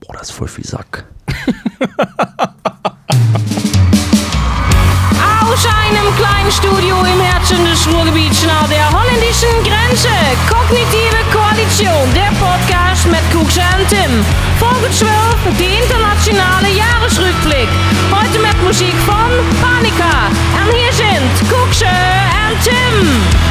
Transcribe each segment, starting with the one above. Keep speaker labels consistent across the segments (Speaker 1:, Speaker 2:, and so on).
Speaker 1: Boah, das ist voll viel Sack.
Speaker 2: Aus einem kleinen Studio im Herzen des Ruhrgebiets nahe der holländischen Grenze. Kognitive Koalition, der Podcast mit Kuksche und Tim. Folge 12, die internationale Jahresrückblick. Heute mit Musik von Panika. Und hier sind Kuksche und Tim.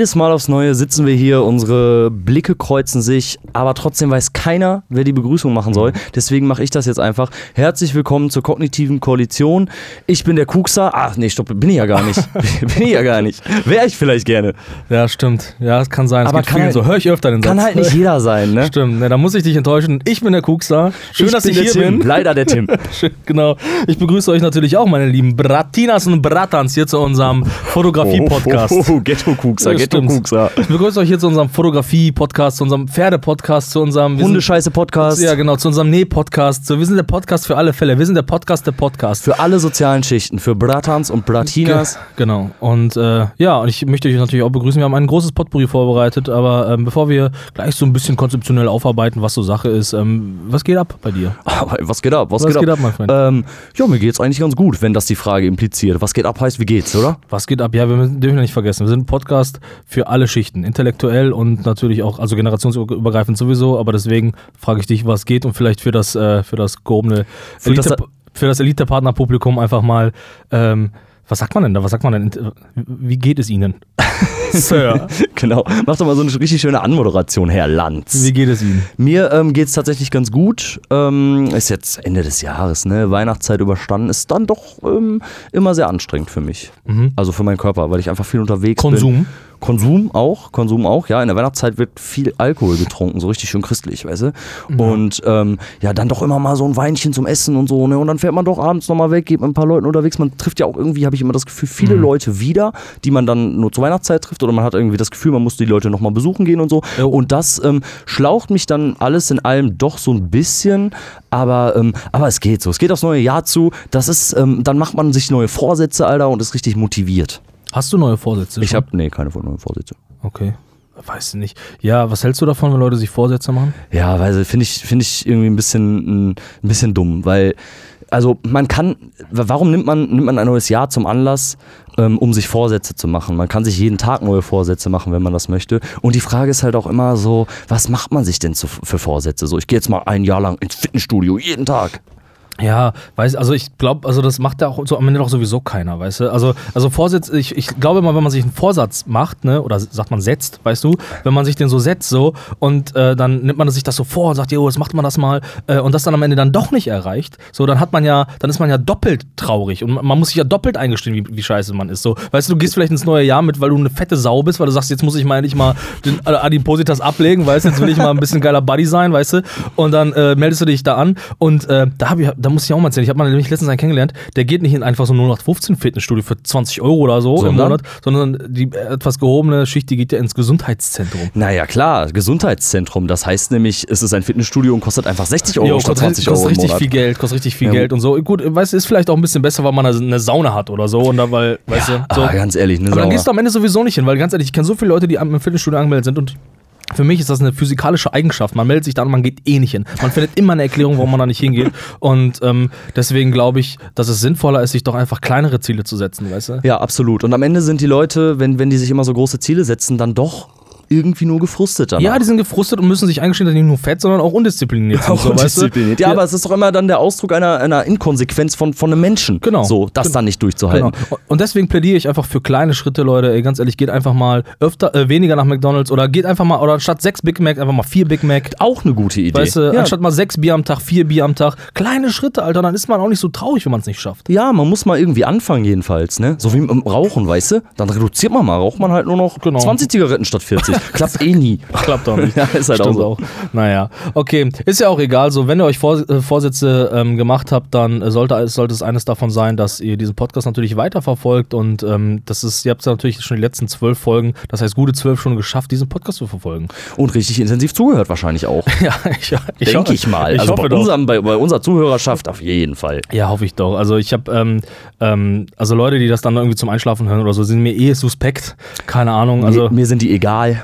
Speaker 1: Jedes Mal aufs Neue sitzen wir hier, unsere Blicke kreuzen sich, aber trotzdem weiß keiner, wer die Begrüßung machen soll. Deswegen mache ich das jetzt einfach. Herzlich willkommen zur kognitiven Koalition. Ich bin der Kuxer. Ach nee, stopp, bin ich ja gar nicht. bin ich ja gar nicht. Wäre ich vielleicht gerne.
Speaker 3: Ja, stimmt. Ja, es kann sein. Es
Speaker 1: Aber kann halt-
Speaker 3: so. Höre ich öfter den Satz.
Speaker 1: Kann halt nicht jeder sein, ne?
Speaker 3: Stimmt, ne, da muss ich dich enttäuschen. Ich bin der Kuxer. Schön,
Speaker 1: ich
Speaker 3: dass ich hier
Speaker 1: Tim,
Speaker 3: bin.
Speaker 1: leider der Tim.
Speaker 3: Schön, genau. Ich begrüße euch natürlich auch, meine lieben Bratinas und Bratans, hier zu unserem Fotografie-Podcast.
Speaker 1: Oh, oh, oh, Ghetto-Kuxer,
Speaker 3: Ja, stimmt.
Speaker 1: Ghetto-Kuxer.
Speaker 3: Ich begrüße euch hier zu unserem Fotografie-Podcast, zu unserem Pferde-Podcast, zu unserem
Speaker 1: Hundescheiße-Podcast.
Speaker 3: Ja, genau, zu unserem Näh-Podcast. So, wir sind der Podcast für alle Fälle. Wir sind der Podcast der Podcast.
Speaker 1: Für alle sozialen Schichten, für Bratans und Bratinas.
Speaker 3: Ge- Genau. Und äh, ja, und ich möchte euch natürlich auch begrüßen. Wir haben ein großes Potpourri vorbereitet, aber ähm, bevor wir gleich so ein bisschen konzeptionell aufarbeiten, was so Sache ist, ähm, was geht ab bei dir?
Speaker 1: Was geht ab? Was,
Speaker 3: Was
Speaker 1: geht, ab?
Speaker 3: ab, mein Freund?
Speaker 1: Ähm, ja, mir geht's eigentlich ganz gut, wenn das die Frage impliziert. Was geht ab heißt, wie geht's, oder?
Speaker 3: Was geht ab? Ja, wir dürfen ja nicht vergessen, wir sind ein Podcast für alle Schichten, intellektuell und natürlich auch, also generationsübergreifend sowieso, aber deswegen frage ich dich, was geht und vielleicht für das, äh, für das gehobene
Speaker 1: Für das-
Speaker 3: Elite, für das Elite-Partner-Publikum einfach mal, ähm, was sagt man denn da? Was sagt man denn? Wie geht es Ihnen? Sir.
Speaker 1: genau. Mach doch mal so eine richtig schöne Anmoderation, Herr Lanz.
Speaker 3: Wie geht es Ihnen?
Speaker 1: Mir ähm, geht's tatsächlich ganz gut. Ähm, ist jetzt Ende des Jahres, ne? Weihnachtszeit überstanden. Ist dann doch ähm, immer sehr anstrengend für mich. Also für meinen Körper, weil ich einfach viel unterwegs bin.
Speaker 3: Mhm. Konsum?
Speaker 1: Konsum auch, Konsum auch, ja. In der Weihnachtszeit wird viel Alkohol getrunken, so richtig schön christlich, weißt du? Und ähm, ja, dann doch immer mal so ein Weinchen zum Essen und so, ne? Und dann fährt man doch abends nochmal weg, geht mit ein paar Leuten unterwegs. Man trifft ja auch irgendwie, habe ich immer das Gefühl, viele
Speaker 3: Mhm.
Speaker 1: Leute wieder, die man dann nur zur Weihnachtszeit trifft oder man hat irgendwie das Gefühl, man muss die Leute nochmal besuchen gehen und so.
Speaker 3: Jo.
Speaker 1: Und das ähm, schlaucht mich dann alles in allem doch so ein bisschen, aber, ähm, aber es geht so. Es geht aufs neue Jahr zu. Das ist, ähm, dann macht man sich neue Vorsätze, Alter, und ist richtig motiviert.
Speaker 3: Hast du neue Vorsätze?
Speaker 1: Ich habe, nee, keine neuen Vorsätze.
Speaker 3: Okay. Weiß nicht. Ja, was hältst du davon, wenn Leute sich Vorsätze machen?
Speaker 1: Ja, weil finde ich, finde ich irgendwie ein bisschen, ein bisschen dumm, weil, also man kann, warum nimmt man, nimmt man ein neues Jahr zum Anlass, ähm, um sich Vorsätze zu machen? Man kann sich jeden Tag neue Vorsätze machen, wenn man das möchte. Und die Frage ist halt auch immer so, was macht man sich denn zu, für Vorsätze? So, ich gehe jetzt mal ein Jahr lang ins Fitnessstudio, jeden Tag.
Speaker 3: Ja, weiß, also ich glaube, also das macht ja auch so am Ende doch sowieso keiner, weißt du? Also, also Vorsatz, ich, ich glaube immer, wenn man sich einen Vorsatz macht, ne, oder sagt man setzt, weißt du, wenn man sich den so setzt so und äh, dann nimmt man sich das so vor und sagt, jo, jetzt macht man das mal äh, und das dann am Ende dann doch nicht erreicht, so, dann hat man ja, dann ist man ja doppelt traurig und man muss sich ja doppelt eingestehen, wie, wie scheiße man ist, so. Weißt du, du gehst vielleicht ins neue Jahr mit, weil du eine fette Sau bist, weil du sagst, jetzt muss ich mal endlich mal den Adipositas ablegen, weißt du, jetzt will ich mal ein bisschen geiler Buddy sein, weißt du, und dann äh, meldest du dich da an und äh, da habe ich, da muss ich auch mal erzählen, ich habe mal nämlich letztens einen kennengelernt, der geht nicht in einfach so 0815 Fitnessstudio für 20 Euro oder so im
Speaker 1: Sondern?
Speaker 3: Monat, sondern die etwas gehobene Schicht, die geht ja ins Gesundheitszentrum.
Speaker 1: Naja, klar, Gesundheitszentrum. Das heißt nämlich, es ist ein Fitnessstudio und kostet einfach 60 Euro
Speaker 3: Jo,
Speaker 1: statt
Speaker 3: kostet,
Speaker 1: 20 Euro
Speaker 3: kostet
Speaker 1: im
Speaker 3: richtig viel Geld, kostet richtig viel
Speaker 1: Ja.
Speaker 3: Geld und so. Gut, weißt du, ist vielleicht auch ein bisschen besser, weil man eine, eine Sauna hat oder so und da, weil, weißt
Speaker 1: Ja,
Speaker 3: du, so.
Speaker 1: aber ganz ehrlich, ne
Speaker 3: Aber dann
Speaker 1: Sauna.
Speaker 3: gehst du am Ende sowieso nicht hin, weil ganz ehrlich, ich kenne so viele Leute, die im Fitnessstudio angemeldet sind und für mich ist das eine physikalische Eigenschaft. Man meldet sich da an, man geht eh nicht hin. Man findet immer eine Erklärung, warum man da nicht hingeht. Und ähm, deswegen glaube ich, dass es sinnvoller ist, sich doch einfach kleinere Ziele zu setzen, weißt du?
Speaker 1: Ja, absolut. Und am Ende sind die Leute, wenn, wenn die sich immer so große Ziele setzen, dann doch irgendwie nur gefrustet danach.
Speaker 3: Ja, die sind gefrustet und müssen sich eingestehen, dass sie nicht nur fett, sondern auch undiszipliniert sind.
Speaker 1: auch
Speaker 3: so, weißt du?
Speaker 1: Ja, aber es ist doch immer dann der Ausdruck einer, einer Inkonsequenz von, von einem Menschen.
Speaker 3: Genau.
Speaker 1: So, das
Speaker 3: Genau.
Speaker 1: dann nicht durchzuhalten.
Speaker 3: Genau. Und deswegen plädiere ich einfach für kleine Schritte, Leute. Ey, ganz ehrlich, geht einfach mal öfter, äh, weniger nach McDonalds oder geht einfach mal, oder statt sechs Big Mac einfach mal vier Big Mac.
Speaker 1: Auch eine gute Idee.
Speaker 3: Weißt du,
Speaker 1: ja.
Speaker 3: anstatt mal sechs Bier am Tag, vier Bier am Tag. Kleine Schritte, Alter, dann ist man auch nicht so traurig, wenn man es nicht schafft.
Speaker 1: ja, man muss mal irgendwie anfangen jedenfalls, ne? So wie mit dem Rauchen, weißt du? Dann reduziert man mal, raucht man halt nur noch
Speaker 3: Genau.
Speaker 1: 20 Zigaretten statt 40. Klappt eh nie.
Speaker 3: Klappt doch nicht.
Speaker 1: Ja, ist halt
Speaker 3: Stimmt
Speaker 1: auch so.
Speaker 3: Naja, okay. Ist ja auch egal. So, wenn ihr euch Vor äh, Vorsätze ähm, gemacht habt, dann äh, sollte, sollte es eines davon sein, dass ihr diesen Podcast natürlich weiterverfolgt. Und ähm, das ist, ihr habt ja natürlich schon die letzten zwölf Folgen, das heißt gute zwölf schon geschafft, diesen Podcast zu verfolgen.
Speaker 1: Und richtig intensiv zugehört wahrscheinlich auch.
Speaker 3: Ja, ich, ich
Speaker 1: Denke
Speaker 3: hoffe-
Speaker 1: ich mal.
Speaker 3: Ich
Speaker 1: also
Speaker 3: hoffe
Speaker 1: bei, unserem, bei, bei unserer Zuhörerschaft auf jeden Fall.
Speaker 3: Ja, hoffe ich doch. Also ich habe, ähm, ähm, also Leute, die das dann irgendwie zum Einschlafen hören oder so, sind mir eh suspekt. Keine Ahnung. Also
Speaker 1: mir, mir sind die egal.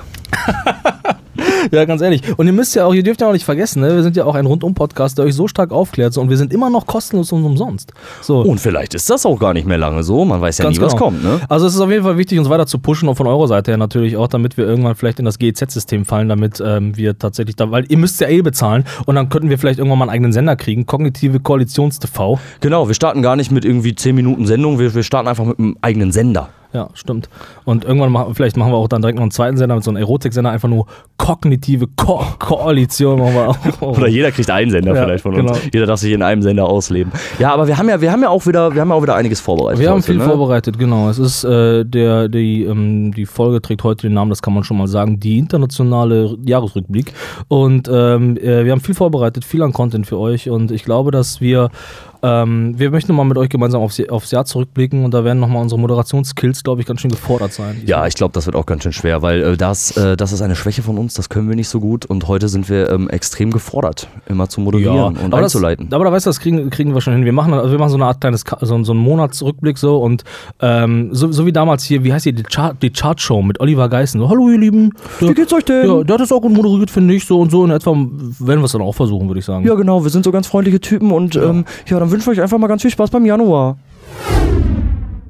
Speaker 3: ja, ganz ehrlich. Und ihr müsst ja auch, ihr dürft ja auch nicht vergessen, ne? wir sind ja auch ein Rundum-Podcast, der euch so stark aufklärt so, und wir sind immer noch kostenlos und umsonst. So.
Speaker 1: Und vielleicht ist das auch gar nicht mehr lange so. Man weiß ja
Speaker 3: Ganz
Speaker 1: nie, was
Speaker 3: genau.
Speaker 1: kommt. Ne?
Speaker 3: Also es ist auf jeden Fall wichtig, uns weiter zu pushen und von eurer Seite her natürlich auch, damit wir irgendwann vielleicht in das GEZ-System fallen, damit ähm, wir tatsächlich da, weil ihr müsst ja eh bezahlen und dann könnten wir vielleicht irgendwann mal einen eigenen Sender kriegen, Kognitive Koalitions-TV.
Speaker 1: Genau, wir starten gar nicht mit irgendwie 10 Minuten Sendung, wir, wir starten einfach mit einem eigenen Sender.
Speaker 3: Ja, stimmt. Und irgendwann machen, vielleicht machen wir auch dann direkt noch einen zweiten Sender mit so einem Erotik-Sender, einfach nur kognitive Ko Koalition machen wir auch.
Speaker 1: Oder jeder kriegt einen Sender
Speaker 3: Ja,
Speaker 1: vielleicht von
Speaker 3: genau.
Speaker 1: uns. Jeder darf sich in einem Sender ausleben. Ja, aber wir haben ja, wir haben ja auch wieder, wir haben ja auch wieder einiges vorbereitet.
Speaker 3: Wir haben viel
Speaker 1: ne?
Speaker 3: vorbereitet, genau. Es ist äh, der, die, ähm, die Folge trägt heute den Namen, das kann man schon mal sagen, die internationale Jahresrückblick. Und ähm, äh, wir haben viel vorbereitet, viel an Content für euch. Und ich glaube, dass wir ähm, wir möchten mal mit euch gemeinsam aufs, aufs Jahr zurückblicken und da werden nochmal unsere Moderationsskills, glaube ich, ganz schön gefordert sein.
Speaker 1: Ja, ich glaube, das wird auch ganz schön schwer, weil äh, das, äh, das ist eine Schwäche von uns, das können wir nicht so gut und heute sind wir ähm, extrem gefordert, immer zu moderieren und
Speaker 3: aber
Speaker 1: einzuleiten.
Speaker 3: Das, aber da weißt du, das kriegen, kriegen wir schon hin. Wir machen, also wir machen so eine Art kleines, so, so einen Monatsrückblick so und ähm, so, so wie damals hier, wie heißt die, die, Chart, die Chartshow mit Oliver Geissen. So, hallo ihr Lieben. Der,
Speaker 1: Wie geht's euch denn?
Speaker 3: Ja, der hat das auch gut moderiert, finde ich. So und so in etwa werden wir es dann auch versuchen, würde ich sagen.
Speaker 1: Ja, genau, wir sind so ganz freundliche Typen und ja, ähm, ja dann wünschen wir euch einfach mal ganz viel Spaß beim Januar.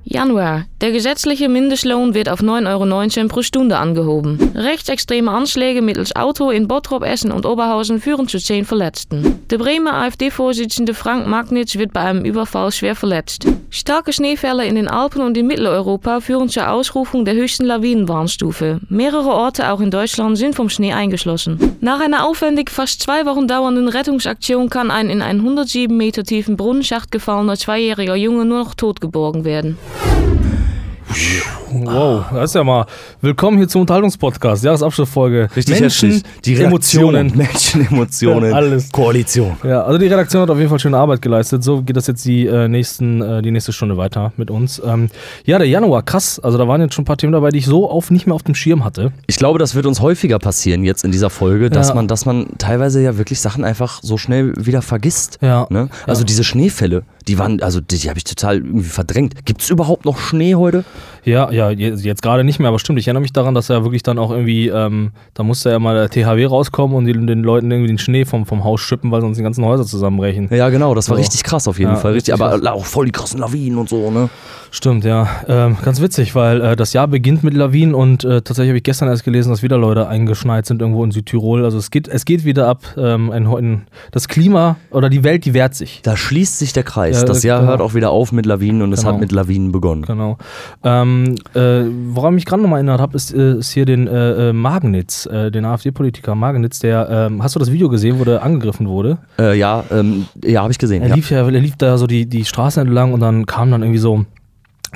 Speaker 2: Januar. Der gesetzliche Mindestlohn wird auf 9,19 Euro pro Stunde angehoben. Rechtsextreme Anschläge mittels Auto in Bottrop, Essen und Oberhausen führen zu 10 Verletzten. Der Bremer AfD-Vorsitzende Frank Magnitz wird bei einem Überfall schwer verletzt. Starke Schneefälle in den Alpen und in Mitteleuropa führen zur Ausrufung der höchsten Lawinenwarnstufe. Mehrere Orte auch in Deutschland sind vom Schnee eingeschlossen. Nach einer aufwendig fast zwei Wochen dauernden Rettungsaktion kann ein in einen 107 Meter tiefen Brunnenschacht gefallener zweijähriger Junge nur noch tot geborgen werden. 우유.
Speaker 3: Wow, das ist ja mal. Willkommen hier zum Unterhaltungspodcast, Jahresabschlussfolge. Menschen,
Speaker 1: heftig. Die
Speaker 3: Emotionen.
Speaker 1: Menschen, Emotionen,
Speaker 3: Alles.
Speaker 1: Koalition.
Speaker 3: Ja, also die Redaktion hat auf jeden Fall schöne Arbeit geleistet. So geht das jetzt die, äh, nächsten, äh, die nächste Stunde weiter mit uns. Ähm, ja, der Januar, krass. Also da waren jetzt schon ein paar Themen dabei, die ich so auf, nicht mehr auf dem Schirm hatte.
Speaker 1: Ich glaube, das wird uns häufiger passieren jetzt in dieser Folge, dass
Speaker 3: Ja.
Speaker 1: man, dass man teilweise ja wirklich Sachen einfach so schnell wieder vergisst.
Speaker 3: Ja.
Speaker 1: Ne? Also
Speaker 3: Ja.
Speaker 1: diese Schneefälle, die waren, also die, die habe ich total irgendwie verdrängt. Gibt es überhaupt noch Schnee heute?
Speaker 3: Ja, ja, je- jetzt gerade nicht mehr, aber stimmt. Ich erinnere mich daran, dass er wirklich dann auch irgendwie, ähm, da musste ja mal der THW rauskommen und die, den Leuten irgendwie den Schnee vom, vom Haus schippen, weil sonst die ganzen Häuser zusammenbrechen.
Speaker 1: Ja, genau, das war
Speaker 3: So.
Speaker 1: richtig krass auf jeden
Speaker 3: Ja,
Speaker 1: Fall. Richtig,
Speaker 3: richtig
Speaker 1: aber
Speaker 3: krass.
Speaker 1: auch voll die krassen Lawinen und so, ne?
Speaker 3: Stimmt, ja. Ähm, ganz witzig, weil äh, das Jahr beginnt mit Lawinen und äh, tatsächlich habe ich gestern erst gelesen, dass wieder Leute eingeschneit sind irgendwo in Südtirol. Also es geht, es geht wieder ab. Ähm, ein, ein, das Klima oder die Welt, die wehrt sich.
Speaker 1: Da schließt sich der Kreis.
Speaker 3: Ja,
Speaker 1: das Jahr
Speaker 3: genau.
Speaker 1: hört auch wieder auf mit Lawinen und es
Speaker 3: Genau.
Speaker 1: hat mit Lawinen begonnen.
Speaker 3: Genau. Ähm, äh, woran ich mich gerade nochmal erinnert habe, ist, äh, ist hier den äh, äh, Magenitz, äh, den AfD-Politiker Magenitz, der, ähm, hast du das Video gesehen, wo der angegriffen wurde?
Speaker 1: Äh, ja, ähm, ja, habe ich gesehen.
Speaker 3: Er
Speaker 1: Ja.
Speaker 3: lief ja, er lief da so die, die Straße entlang und dann kamen dann irgendwie so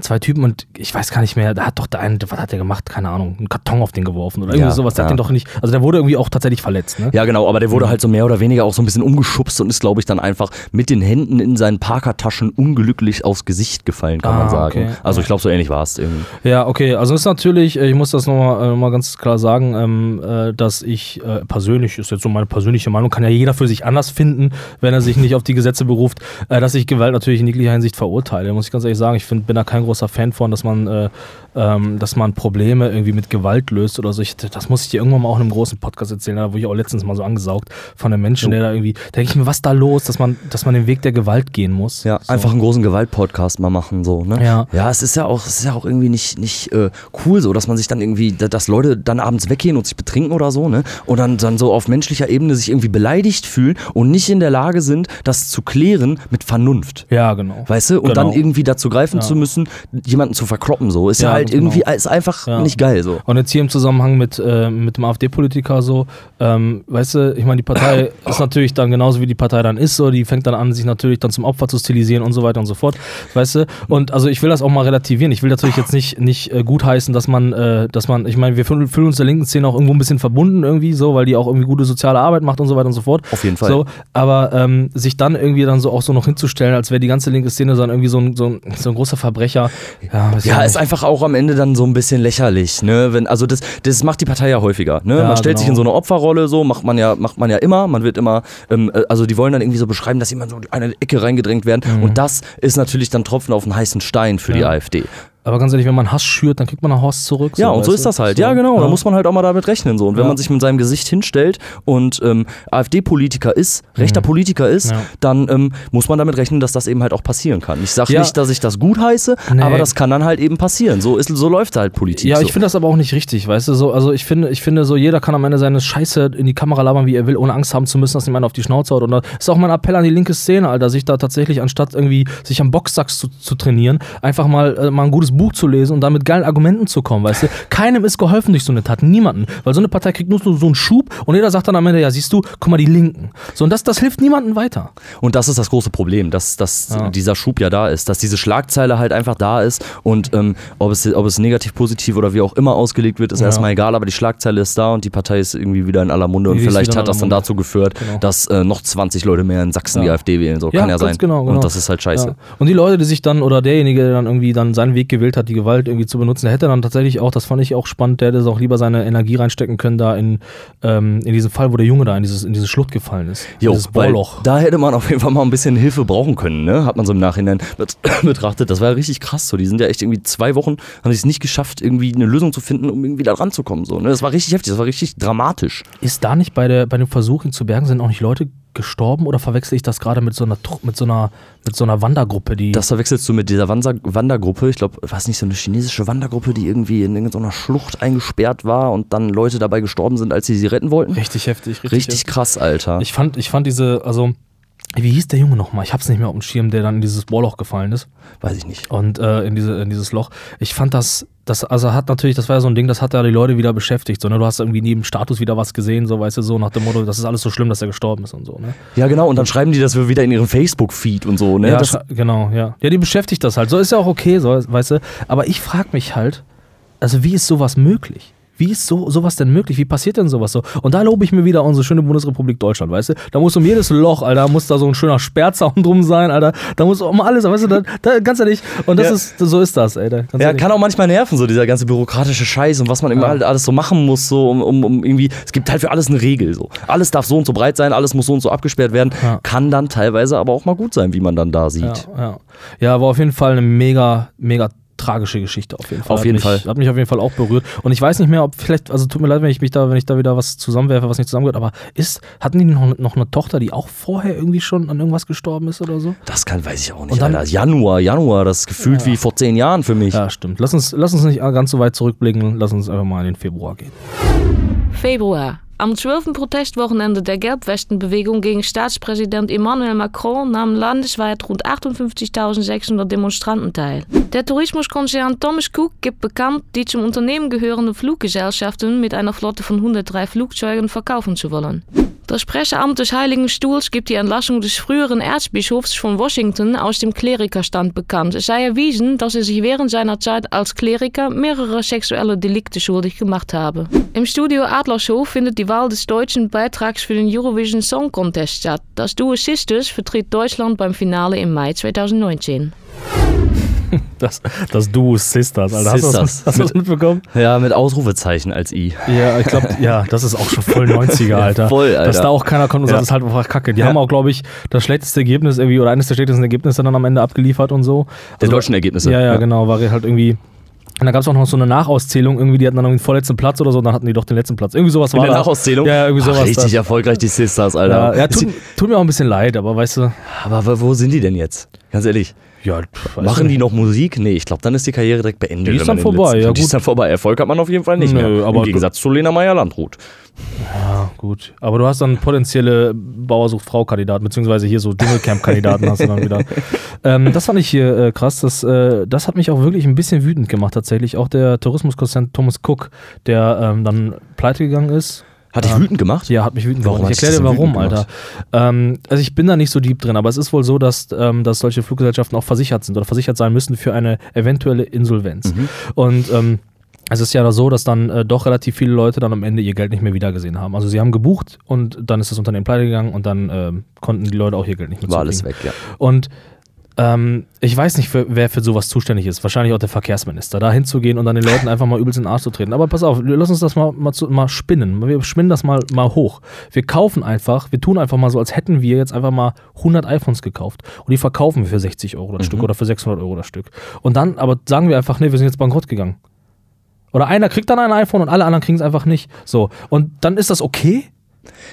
Speaker 3: zwei Typen und ich weiß gar nicht mehr, da hat doch der eine, was hat der gemacht? Keine Ahnung, einen Karton auf den geworfen oder irgendwie
Speaker 1: Ja,
Speaker 3: sowas. Der hat
Speaker 1: ja.
Speaker 3: den doch nicht, also der wurde irgendwie auch tatsächlich verletzt, ne?
Speaker 1: Ja, genau, aber der wurde halt so mehr oder weniger auch so ein bisschen umgeschubst und ist, glaube ich, dann einfach mit den Händen in seinen Parkertaschen unglücklich aufs Gesicht gefallen, kann
Speaker 3: Ah,
Speaker 1: man sagen.
Speaker 3: okay.
Speaker 1: Also ich glaube, so ähnlich war es irgendwie.
Speaker 3: Ja, okay. Also es ist natürlich, äh, ich muss das nochmal äh, noch mal ganz klar sagen, ähm, äh, dass ich äh, persönlich, ist jetzt so meine persönliche Meinung, kann ja jeder für sich anders finden, wenn er sich nicht auf die Gesetze beruft, äh, dass ich Gewalt natürlich in jeglicher Hinsicht verurteile. Muss ich ganz ehrlich sagen, ich find, bin da kein großer Fan von, dass man, äh, ähm, dass man Probleme irgendwie mit Gewalt löst oder so. Ich, das muss ich dir irgendwann mal auch in einem großen Podcast erzählen, da wurde ich auch letztens mal so angesaugt von einem Menschen, der da irgendwie, da denke ich mir, was ist da los, dass man, dass man den Weg der Gewalt gehen muss.
Speaker 1: Ja,
Speaker 3: so.
Speaker 1: einfach einen großen Gewaltpodcast mal machen, so, ne?
Speaker 3: Ja.
Speaker 1: Ja, es ist ja auch, es ist ja auch irgendwie nicht, nicht äh, cool so, dass man sich dann irgendwie, da- dass Leute dann abends weggehen und sich betrinken oder so, ne? Und dann, dann so auf menschlicher Ebene sich irgendwie beleidigt fühlen und nicht in der Lage sind, das zu klären mit Vernunft.
Speaker 3: Ja, genau.
Speaker 1: Weißt du? Und
Speaker 3: Genau.
Speaker 1: dann irgendwie dazu greifen
Speaker 3: Ja.
Speaker 1: zu müssen, jemanden zu verkloppen, so. Ist ja,
Speaker 3: Ja,
Speaker 1: halt
Speaker 3: genau.
Speaker 1: irgendwie, ist einfach
Speaker 3: Ja.
Speaker 1: nicht geil, so.
Speaker 3: Und jetzt hier im Zusammenhang mit, äh, mit dem AfD-Politiker so, ähm, weißt du, ich meine, die Partei ist natürlich dann genauso wie die Partei dann ist, so, die fängt dann an, sich natürlich dann zum Opfer zu stilisieren und so weiter und so fort, weißt du. Und also ich will das auch mal relativieren. Ich will natürlich jetzt nicht, nicht äh, gutheißen, dass man, äh, dass man, ich meine, wir fühlen, fühlen uns der linken Szene auch irgendwo ein bisschen verbunden irgendwie so, weil die auch irgendwie gute soziale Arbeit macht und so weiter und so fort.
Speaker 1: Auf jeden Fall.
Speaker 3: So, aber ähm, sich dann irgendwie dann so auch so noch hinzustellen, als wäre die ganze linke Szene dann irgendwie so ein, so ein, so ein großer Verbrecher. Ja,
Speaker 1: Ja, ist einfach auch am Ende dann so ein bisschen lächerlich, ne? Wenn, also das, das macht die Partei ja häufiger, ne?
Speaker 3: Ja,
Speaker 1: man stellt sich
Speaker 3: genau.
Speaker 1: in so eine Opferrolle, so macht man ja, macht man ja immer. Man wird immer, ähm, äh, also die wollen dann irgendwie so beschreiben, dass jemand so in eine Ecke reingedrängt werden. Und das ist natürlich dann Tropfen auf einen heißen Stein für die
Speaker 3: Mhm. Ja.
Speaker 1: AfD.
Speaker 3: Aber ganz ehrlich, wenn man Hass schürt, dann kriegt man nach Horst zurück.
Speaker 1: Ja, und so ist das halt.
Speaker 3: So,
Speaker 1: Ja, genau. Da muss man halt auch mal damit rechnen. So. Und wenn
Speaker 3: Ja.
Speaker 1: man sich mit seinem Gesicht hinstellt und ähm, AfD-Politiker ist, rechter Politiker ist,
Speaker 3: Mhm. Ja.
Speaker 1: dann ähm, muss man damit rechnen, dass das eben halt auch passieren kann. Ich sage
Speaker 3: Ja.
Speaker 1: nicht, dass ich das gut heiße,
Speaker 3: Nee.
Speaker 1: aber das kann dann halt eben passieren. So, ist, so läuft halt Politik.
Speaker 3: Ja,
Speaker 1: so.
Speaker 3: ich finde das aber auch nicht richtig, weißt du, so, also ich finde, ich finde so, jeder kann am Ende seine Scheiße in die Kamera labern, wie er will, ohne Angst haben zu müssen, dass jemand auf die Schnauze haut. Und da ist auch mein Appell an die linke Szene, Alter, sich da tatsächlich, anstatt irgendwie sich am Boxsack zu, zu trainieren, einfach mal, äh, mal ein gutes Buch zu lesen und dann mit geilen Argumenten zu kommen, weißt du. Keinem ist geholfen durch so eine Tat, niemanden. Weil so eine Partei kriegt nur so, einen Schub und jeder sagt dann am Ende, ja, siehst du, guck mal, die Linken. So, und das, das hilft niemandem weiter.
Speaker 1: Und das ist das große Problem, dass, dass
Speaker 3: Ja.
Speaker 1: dieser Schub ja da ist, dass diese Schlagzeile halt einfach da ist und ähm, ob, es, ob es negativ, positiv oder wie auch immer ausgelegt wird, ist
Speaker 3: Ja.
Speaker 1: erstmal egal, aber die Schlagzeile ist da und die Partei ist irgendwie wieder in aller Munde und
Speaker 3: Die
Speaker 1: vielleicht hat das dann dazu geführt,
Speaker 3: Genau.
Speaker 1: dass äh, noch 20 Leute mehr in Sachsen die
Speaker 3: Ja.
Speaker 1: AfD wählen. So kann ja sein.
Speaker 3: genau, genau.
Speaker 1: Und das ist halt scheiße.
Speaker 3: Und die Leute, die sich dann, oder derjenige, der dann irgendwie dann seinen Weg gewählt hat, die Gewalt irgendwie zu benutzen, der hätte dann tatsächlich auch, das fand ich auch spannend, der hätte auch lieber seine Energie reinstecken können, da in, ähm, in diesen Fall, wo der Junge da in dieses, in diese Schlucht gefallen ist.
Speaker 1: Jo,
Speaker 3: dieses Bohrloch.
Speaker 1: da hätte man auf jeden Fall mal ein bisschen Hilfe brauchen können, ne? Hat man so im Nachhinein bet- betrachtet. Das war ja richtig krass. So, die sind ja echt irgendwie zwei Wochen, haben es nicht geschafft, irgendwie eine Lösung zu finden, um irgendwie da ranzukommen. So, ne? Das war richtig heftig, das war richtig dramatisch.
Speaker 3: Ist da nicht bei, der, bei dem Versuch, ihn zu bergen, sind auch nicht Leute gestorben oder verwechsel ich das gerade mit so einer mit so einer mit so einer Wandergruppe, die
Speaker 1: Das verwechselst du mit dieser Wanser Wandergruppe. Ich glaube, war es nicht so eine chinesische Wandergruppe, die irgendwie in irgendeiner Schlucht eingesperrt war und dann Leute dabei gestorben sind, als sie sie retten wollten?
Speaker 3: richtig heftig, richtig,
Speaker 1: Richtig
Speaker 3: heftig.
Speaker 1: krass, Alter.
Speaker 3: Ich fand, ich fand diese, also wie hieß der Junge nochmal? Ich hab's nicht mehr auf dem Schirm, der dann in dieses Bohrloch gefallen ist.
Speaker 1: Weiß ich nicht.
Speaker 3: und äh, in, diese, in dieses Loch. Ich fand das, das, also hat natürlich, das war ja so ein Ding, das hat ja die Leute wieder beschäftigt. So, ne? Du hast irgendwie neben Status wieder was gesehen, so weißt du, so nach dem Motto, das ist alles so schlimm, dass er gestorben ist und so. Ne?
Speaker 1: Ja, genau. Und dann schreiben die das wieder in ihrem Facebook-Feed und so, ne?
Speaker 3: ja,
Speaker 1: das,
Speaker 3: genau, ja. Ja, die beschäftigt das halt. So ist ja auch okay, so, weißt du. Aber ich frage mich halt, also wie ist sowas möglich? Wie ist so, sowas denn möglich? Wie passiert denn sowas so? Und da lobe ich mir wieder unsere schöne Bundesrepublik Deutschland, weißt du? Da muss um jedes Loch, Alter, muss da so ein schöner Sperrzaun drum sein, Alter. Da muss um alles, weißt du, da, da, ganz ehrlich. Und das
Speaker 1: Ja.
Speaker 3: ist, so ist das, ey. Da, ganz
Speaker 1: Ja,
Speaker 3: ehrlich.
Speaker 1: kann auch manchmal nerven, so dieser ganze bürokratische Scheiß und was man immer
Speaker 3: Ja.
Speaker 1: halt alles so machen muss, so um, um, um irgendwie. Es gibt halt für alles eine Regel. So. Alles darf so und so breit sein, alles muss so und so abgesperrt werden.
Speaker 3: Ja.
Speaker 1: Kann dann teilweise aber auch mal gut sein, wie man dann da sieht.
Speaker 3: Ja, ja. ja, war auf jeden Fall eine mega, mega tragische Geschichte auf jeden Fall.
Speaker 1: Auf
Speaker 3: Hat
Speaker 1: jeden
Speaker 3: mich,
Speaker 1: Fall.
Speaker 3: Hat mich auf jeden Fall auch berührt. Und ich weiß nicht mehr, ob vielleicht, also tut mir leid, wenn ich mich da, wenn ich da wieder was zusammenwerfe, was nicht zusammengehört, aber ist, hatten die noch, noch eine Tochter, die auch vorher irgendwie schon an irgendwas gestorben ist oder so?
Speaker 1: Das kann, weiß ich auch nicht.
Speaker 3: Und dann-
Speaker 1: Alter. Januar, Januar, das ist gefühlt wie vor zehn Jahren für mich.
Speaker 3: Ja, stimmt. Lass uns, lass uns nicht ganz so weit zurückblicken, lass uns einfach mal in den Februar gehen.
Speaker 2: Februar. Am 12. Protestwochenende der Gelbwestenbewegung gegen Staatspräsident Emmanuel Macron nahmen landesweit rund 58.600 Demonstranten teil. Der Tourismuskonzern Thomas Cook gibt bekannt, die zum Unternehmen gehörende Fluggesellschaften mit einer Flotte von 103 Flugzeugen verkaufen zu wollen. Das Presseamt des Heiligen Stuhls gibt die Entlassung des früheren Erzbischofs von Washington aus dem Klerikerstand bekannt. Es sei erwiesen, dass er sich während seiner Zeit als Kleriker mehrere sexuelle Delikte schuldig gemacht habe. Im Studio Adlershof findet die Wahl des deutschen Beitrags für den Eurovision Song Contest statt. Das Duo Sisters vertritt Deutschland beim Finale im Mai 2019.
Speaker 3: Das, das Duo Sisters, Alter. Hast du das,
Speaker 1: Sisters.
Speaker 3: hast du das mitbekommen?
Speaker 1: Ja, mit Ausrufezeichen als I.
Speaker 3: Ja, ich glaube, ja, das ist auch schon voll 90er, Alter.
Speaker 1: voll, Alter.
Speaker 3: Dass da auch keiner kommt und sagt,
Speaker 1: Ja.
Speaker 3: das ist halt einfach Kacke. Die
Speaker 1: Ja.
Speaker 3: haben auch, glaube ich, das schlechteste Ergebnis irgendwie oder eines der schlechtesten Ergebnisse dann am Ende abgeliefert und so.
Speaker 1: Der
Speaker 3: Also-
Speaker 1: deutschen Ergebnisse.
Speaker 3: Ja, ja, genau, war halt irgendwie. Und dann gab es auch noch so eine Nachauszählung, irgendwie, die hatten dann irgendwie den vorletzten Platz oder so, und dann hatten die doch den letzten Platz. Irgendwie sowas war
Speaker 1: der
Speaker 3: da.
Speaker 1: Nachauszählung?
Speaker 3: Ja, ja, irgendwie sowas.
Speaker 1: Ach, richtig
Speaker 3: da.
Speaker 1: erfolgreich, die Sisters, Alter.
Speaker 3: Ja, ja tut, tut mir auch ein bisschen leid, aber weißt du,
Speaker 1: Aber wo sind die denn jetzt? Ganz ehrlich.
Speaker 3: Ja, weiß
Speaker 1: Machen
Speaker 3: nicht.
Speaker 1: die noch Musik? Nee, ich glaube, dann ist die Karriere direkt beendet.
Speaker 3: Die ist dann vorbei,
Speaker 1: letzten-
Speaker 3: ja,
Speaker 1: Die ist
Speaker 3: gut.
Speaker 1: dann vorbei. Erfolg hat man auf jeden Fall nicht
Speaker 3: Nö,
Speaker 1: mehr.
Speaker 3: aber
Speaker 1: Im Gegensatz zu Lena Meyer-Landrut.
Speaker 3: Ja, gut. Aber du hast dann potenzielle Bauersucht-Frau-Kandidaten, beziehungsweise hier so Dschungelcamp-Kandidaten hast du dann wieder. Ähm, das fand ich hier äh, krass. Das, äh, das hat mich auch wirklich ein bisschen wütend gemacht, tatsächlich. Auch der Tourismuskonzern Thomas Cook, der ähm, dann pleite gegangen ist.
Speaker 1: Hat dich
Speaker 3: Ja.
Speaker 1: wütend gemacht?
Speaker 3: Ja, hat mich wütend
Speaker 1: Warum
Speaker 3: gemacht. Ich erkläre dir warum, Alter. Ähm, also ich bin da nicht so deep drin, aber es ist wohl so, dass, ähm, dass solche Fluggesellschaften auch versichert sind oder versichert sein müssen für eine eventuelle Insolvenz.
Speaker 1: Mhm.
Speaker 3: Und ähm, es ist ja so, dass dann äh, doch relativ viele Leute dann am Ende ihr Geld nicht mehr wiedergesehen haben. Also sie haben gebucht und dann ist das Unternehmen pleite gegangen und dann ähm, konnten die Leute auch ihr Geld nicht mehr
Speaker 1: War alles weg, ja.
Speaker 3: Und ähm, ich weiß nicht, für, wer für sowas zuständig ist. Wahrscheinlich auch der Verkehrsminister. Da hinzugehen und dann den Leuten einfach mal übelst in den Arsch zu treten. Aber pass auf, lass uns das mal, mal, zu, mal spinnen. Wir spinnen das mal, mal hoch. Wir kaufen einfach, wir tun einfach mal so, als hätten wir jetzt einfach mal 100 iPhones gekauft. Und die verkaufen wir für 60 Euro das Stück oder für 600 Euro das Stück. Und dann aber sagen wir einfach, nee, wir sind jetzt bankrott gegangen. Oder einer kriegt dann ein iPhone und alle anderen kriegen es einfach nicht. So. Und dann ist das okay?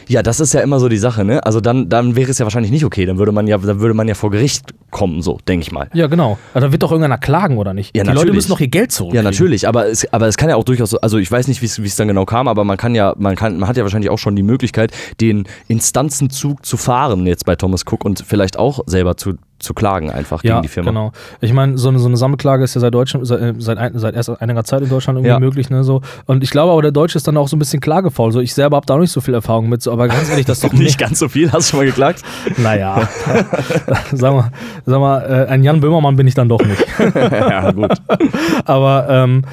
Speaker 1: Ja, das ist ja immer so die Sache, ne? Also dann, dann wäre es ja wahrscheinlich nicht okay. Dann würde man ja, dann würde man ja vor Gericht kommen, so, denke ich mal.
Speaker 3: Ja, genau. Also da wird doch irgendeiner klagen, oder nicht?
Speaker 1: Ja,
Speaker 3: die Leute
Speaker 1: natürlich.
Speaker 3: müssen doch ihr Geld zurückkriegen.
Speaker 1: Ja, natürlich, aber es, aber es kann ja auch durchaus, so- also ich weiß nicht, wie es wie es dann genau kam, aber man kann ja, man kann, man hat ja wahrscheinlich auch schon die Möglichkeit, den Instanzenzug zu fahren jetzt bei Thomas Cook und vielleicht auch selber zu, zu klagen einfach
Speaker 3: Ja,
Speaker 1: gegen die Firma.
Speaker 3: genau. Ich meine, so eine, so eine Sammelklage ist ja seit Deutschland, seit, äh, seit, ein, seit erst einiger Zeit in Deutschland irgendwie
Speaker 1: Ja.
Speaker 3: möglich, ne, so. Und ich glaube aber, der Deutsche ist dann auch so ein bisschen klagefaul. So, ich selber habe da auch nicht so viel Erfahrung mit, so, aber ganz ehrlich, das ist doch
Speaker 1: Nicht ganz so viel, hast du schon mal geklagt?
Speaker 3: Naja. sag mal, sag mal äh, ein Jan Böhmermann bin ich dann doch nicht.
Speaker 1: ja, gut.
Speaker 3: Aber ähm,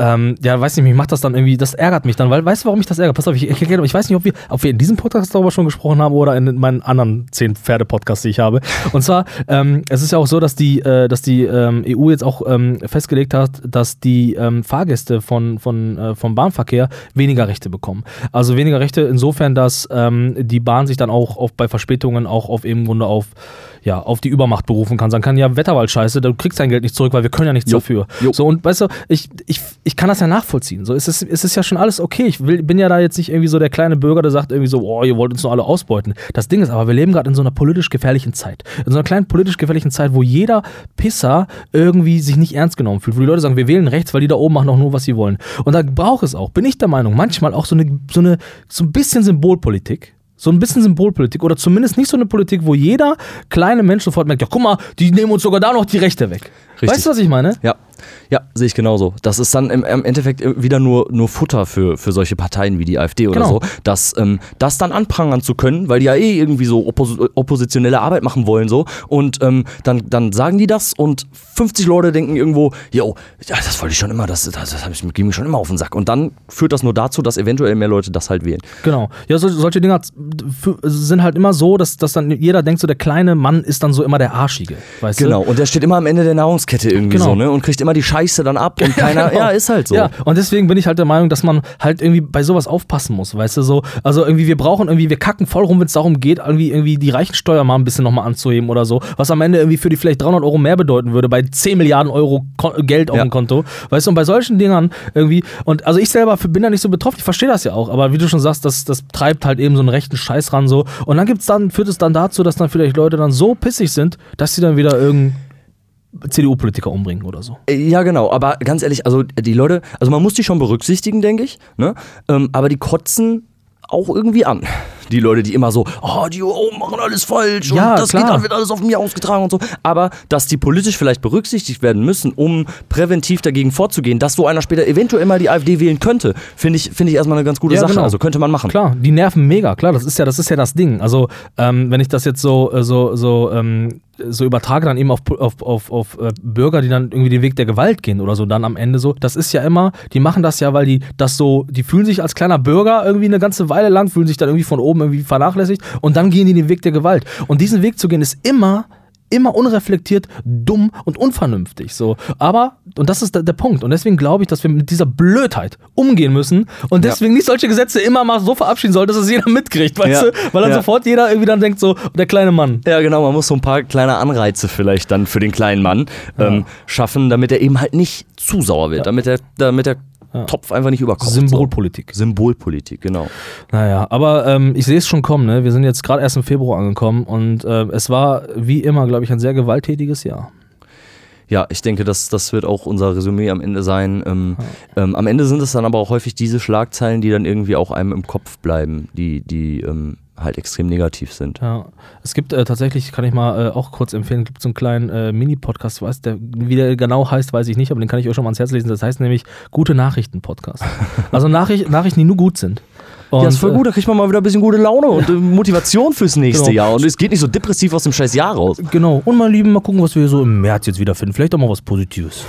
Speaker 3: ähm, ja, weiß nicht, mich macht das dann irgendwie, das ärgert mich dann, weil, weißt du, warum mich das ärgert? Pass auf, ich, erkläre- ich weiß nicht, ob wir, ob wir in diesem Podcast darüber schon gesprochen haben oder in meinen anderen zehn Pferde-Podcasts, die ich habe. Und zwar, ähm, es ist ja auch so, dass die, äh, dass die ähm, EU jetzt auch ähm, festgelegt hat, dass die ähm, Fahrgäste von, von, äh, vom Bahnverkehr weniger Rechte bekommen. Also weniger Rechte insofern, dass ähm, die Bahn sich dann auch auf, bei Verspätungen auch auf eben Grunde auf, ja, auf die Übermacht berufen kann. Sagen kann, ja, Wetterwald scheiße, du kriegst dein Geld nicht zurück, weil wir können ja nichts
Speaker 1: Jo.
Speaker 3: dafür.
Speaker 1: Jo.
Speaker 3: So, und weißt du, ich, ich, ich kann das ja nachvollziehen. So, es ist, es ist ja schon alles okay. Ich will, bin ja da jetzt nicht irgendwie so der kleine Bürger, der sagt irgendwie so, oh, ihr wollt uns nur alle ausbeuten. Das Ding ist aber, wir leben gerade in so einer politisch gefährlichen Zeit. In so einer kleinen politisch gefährlichen Zeit, wo jeder Pisser irgendwie sich nicht ernst genommen fühlt. Wo die Leute sagen, wir wählen rechts, weil die da oben machen auch nur, was sie wollen. Und da braucht es auch, bin ich der Meinung, manchmal auch so eine, so eine, so ein bisschen Symbolpolitik. So ein bisschen Symbolpolitik oder zumindest nicht so eine Politik, wo jeder kleine Mensch sofort merkt, ja guck mal, die nehmen uns sogar da noch die Rechte weg.
Speaker 1: Richtig.
Speaker 3: Weißt du, was ich meine?
Speaker 1: Ja, ja, sehe ich genauso. Das ist dann im, im Endeffekt wieder nur, nur Futter für, für solche Parteien wie die AfD oder
Speaker 3: Genau.
Speaker 1: so, dass ähm, das dann anprangern zu können, weil die ja eh irgendwie so oppos oppositionelle Arbeit machen wollen so und ähm, dann, dann sagen die das und 50 Leute denken irgendwo, yo, ja, das wollte ich schon immer, das, das, das ich, ging mir schon immer auf den Sack und dann führt das nur dazu, dass eventuell mehr Leute das halt wählen.
Speaker 3: Genau. Ja, so, solche Dinge f- sind halt immer so, dass, dass dann jeder denkt, so der kleine Mann ist dann so immer der Arschige. Weißt
Speaker 1: Genau, und der steht immer am Ende der Nahrungskette irgendwie
Speaker 3: Genau.
Speaker 1: so, ne? Und kriegt immer die Scheiße dann ab und keiner,
Speaker 3: genau.
Speaker 1: ja, ist halt so.
Speaker 3: Ja, und deswegen bin ich halt der Meinung, dass man halt irgendwie bei sowas aufpassen muss, weißt du, so. Also irgendwie, wir brauchen irgendwie, wir kacken voll rum, wenn es darum geht, irgendwie, irgendwie die Reichensteuer mal ein bisschen nochmal anzuheben oder so, was am Ende irgendwie für die vielleicht 300 Euro mehr bedeuten würde, bei 10 Milliarden Euro Ko Geld auf
Speaker 1: Ja.
Speaker 3: dem Konto, weißt du, und bei solchen Dingern irgendwie, und also ich selber bin da nicht so betroffen, ich verstehe das ja auch, aber wie du schon sagst, das, das treibt halt eben so einen rechten Scheiß ran, so. Und dann gibt's dann, führt es dann dazu, dass dann vielleicht Leute dann so pissig sind, dass sie dann wieder irgendeinen CDU-Politiker umbringen oder so.
Speaker 1: Ja, genau, aber ganz ehrlich, also die Leute, also man muss die schon berücksichtigen, denke ich, ne? Ähm, aber die kotzen auch irgendwie an. Die Leute, die immer so, oh, die oben machen alles falsch
Speaker 3: Ja,
Speaker 1: und das
Speaker 3: klar.
Speaker 1: geht, dann wird alles auf mir ausgetragen und so. Aber dass die politisch vielleicht berücksichtigt werden müssen, um präventiv dagegen vorzugehen, dass so einer später eventuell mal die AfD wählen könnte, finde ich, finde ich erstmal eine ganz gute
Speaker 3: Ja,
Speaker 1: Sache.
Speaker 3: genau.
Speaker 1: Also könnte man machen.
Speaker 3: Klar, die nerven mega, klar, das ist ja, das ist ja das Ding. Also, ähm, wenn ich das jetzt so, äh, so, so, ähm, so übertrage, dann eben auf, auf, auf, auf äh, Bürger, die dann irgendwie den Weg der Gewalt gehen oder so, dann am Ende so, das ist ja immer, die machen das ja, weil die das so, die fühlen sich als kleiner Bürger irgendwie eine ganze Weile lang, fühlen sich dann irgendwie von oben irgendwie vernachlässigt und dann gehen die den Weg der Gewalt. Und diesen Weg zu gehen ist immer immer unreflektiert, dumm und unvernünftig. So. Aber, und das ist der, der Punkt. Und deswegen glaube ich, dass wir mit dieser Blödheit umgehen müssen und
Speaker 1: Ja.
Speaker 3: deswegen nicht solche Gesetze immer mal so verabschieden soll, dass es jeder mitkriegt, weißt
Speaker 1: Ja.
Speaker 3: du? Weil dann
Speaker 1: Ja.
Speaker 3: sofort jeder irgendwie dann denkt, so, der kleine Mann.
Speaker 1: Ja, genau, man muss so ein paar kleine Anreize vielleicht dann für den kleinen Mann ähm, schaffen, damit er eben halt nicht zu sauer wird, damit der, damit Topf einfach nicht überkocht.
Speaker 3: Symbolpolitik.
Speaker 1: So. Symbolpolitik, genau.
Speaker 3: Naja, aber ähm, ich sehe es schon kommen, ne? Wir sind jetzt gerade erst im Februar angekommen und äh, es war wie immer, glaube ich, ein sehr gewalttätiges Jahr.
Speaker 1: Ja, ich denke, das, das wird auch unser Resümee am Ende sein. Ähm, ähm, am Ende sind es dann aber auch häufig diese Schlagzeilen, die dann irgendwie auch einem im Kopf bleiben, die, die ähm, halt extrem negativ sind.
Speaker 3: Ja, es gibt äh, tatsächlich, kann ich mal äh, auch kurz empfehlen, gibt so einen kleinen äh, Mini-Podcast, weiß der, wie der genau heißt, weiß ich nicht, aber den kann ich euch schon mal ans Herz lesen. Das heißt nämlich Gute Nachrichten-Podcast. also Nachricht, Nachrichten, die nur gut sind. Und,
Speaker 1: ja, ist voll
Speaker 3: äh,
Speaker 1: gut, da kriegt man mal wieder ein bisschen gute Laune und äh, Motivation fürs nächste
Speaker 3: Genau.
Speaker 1: Jahr. Und es geht nicht so depressiv aus dem scheiß Jahr raus.
Speaker 3: Genau. Und mein Lieben, mal gucken, was wir so im März jetzt wieder finden. Vielleicht auch mal was Positives.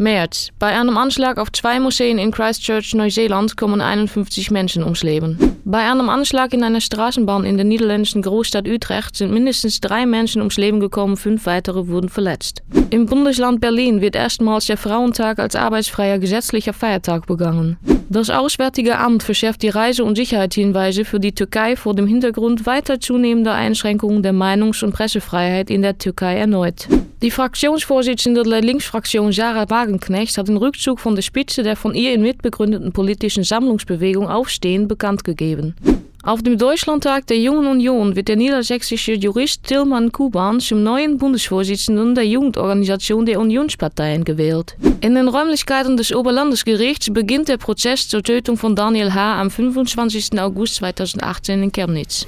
Speaker 2: März. Bei einem Anschlag auf zwei Museen in Christchurch, Neuseeland, kommen 51 Menschen ums Leben. Bei einem Anschlag in einer Straßenbahn in der niederländischen Großstadt Utrecht sind mindestens drei Menschen ums Leben gekommen, fünf weitere wurden verletzt. Im Bundesland Berlin wird erstmals der Frauentag als arbeitsfreier gesetzlicher Feiertag begangen. Das Auswärtige Amt verschärft die Reise- und Sicherheitshinweise für die Türkei vor dem Hintergrund weiter zunehmender Einschränkungen der Meinungs- und Pressefreiheit in der Türkei erneut. Die Fraktionsvorsitzende der Linksfraktion Sarah Wagenknecht hat den Rückzug von der Spitze der von ihr in mitbegründeten politischen Sammlungsbewegung Aufstehen bekannt gegeben. Auf dem Deutschlandtag der Jungen Union wird der niedersächsische Jurist Tilman Kuban zum neuen Bundesvorsitzenden der Jugendorganisation der Unionsparteien gewählt. In den Räumlichkeiten des Oberlandesgerichts beginnt der Prozess zur Tötung von Daniel H. am 25. August 2018 in Chemnitz.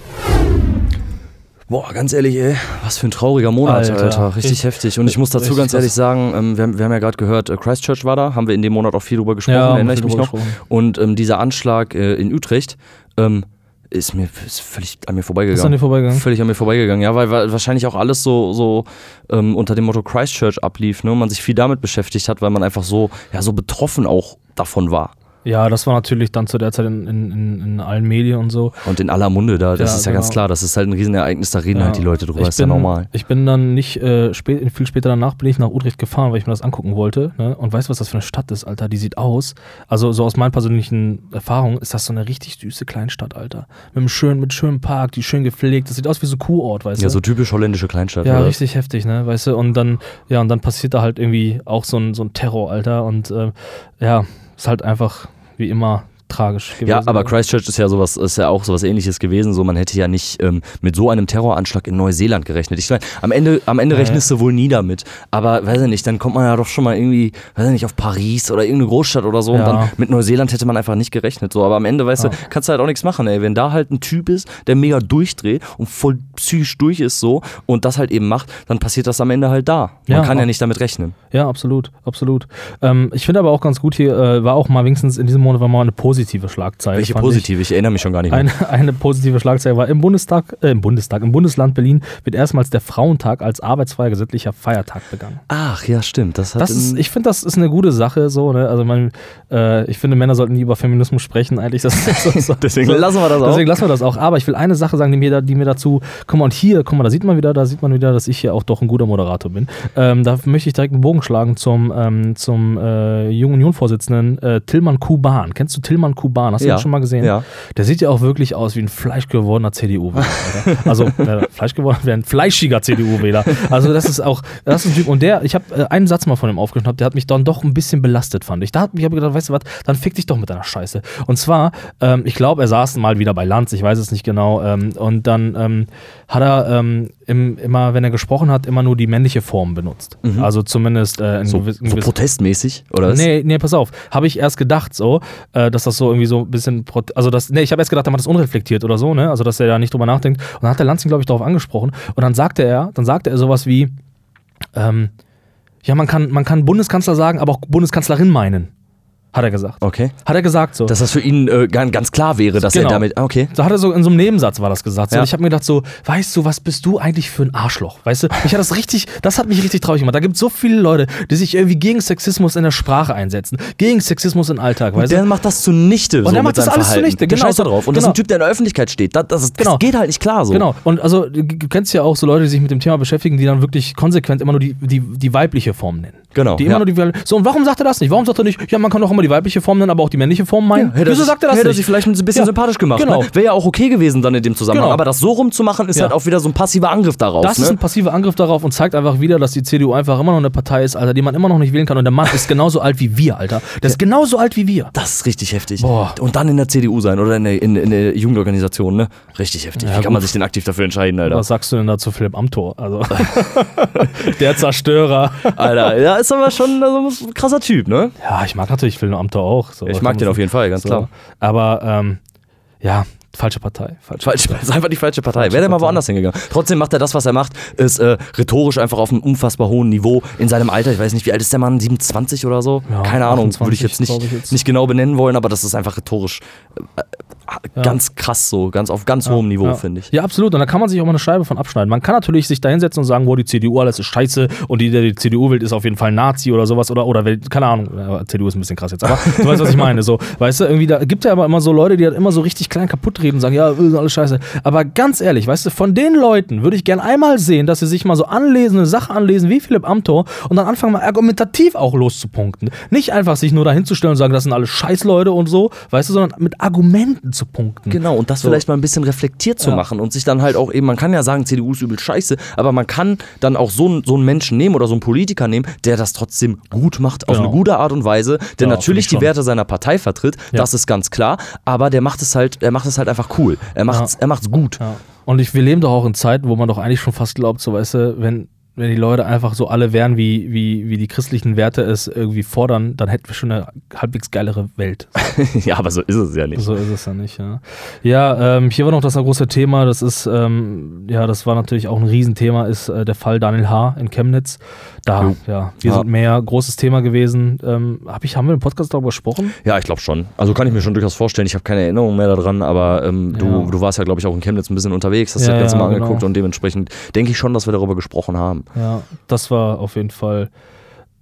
Speaker 1: Boah, ganz ehrlich, ey, was für ein trauriger Monat, Alter.
Speaker 3: Alter.
Speaker 1: Richtig
Speaker 3: Richtig-
Speaker 1: heftig. Und ich muss dazu ganz ehrlich sagen, ähm, wir, haben- wir haben ja gerade gehört, äh, Christchurch war da, haben wir in dem Monat auch viel drüber gesprochen,
Speaker 3: Ja,
Speaker 1: erinnere ich mich noch. Und ähm, dieser Anschlag äh, in Utrecht ähm, ist mir ist völlig an mir vorbeigegangen.
Speaker 3: Ist an dir vorbeigegangen?
Speaker 1: Völlig an mir vorbeigegangen, ja, weil, weil wahrscheinlich auch alles so, so ähm, unter dem Motto Christchurch ablief, ne? und man sich viel damit beschäftigt hat, weil man einfach so, ja, so betroffen auch davon war.
Speaker 3: Ja, das war natürlich dann zu der Zeit in, in, in, allen Medien und so.
Speaker 1: Und in aller Munde da, das
Speaker 3: Ja,
Speaker 1: ist ja ganz
Speaker 3: genau.
Speaker 1: klar, das ist halt ein Riesenereignis, da reden
Speaker 3: Ja.
Speaker 1: halt die Leute drüber,
Speaker 3: Ich
Speaker 1: ist ja
Speaker 3: bin-
Speaker 1: normal.
Speaker 3: Ich bin dann nicht äh, spät, viel später danach bin ich nach Utrecht gefahren, weil ich mir das angucken wollte. Ne? Und weißt du, was das für eine Stadt ist, Alter? Die sieht aus. Also so aus meinen persönlichen Erfahrungen ist das so eine richtig süße Kleinstadt, Alter. Mit einem schönen, mit schönem Park, die schön gepflegt. Das sieht aus wie so Kurort, weißt
Speaker 1: Ja,
Speaker 3: du?
Speaker 1: so typisch holländische Kleinstadt.
Speaker 3: Ja,
Speaker 1: oder?
Speaker 3: richtig heftig, ne? Weißt du, und dann, ja, und dann passiert da halt irgendwie auch so ein, so ein Terror, Alter. Und äh, ja, ist halt einfach wie immer tragisch gewesen.
Speaker 1: Ja, aber Christchurch ist ja sowas, ist ja auch sowas ähnliches gewesen. So, man hätte ja nicht ähm, mit so einem Terroranschlag in Neuseeland gerechnet. Ich meine, am Ende, am Ende
Speaker 3: Nee.
Speaker 1: rechnest du wohl nie damit. Aber weiß ich nicht, dann kommt man ja doch schon mal irgendwie, weiß ich nicht, auf Paris oder irgendeine Großstadt oder so. Und
Speaker 3: Ja.
Speaker 1: dann mit Neuseeland hätte man einfach nicht gerechnet. So, aber am Ende, weißt
Speaker 3: Ja.
Speaker 1: du, kannst du halt auch nichts machen, ey. Wenn da halt ein Typ ist, der mega durchdreht und voll psychisch durch ist so und das halt eben macht, dann passiert das am Ende halt da. Man
Speaker 3: Ja,
Speaker 1: kann ja nicht damit rechnen.
Speaker 3: Ja, absolut, absolut. Ähm, ich finde aber auch ganz gut hier, äh, war auch mal wenigstens in diesem Monat war mal eine positive Schlagzeile.
Speaker 1: Welche positive? Ich erinnere mich schon gar nicht
Speaker 3: Ich.
Speaker 1: mehr.
Speaker 3: Eine, eine positive Schlagzeile war im Bundestag, äh, im Bundestag, im Bundesland Berlin wird erstmals der Frauentag als arbeitsfreier gesetzlicher Feiertag begangen.
Speaker 1: Ach ja, stimmt. Das, hat
Speaker 3: Das ist, ich finde, das ist eine gute Sache, so, ne? Also man, äh, ich finde, Männer sollten nie über Feminismus sprechen, eigentlich. So,
Speaker 1: Deswegen lassen wir das auch.
Speaker 3: Deswegen lassen wir das auch. Aber ich will eine Sache sagen, die mir, da, die mir dazu, guck mal, und hier, guck mal, da sieht man wieder, da sieht man wieder, dass ich hier auch doch ein guter Moderator bin. Ähm, da möchte ich direkt einen Bogen schlagen zum, ähm, zum äh, Jungen Union-Vorsitzenden äh, Tillmann Kuban. Kennst du Tillmann Kuban? Hast du
Speaker 1: Ja,
Speaker 3: ihn schon mal gesehen?
Speaker 1: ja.
Speaker 3: Der sieht ja auch wirklich aus wie ein fleischgewordener CDU-Wähler. Also, äh, fleischgeworden wäre ein fleischiger CDU-Wähler. Also, das ist auch, das ist ein Typ. Und der, ich habe äh, einen Satz mal von ihm aufgeschnappt, der hat mich dann doch ein bisschen belastet, fand ich. Da hat ich habe gedacht, weißt du was, dann fick dich doch mit deiner Scheiße. Und zwar, ähm, ich glaube, er saß mal wieder bei Lanz, ich weiß es nicht genau. Ähm, und dann ähm, hat er ähm, im, immer, wenn er gesprochen hat, immer nur die männliche Form benutzt. Also zumindest äh, in
Speaker 1: so,
Speaker 3: gewissen,
Speaker 1: so protestmäßig, oder was?
Speaker 3: Nee, nee, pass auf. Habe ich erst gedacht so, äh, dass das so irgendwie so ein bisschen, also das, nee, ich habe erst gedacht, er macht das unreflektiert oder so, ne? Also, dass er da nicht drüber nachdenkt. Und dann hat der Lansing, glaube ich, darauf angesprochen. Und dann sagte er, dann sagte er sowas wie, ähm, ja, man kann, man kann Bundeskanzler sagen, aber auch Bundeskanzlerin meinen. Hat er gesagt.
Speaker 1: Okay.
Speaker 3: Hat er gesagt so.
Speaker 1: Dass das für ihn äh, ganz, klar wäre, dass
Speaker 3: Genau.
Speaker 1: er damit. ah, Okay.
Speaker 3: Da hat er so in so einem Nebensatz war das gesagt. So.
Speaker 1: Ja.
Speaker 3: Und Ich habe mir gedacht so, weißt du, was bist du eigentlich für ein Arschloch? Weißt du, mich hat das richtig, das hat mich richtig traurig gemacht. Da gibt es so viele Leute, die sich irgendwie gegen Sexismus in der Sprache einsetzen, gegen Sexismus im Alltag, weißt du?
Speaker 1: der macht das zunichte.
Speaker 3: Und
Speaker 1: so
Speaker 3: der macht das alles
Speaker 1: Verhalten.
Speaker 3: zunichte,
Speaker 1: Der
Speaker 3: genau.
Speaker 1: scheißt da drauf. Und das ist
Speaker 3: Genau.
Speaker 1: ein Typ, der in der Öffentlichkeit steht. Das, das, das
Speaker 3: Genau.
Speaker 1: geht halt nicht klar so.
Speaker 3: Genau. Und also, du du kennst ja auch so Leute, die sich mit dem Thema beschäftigen, die dann wirklich konsequent immer nur die, die, die weibliche Form nennen.
Speaker 1: Genau,
Speaker 3: Die immer
Speaker 1: ja.
Speaker 3: nur die So, und warum sagt er das nicht? Warum sagt er nicht, ja, man kann doch immer die weibliche Form nennen, aber auch die männliche Form meinen?
Speaker 1: Hätte
Speaker 3: Wieso sagt er das
Speaker 1: hätte
Speaker 3: nicht?
Speaker 1: sich vielleicht ein bisschen
Speaker 3: Ja,
Speaker 1: sympathisch gemacht.
Speaker 3: Genau.
Speaker 1: Ne? Wäre ja auch okay gewesen dann in dem Zusammenhang.
Speaker 3: Genau.
Speaker 1: Aber das so rumzumachen, ist
Speaker 3: Ja.
Speaker 1: halt auch wieder so ein passiver Angriff darauf.
Speaker 3: Das
Speaker 1: ne?
Speaker 3: ist ein passiver Angriff darauf und zeigt einfach wieder, dass die CDU einfach immer noch eine Partei ist, Alter, die man immer noch nicht wählen kann. Und der Mann ist genauso alt wie wir, Alter. Der ist genauso alt wie wir.
Speaker 1: Das ist richtig heftig.
Speaker 3: Boah.
Speaker 1: Und dann in der CDU sein oder in der, in, in der Jugendorganisation, ne? Richtig heftig.
Speaker 3: Ja,
Speaker 1: Wie kann man sich denn aktiv dafür entscheiden, Alter?
Speaker 3: Was sagst du denn dazu Philipp Amthor? Also, der Zerstörer.
Speaker 1: Alter, ja, ist aber schon also, ein krasser Typ, ne?
Speaker 3: Ja, ich mag natürlich Philipp Amthor auch. So,
Speaker 1: Ich mag den auf jeden Fall, ganz
Speaker 3: so.
Speaker 1: klar.
Speaker 3: Aber, ähm, ja, falsche Partei. Falsche
Speaker 1: Falsch, ist einfach die falsche Partei.
Speaker 3: Falsche
Speaker 1: Wäre der mal
Speaker 3: Partei.
Speaker 1: woanders hingegangen. Trotzdem macht er das, was er macht, ist äh, rhetorisch einfach auf einem unfassbar hohen Niveau in seinem Alter. Ich weiß nicht, wie alt ist der Mann? 27 oder so?
Speaker 3: Ja,
Speaker 1: Keine Ahnung,
Speaker 3: 28,
Speaker 1: würde ich jetzt, nicht,
Speaker 3: ich jetzt.
Speaker 1: nicht genau benennen wollen, aber das ist einfach rhetorisch äh, äh, ganz krass so, ganz auf ganz hohem Niveau,
Speaker 3: ja.
Speaker 1: finde ich.
Speaker 3: Ja, absolut. Und da kann man sich auch mal eine Scheibe von abschneiden. Man kann natürlich sich da hinsetzen und sagen, wo die CDU alles ist scheiße und die, der die CDU wählt, ist auf jeden Fall Nazi oder sowas oder, oder keine Ahnung, Ja, CDU ist ein bisschen krass jetzt, aber du weißt, was ich meine. So, weißt du, irgendwie, da gibt ja aber immer so Leute, die halt immer so richtig klein kaputt reden und sagen, ja, äh, alles scheiße. Aber ganz ehrlich, weißt du, von den Leuten würde ich gern einmal sehen, dass sie sich mal so anlesen, eine Sache anlesen wie Philipp Amthor und dann anfangen mal argumentativ auch loszupunkten. Nicht einfach sich nur dahinzustellen und sagen, das sind alles Scheißleute und so, weißt du, sondern mit Argumenten zu punkten.
Speaker 1: Genau, und das
Speaker 3: So.
Speaker 1: vielleicht mal ein bisschen reflektiert zu
Speaker 3: Ja.
Speaker 1: machen und sich dann halt auch eben, man kann ja sagen, CDU ist übel scheiße, aber man kann dann auch so, einen- so einen Menschen nehmen oder so einen Politiker nehmen, der das trotzdem gut macht, auf
Speaker 3: Genau.
Speaker 1: eine gute Art und Weise, der
Speaker 3: Ja,
Speaker 1: natürlich
Speaker 3: finde ich
Speaker 1: die. Werte seiner Partei vertritt,
Speaker 3: Ja.
Speaker 1: das ist ganz klar, aber der macht es halt, er macht es halt einfach cool. Er macht's,
Speaker 3: Ja.
Speaker 1: er macht's gut.
Speaker 3: Und ich, wir leben doch auch in Zeiten, wo man doch eigentlich schon fast glaubt, so weißt du, wenn, wenn die Leute einfach so alle wären, wie, wie, wie die christlichen Werte es irgendwie fordern, dann hätten wir schon eine halbwegs geilere Welt.
Speaker 1: ja, aber so ist es ja nicht.
Speaker 3: So ist es ja nicht, ja. Ja, ähm, hier war noch das große Thema, das ist, ähm, ja, das war natürlich auch ein Riesenthema, ist äh, der Fall Daniel H. in Chemnitz. Da,
Speaker 1: Jo.
Speaker 3: ja, wir
Speaker 1: Ja.
Speaker 3: sind mehr, großes Thema gewesen. Ähm, hab ich, haben wir im Podcast darüber gesprochen?
Speaker 1: Ja, ich glaube schon. Also kann ich mir schon durchaus vorstellen. Ich habe keine Erinnerung mehr daran, aber ähm, du,
Speaker 3: Ja.
Speaker 1: du warst ja, glaube ich, auch in Chemnitz ein bisschen unterwegs, hast
Speaker 3: Ja,
Speaker 1: dir das Ganze mal angeguckt
Speaker 3: genau.
Speaker 1: und dementsprechend denke ich schon, dass wir darüber gesprochen haben.
Speaker 3: Ja, das war auf jeden Fall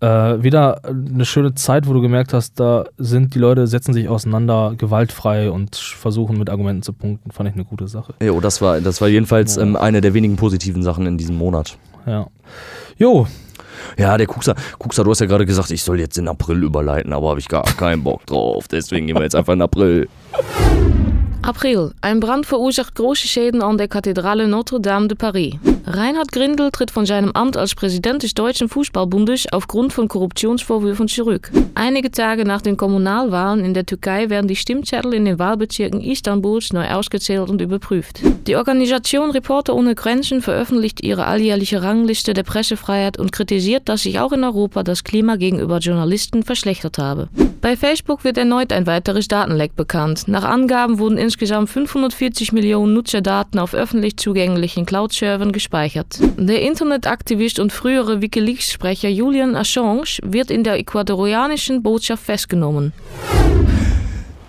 Speaker 3: äh, wieder eine schöne Zeit, wo du gemerkt hast, da sind die Leute, setzen sich auseinander, gewaltfrei und versuchen mit Argumenten zu punkten. Fand ich eine gute Sache.
Speaker 1: Jo, das war, das war jedenfalls ähm, eine der wenigen positiven Sachen in diesem Monat.
Speaker 3: Ja. Jo,
Speaker 1: Ja, der Kuxer, Kuxer, du hast ja gerade gesagt, ich soll jetzt in April überleiten, aber habe ich gar keinen Bock drauf. Deswegen gehen wir jetzt einfach in April.
Speaker 2: April. Ein Brand verursacht große Schäden an der Kathedrale Notre-Dame de Paris. Reinhard Grindel tritt von seinem Amt als Präsident des Deutschen Fußballbundes aufgrund von Korruptionsvorwürfen zurück. Einige Tage nach den Kommunalwahlen in der Türkei werden die Stimmzettel in den Wahlbezirken Istanbuls neu ausgezählt und überprüft. Die Organisation Reporter ohne Grenzen veröffentlicht ihre alljährliche Rangliste der Pressefreiheit und kritisiert, dass sich auch in Europa das Klima gegenüber Journalisten verschlechtert habe. Bei Facebook wird erneut ein weiteres Datenleck bekannt. Nach Angaben wurden insgesamt 540 Millionen Nutzerdaten auf öffentlich zugänglichen Cloud-Servern gespeichert. Der Internetaktivist und frühere Wikileaks-Sprecher Julian Assange wird in der ecuadorianischen Botschaft festgenommen.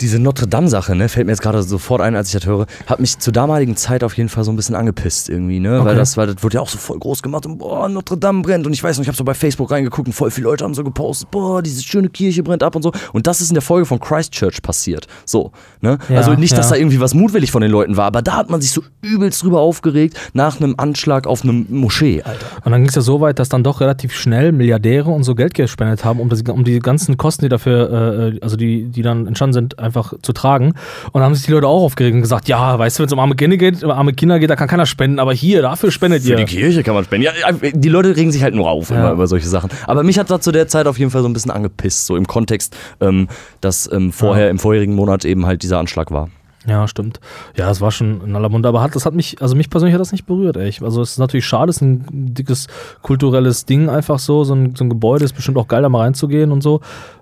Speaker 1: Diese Notre Dame-Sache, ne, fällt mir jetzt gerade sofort ein, als ich das höre, hat mich zur damaligen Zeit auf jeden Fall so ein bisschen angepisst irgendwie, ne? Weil
Speaker 3: Okay.
Speaker 1: das, weil das wurde ja auch so voll groß gemacht und boah, Notre Dame brennt. Und ich weiß noch, ich habe so bei Facebook reingeguckt und voll viele Leute haben so gepostet, boah, diese schöne Kirche brennt ab und so. Und das ist in der Folge von Christchurch passiert. So, ne?
Speaker 3: Ja,
Speaker 1: also nicht, dass
Speaker 3: ja.
Speaker 1: da irgendwie was mutwillig von den Leuten war, aber da hat man sich so übelst drüber aufgeregt nach einem Anschlag auf eine Moschee, Alter.
Speaker 3: Und dann ging es ja so weit, dass dann doch relativ schnell Milliardäre und so Geld gespendet haben, um, das, um die ganzen Kosten, die dafür, äh, also die, die dann entstanden sind, einfach zu tragen. Und dann haben sich die Leute auch aufgeregt und gesagt, ja, weißt du, wenn es um arme Kinder geht, um arme Kinder geht, da kann keiner spenden, aber hier, dafür spendet
Speaker 1: Für
Speaker 3: ihr.
Speaker 1: die Kirche kann man spenden. Ja, die Leute regen sich halt nur auf
Speaker 3: Ja.
Speaker 1: immer über solche Sachen. Aber mich hat da zu der Zeit auf jeden Fall so ein bisschen angepisst, so im Kontext, ähm, dass ähm, vorher, im vorherigen Monat eben halt dieser Anschlag war.
Speaker 3: Ja, stimmt. Ja, das war schon in aller Munde, aber hat, das hat mich, also mich persönlich hat das nicht berührt, ey. Also es ist natürlich schade, es ist ein dickes kulturelles Ding einfach so, so ein, so ein Gebäude ist bestimmt auch geil, da mal reinzugehen und so.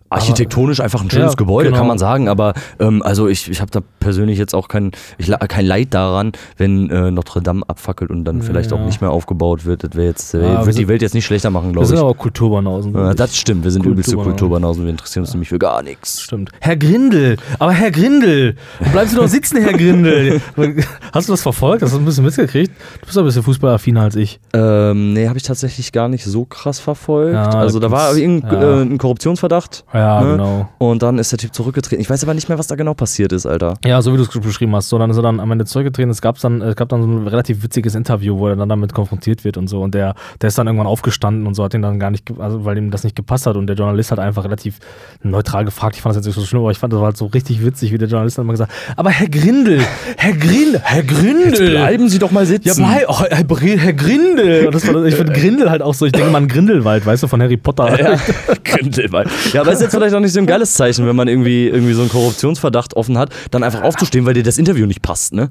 Speaker 1: Architektonisch einfach ein schönes
Speaker 3: Ja,
Speaker 1: Gebäude,
Speaker 3: genau.
Speaker 1: kann man sagen, aber ähm, also ich, ich habe da persönlich jetzt auch kein, ich, kein Leid daran, wenn äh, Notre Dame abfackelt und dann vielleicht
Speaker 3: Ja.
Speaker 1: auch nicht mehr aufgebaut wird. Das wäre jetzt, äh,
Speaker 3: Ja, wir
Speaker 1: wird die
Speaker 3: sind-
Speaker 1: Welt jetzt nicht schlechter machen,
Speaker 3: Wir
Speaker 1: glaube
Speaker 3: sind
Speaker 1: ich.
Speaker 3: aber Kulturbanausen.
Speaker 1: Ja, das stimmt, wir sind übelste
Speaker 3: Kulturbanausen.
Speaker 1: Wir interessieren uns nämlich für gar nichts.
Speaker 3: Stimmt. Herr Grindel, aber Herr Grindel, bleibst du doch sitzen, Herr Grindel. Hast du das verfolgt? Hast du ein bisschen mitgekriegt? Du bist ein bisschen fußballaffiner als ich.
Speaker 1: Ähm, nee, habe ich tatsächlich gar nicht so krass verfolgt.
Speaker 3: Ja,
Speaker 1: also da war irgendein
Speaker 3: ja.
Speaker 1: äh, ein Korruptionsverdacht.
Speaker 3: Ja, Ja,
Speaker 1: ne?
Speaker 3: genau.
Speaker 1: Und dann ist der Typ zurückgetreten. Ich weiß aber nicht mehr, was da genau passiert ist, Alter.
Speaker 3: Ja, so wie du es beschrieben hast. So, dann ist er dann am Ende zurückgetreten. Es gab dann, es gab dann so ein relativ witziges Interview, wo er dann damit konfrontiert wird und so. Und der, der ist dann irgendwann aufgestanden und so, hat ihn dann gar nicht, also weil ihm das nicht gepasst hat. Und der Journalist hat einfach relativ neutral gefragt. Ich fand das jetzt nicht so schlimm, aber ich fand das war halt so richtig witzig, wie der Journalist dann immer gesagt hat, aber Herr Grindel, Herr Grindel, Herr Grindel.
Speaker 1: Sie doch mal sitzen.
Speaker 3: Ja, bleib, oh, Herr, Herr Grindel. Und das war, ich finde Grindel halt auch so, ich denke mal an Grindelwald, weißt du, von Harry Potter.
Speaker 1: Ja, Grindelwald. Ja, aber ist jetzt vielleicht auch nicht so ein geiles Zeichen, wenn man irgendwie, irgendwie so einen Korruptionsverdacht offen hat, dann einfach aufzustehen, weil dir das Interview nicht passt, ne?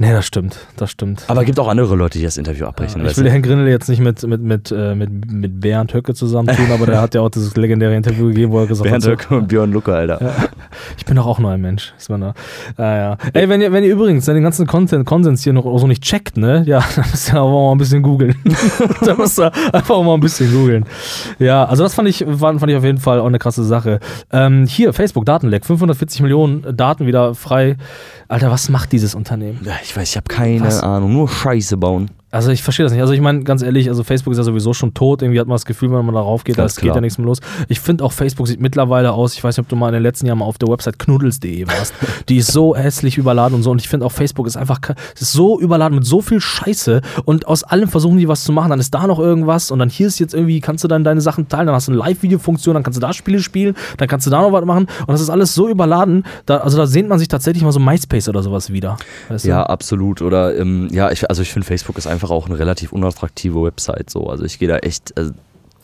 Speaker 3: Nee, das stimmt, das stimmt.
Speaker 1: Aber gibt auch andere Leute, die das Interview abbrechen.
Speaker 3: Ich
Speaker 1: weißt
Speaker 3: will? Herrn Grindel jetzt nicht mit, mit, mit, äh, mit, mit Bernd Höcke zusammentun, aber der hat ja auch dieses legendäre Interview gegeben, wo er gesagt
Speaker 1: Bernd
Speaker 3: hat,
Speaker 1: Höcke und Björn Lucke, Alter.
Speaker 3: ich bin doch auch nur ein Mensch. Ist man da. Ah, ja. Ey, wenn ihr, wenn ihr übrigens den ganzen Content, Konsens hier noch so nicht checkt, ne, ja, dann müsst ihr aber mal ein bisschen googeln. da müsst ihr einfach mal ein bisschen googeln. Ja, also das fand ich, fand, ich auf jeden Fall auch eine krasse Sache. Ähm, hier, Facebook, Datenleck, 540 Millionen Daten wieder frei. Alter, was macht dieses Unternehmen?
Speaker 1: Ja, ich weiß, ich habe keine? Ahnung. Nur Scheiße bauen.
Speaker 3: Also ich verstehe das nicht. Also ich meine, ganz ehrlich, also Facebook ist ja sowieso schon tot. Irgendwie hat man das Gefühl, wenn man darauf geht,
Speaker 1: Ganz
Speaker 3: es geht ja nichts mehr los. Ich finde auch, Facebook sieht mittlerweile aus, ich weiß nicht, ob du mal in den letzten Jahren mal auf der Website knuddels.de warst. Die ist so hässlich überladen und so. Und ich finde auch, Facebook ist einfach ist so überladen mit so viel Scheiße. Und aus allem versuchen die was zu machen. Dann ist da noch irgendwas und dann hier ist jetzt irgendwie, kannst du dann deine Sachen teilen. Dann hast du eine Live-Video-Funktion, dann kannst du da Spiele spielen, dann kannst du da noch was machen. Und das ist alles so überladen. Da, also da sehnt man sich tatsächlich mal so MySpace oder sowas wieder. Weißt du?
Speaker 1: Ja, absolut. Oder ähm, ja, ich, also ich finde, Facebook ist einfach auch eine relativ unattraktive Website. So. Also ich gehe da echt äh,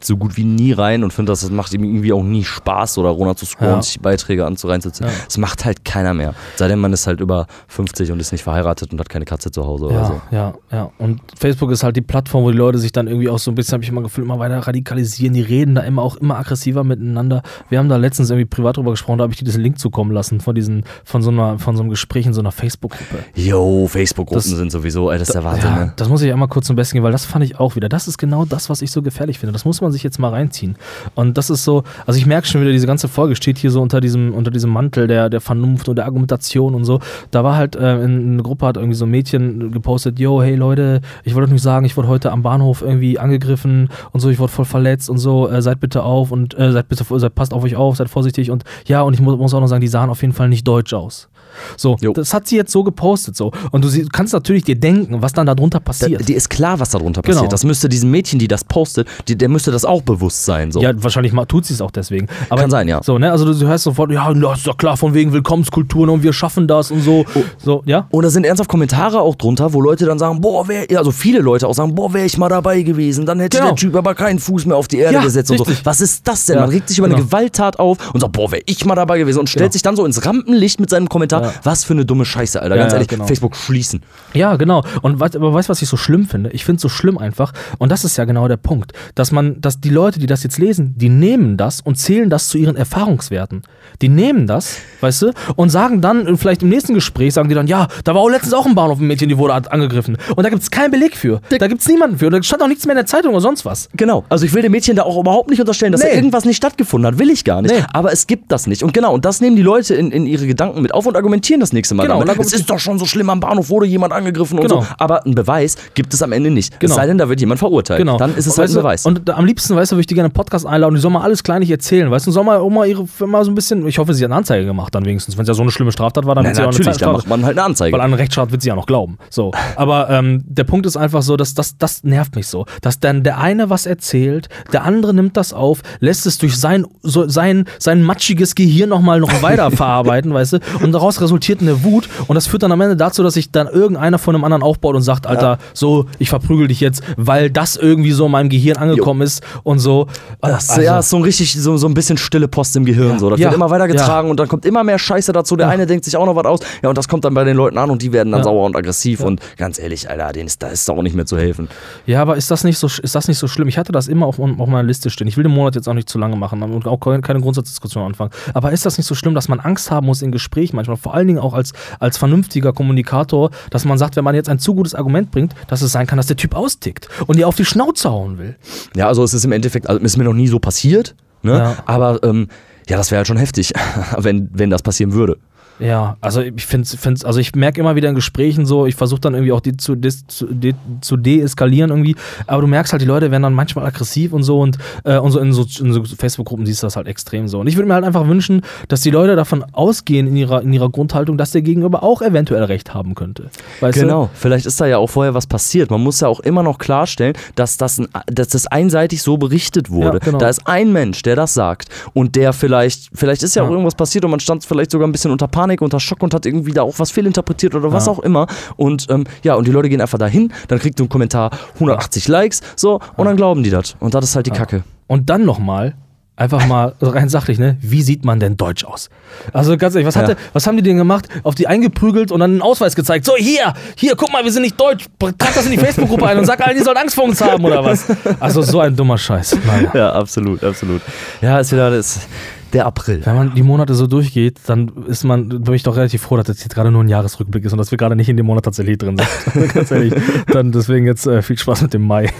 Speaker 1: so gut wie nie rein und finde, dass das macht ihm irgendwie auch nie Spaß oder runter zu scrollen,
Speaker 3: Ja.
Speaker 1: sich die Beiträge anzureinzuziehen.
Speaker 3: Ja.
Speaker 1: Das macht halt keiner mehr. Sei denn, man ist halt über 50 und ist nicht verheiratet und hat keine Katze zu Hause oder
Speaker 3: Ja,
Speaker 1: so.
Speaker 3: ja, ja. Und Facebook ist halt die Plattform, wo die Leute sich dann irgendwie auch so ein bisschen, habe ich immer gefühlt, immer weiter radikalisieren. Die reden da immer auch immer aggressiver miteinander. Wir haben da letztens irgendwie privat drüber gesprochen, da habe ich dir diesen Link zukommen lassen von diesen, von so einer, von so einem Gespräch in so einer Facebook-Gruppe.
Speaker 1: Yo, Facebook-Gruppen sind sowieso, ey, das ist der Wahnsinn.
Speaker 3: Ja,
Speaker 1: ne?
Speaker 3: das muss ich einmal kurz zum Besten geben, weil das fand ich auch wieder. Das ist genau das, was ich so gefährlich finde. Das muss man sich jetzt mal reinziehen. Und das ist so, also ich merke schon wieder, diese ganze Folge steht hier so unter diesem, unter diesem Mantel der, der Vernunft und der Argumentation und so. Da war halt, äh, in eine Gruppe hat irgendwie so ein Mädchen gepostet, yo, hey Leute, ich wollte euch nicht sagen, ich wurde heute am Bahnhof irgendwie angegriffen und so, ich wurde voll verletzt und so, äh, seid bitte auf und äh, seid bitte, seid, passt auf euch auf, seid vorsichtig und ja, und ich muss, muss auch noch sagen, die sahen auf jeden Fall nicht deutsch aus. So,
Speaker 1: Jo.
Speaker 3: das hat sie jetzt so gepostet so. Und du sie- kannst natürlich dir denken, was dann darunter
Speaker 1: Da,
Speaker 3: passiert.
Speaker 1: dir ist klar, was darunter
Speaker 3: Genau.
Speaker 1: passiert. Das müsste diesem Mädchen, die das postet, die, der müsste das auch bewusst sein. So.
Speaker 3: Ja, wahrscheinlich tut sie es auch deswegen. Aber,
Speaker 1: Kann sein, ja.
Speaker 3: So, ne? Also du, hörst sofort, ja, das ist doch klar, von wegen Willkommenskulturen und wir schaffen das und so.
Speaker 1: Oh.
Speaker 3: So, ja?
Speaker 1: Und da sind ernsthaft Kommentare auch drunter, wo Leute dann sagen, boah, wär, also viele Leute auch sagen, boah, wäre ich mal dabei gewesen, dann hätte
Speaker 3: Genau.
Speaker 1: der Typ aber keinen Fuß mehr auf die Erde
Speaker 3: Ja,
Speaker 1: gesetzt und so.
Speaker 3: richtig.
Speaker 1: Was ist das denn?
Speaker 3: Ja,
Speaker 1: Man regt sich über
Speaker 3: genau.
Speaker 1: eine Gewalttat auf und sagt, boah, wäre ich mal dabei gewesen und stellt
Speaker 3: Genau.
Speaker 1: sich dann so ins Rampenlicht mit seinem Kommentar.
Speaker 3: Ja.
Speaker 1: Was für eine dumme Scheiße, Alter. Ganz
Speaker 3: ja,
Speaker 1: ehrlich,
Speaker 3: genau.
Speaker 1: Facebook schließen.
Speaker 3: Ja, genau. Und weißt, aber weißt du, was ich so schlimm finde? Ich finde es so schlimm einfach. Und das ist ja genau der Punkt, dass man, dass die Leute, die das jetzt lesen, die nehmen das und zählen das zu ihren Erfahrungswerten. Die nehmen das, weißt du, und sagen dann, vielleicht im nächsten Gespräch, sagen die dann, ja, da war auch letztens auch ein Bahnhof ein Mädchen, die wurde angegriffen. Und da gibt es keinen Beleg für. Da gibt es niemanden für. Und da stand auch nichts mehr in der Zeitung oder sonst was.
Speaker 1: Genau. Also ich will dem Mädchen da auch überhaupt nicht unterstellen, dass da
Speaker 3: Nee.
Speaker 1: irgendwas nicht stattgefunden hat. Will ich gar nicht.
Speaker 3: Nee.
Speaker 1: Aber es gibt das nicht. Und genau, und das nehmen die Leute in, in ihre Gedanken mit auf und argumentieren das nächste Mal.
Speaker 3: Genau,
Speaker 1: damit.
Speaker 3: und
Speaker 1: Es ist doch schon so schlimm, am Bahnhof wurde jemand angegriffen und
Speaker 3: Genau.
Speaker 1: so. Aber einen Beweis gibt es am Ende nicht.
Speaker 3: Genau.
Speaker 1: Es sei denn, da wird jemand verurteilt.
Speaker 3: Genau.
Speaker 1: Dann ist es
Speaker 3: Und
Speaker 1: halt ein Beweis.
Speaker 3: Und am liebsten, weißt du, würde ich die gerne einen Podcast einladen, die soll mal alles kleinlich erzählen, weißt du, soll mal mal ihre mal so ein bisschen, ich hoffe, sie hat eine Anzeige gemacht dann wenigstens. Wenn es ja so eine schlimme Straftat war, dann
Speaker 1: Na,
Speaker 3: wird sie auch eine
Speaker 1: natürlich,
Speaker 3: Straftat-
Speaker 1: macht man halt eine Anzeige.
Speaker 3: Weil an einen Rechtsstaat wird sie ja noch glauben. So. Aber ähm, der Punkt ist einfach so, dass das, das nervt mich so. Dass dann der eine was erzählt, der andere nimmt das auf, lässt es durch sein, so, sein, sein matschiges Gehirn nochmal noch weiter verarbeiten, weißt du? Und daraus resultiert eine Wut und das führt dann am Ende dazu, dass sich dann irgendeiner von einem anderen aufbaut und sagt, Alter, so, ich verprügel dich jetzt, weil das irgendwie so in meinem Gehirn angekommen ist und so.
Speaker 1: Das,
Speaker 3: Also-
Speaker 1: ja, ist so ein richtig, so, so ein bisschen stille Post im Gehirn.
Speaker 3: Ja.
Speaker 1: So. Das
Speaker 3: Ja.
Speaker 1: wird immer weiter getragen und dann kommt immer mehr Scheiße dazu. Der eine denkt sich auch noch was aus. Ja, und das kommt dann bei den Leuten an und die werden dann
Speaker 3: Ja.
Speaker 1: sauer und aggressiv. Und ganz ehrlich, Alter, denen ist, da ist auch nicht mehr zu helfen.
Speaker 3: Ja, aber ist das nicht so, ist das nicht so schlimm? Ich hatte das immer auf, auf meiner Liste stehen. Ich will den Monat jetzt auch nicht zu lange machen und auch keine keine Grundsatzdiskussion anfangen. Aber ist das nicht so schlimm, dass man Angst haben muss in Gesprächen manchmal, vor allen Dingen auch als, als vernünftiger Kommunikator, dass man sagt, wenn man jetzt ein zu gutes Argument bringt, dass es sein kann, dass der Typ austickt und dir auf die Schnauze hauen will.
Speaker 1: Ja, also es ist im Endeffekt, also ist mir noch nie so passiert. Ne?
Speaker 3: Ja.
Speaker 1: Aber ähm, ja, das wäre halt schon heftig, wenn, wenn das passieren würde.
Speaker 3: Ja, also ich finde es, also ich merke immer wieder in Gesprächen so, ich versuche dann irgendwie auch die zu, des, zu, de, zu deeskalieren irgendwie, aber du merkst halt, die Leute werden dann manchmal aggressiv und so und, äh, und so in so, in so Facebook-Gruppen siehst du das halt extrem so. Und ich würde mir halt einfach wünschen, dass die Leute davon ausgehen in ihrer, in ihrer Grundhaltung, dass der Gegenüber auch eventuell recht haben könnte. Weißt
Speaker 1: Genau, vielleicht ist da ja auch vorher was passiert. Man muss ja auch immer noch klarstellen, dass das, ein, dass das einseitig so berichtet wurde.
Speaker 3: Ja, genau.
Speaker 1: Da ist ein Mensch, der das sagt und der vielleicht, vielleicht ist ja,
Speaker 3: Ja.
Speaker 1: auch irgendwas passiert und man stand vielleicht sogar ein bisschen unter Panik, unter Schock und hat irgendwie da auch was fehlinterpretiert oder was
Speaker 3: Ja.
Speaker 1: auch immer. Und ähm, ja, und die Leute gehen einfach dahin, dann kriegt du einen Kommentar 180 Likes, so, und dann glauben die das. Und das ist halt die Kacke.
Speaker 3: Und dann nochmal, einfach mal rein sachlich, ne? Wie sieht man denn deutsch aus? Also ganz ehrlich, was,
Speaker 1: Ja.
Speaker 3: hatte, was haben die denn gemacht? Auf die eingeprügelt und dann einen Ausweis gezeigt. So, hier, hier, guck mal, wir sind nicht deutsch. Trag das in die Facebook-Gruppe ein und sag allen, die sollen Angst vor uns haben oder was? Also so ein dummer Scheiß. Naja.
Speaker 1: Ja, absolut, absolut. Ja, ist wieder das, der April.
Speaker 3: Wenn man die Monate so durchgeht, dann ist man, bin ich doch relativ froh, dass das jetzt gerade nur ein Jahresrückblick ist und dass wir gerade nicht in dem Monat tatsächlich drin sind. Ganz ehrlich. Dann deswegen jetzt äh, viel Spaß mit dem Mai.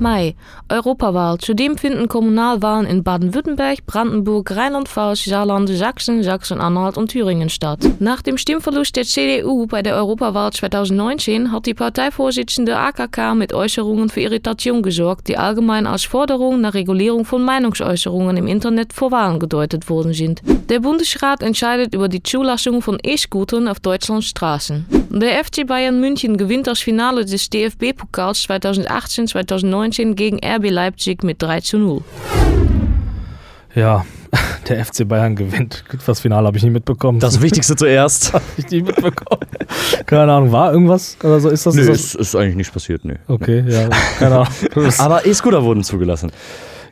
Speaker 2: Mai, Europawahl. Zudem finden Kommunalwahlen in Baden-Württemberg, Brandenburg, Rheinland-Pfalz, Saarland, Sachsen, Sachsen-Anhalt und Thüringen statt. Nach dem Stimmverlust der CDU bei der Europawahl 2019 hat die Parteivorsitzende AKK mit Äußerungen für Irritation gesorgt, die allgemein als Forderung nach Regulierung von Meinungsäußerungen im Internet vor Wahlen gedeutet worden sind. Der Bundesrat entscheidet über die Zulassung von E-Scootern auf Deutschlands Straßen. Der FC Bayern München gewinnt das Finale des DFB-Pokals 2018-2019 gegen RB Leipzig mit 3 zu 0.
Speaker 3: Ja, der FC Bayern gewinnt. Das Finale habe ich nicht mitbekommen.
Speaker 1: Das Wichtigste zuerst.
Speaker 3: habe ich nicht mitbekommen. Keine Ahnung, war irgendwas oder so? Ist das?
Speaker 1: Nö,
Speaker 3: ist
Speaker 1: ist,
Speaker 3: das
Speaker 1: ist eigentlich nicht passiert, nö.
Speaker 3: okay, ja, keine Ahnung.
Speaker 1: Aber E-Scooter wurden zugelassen.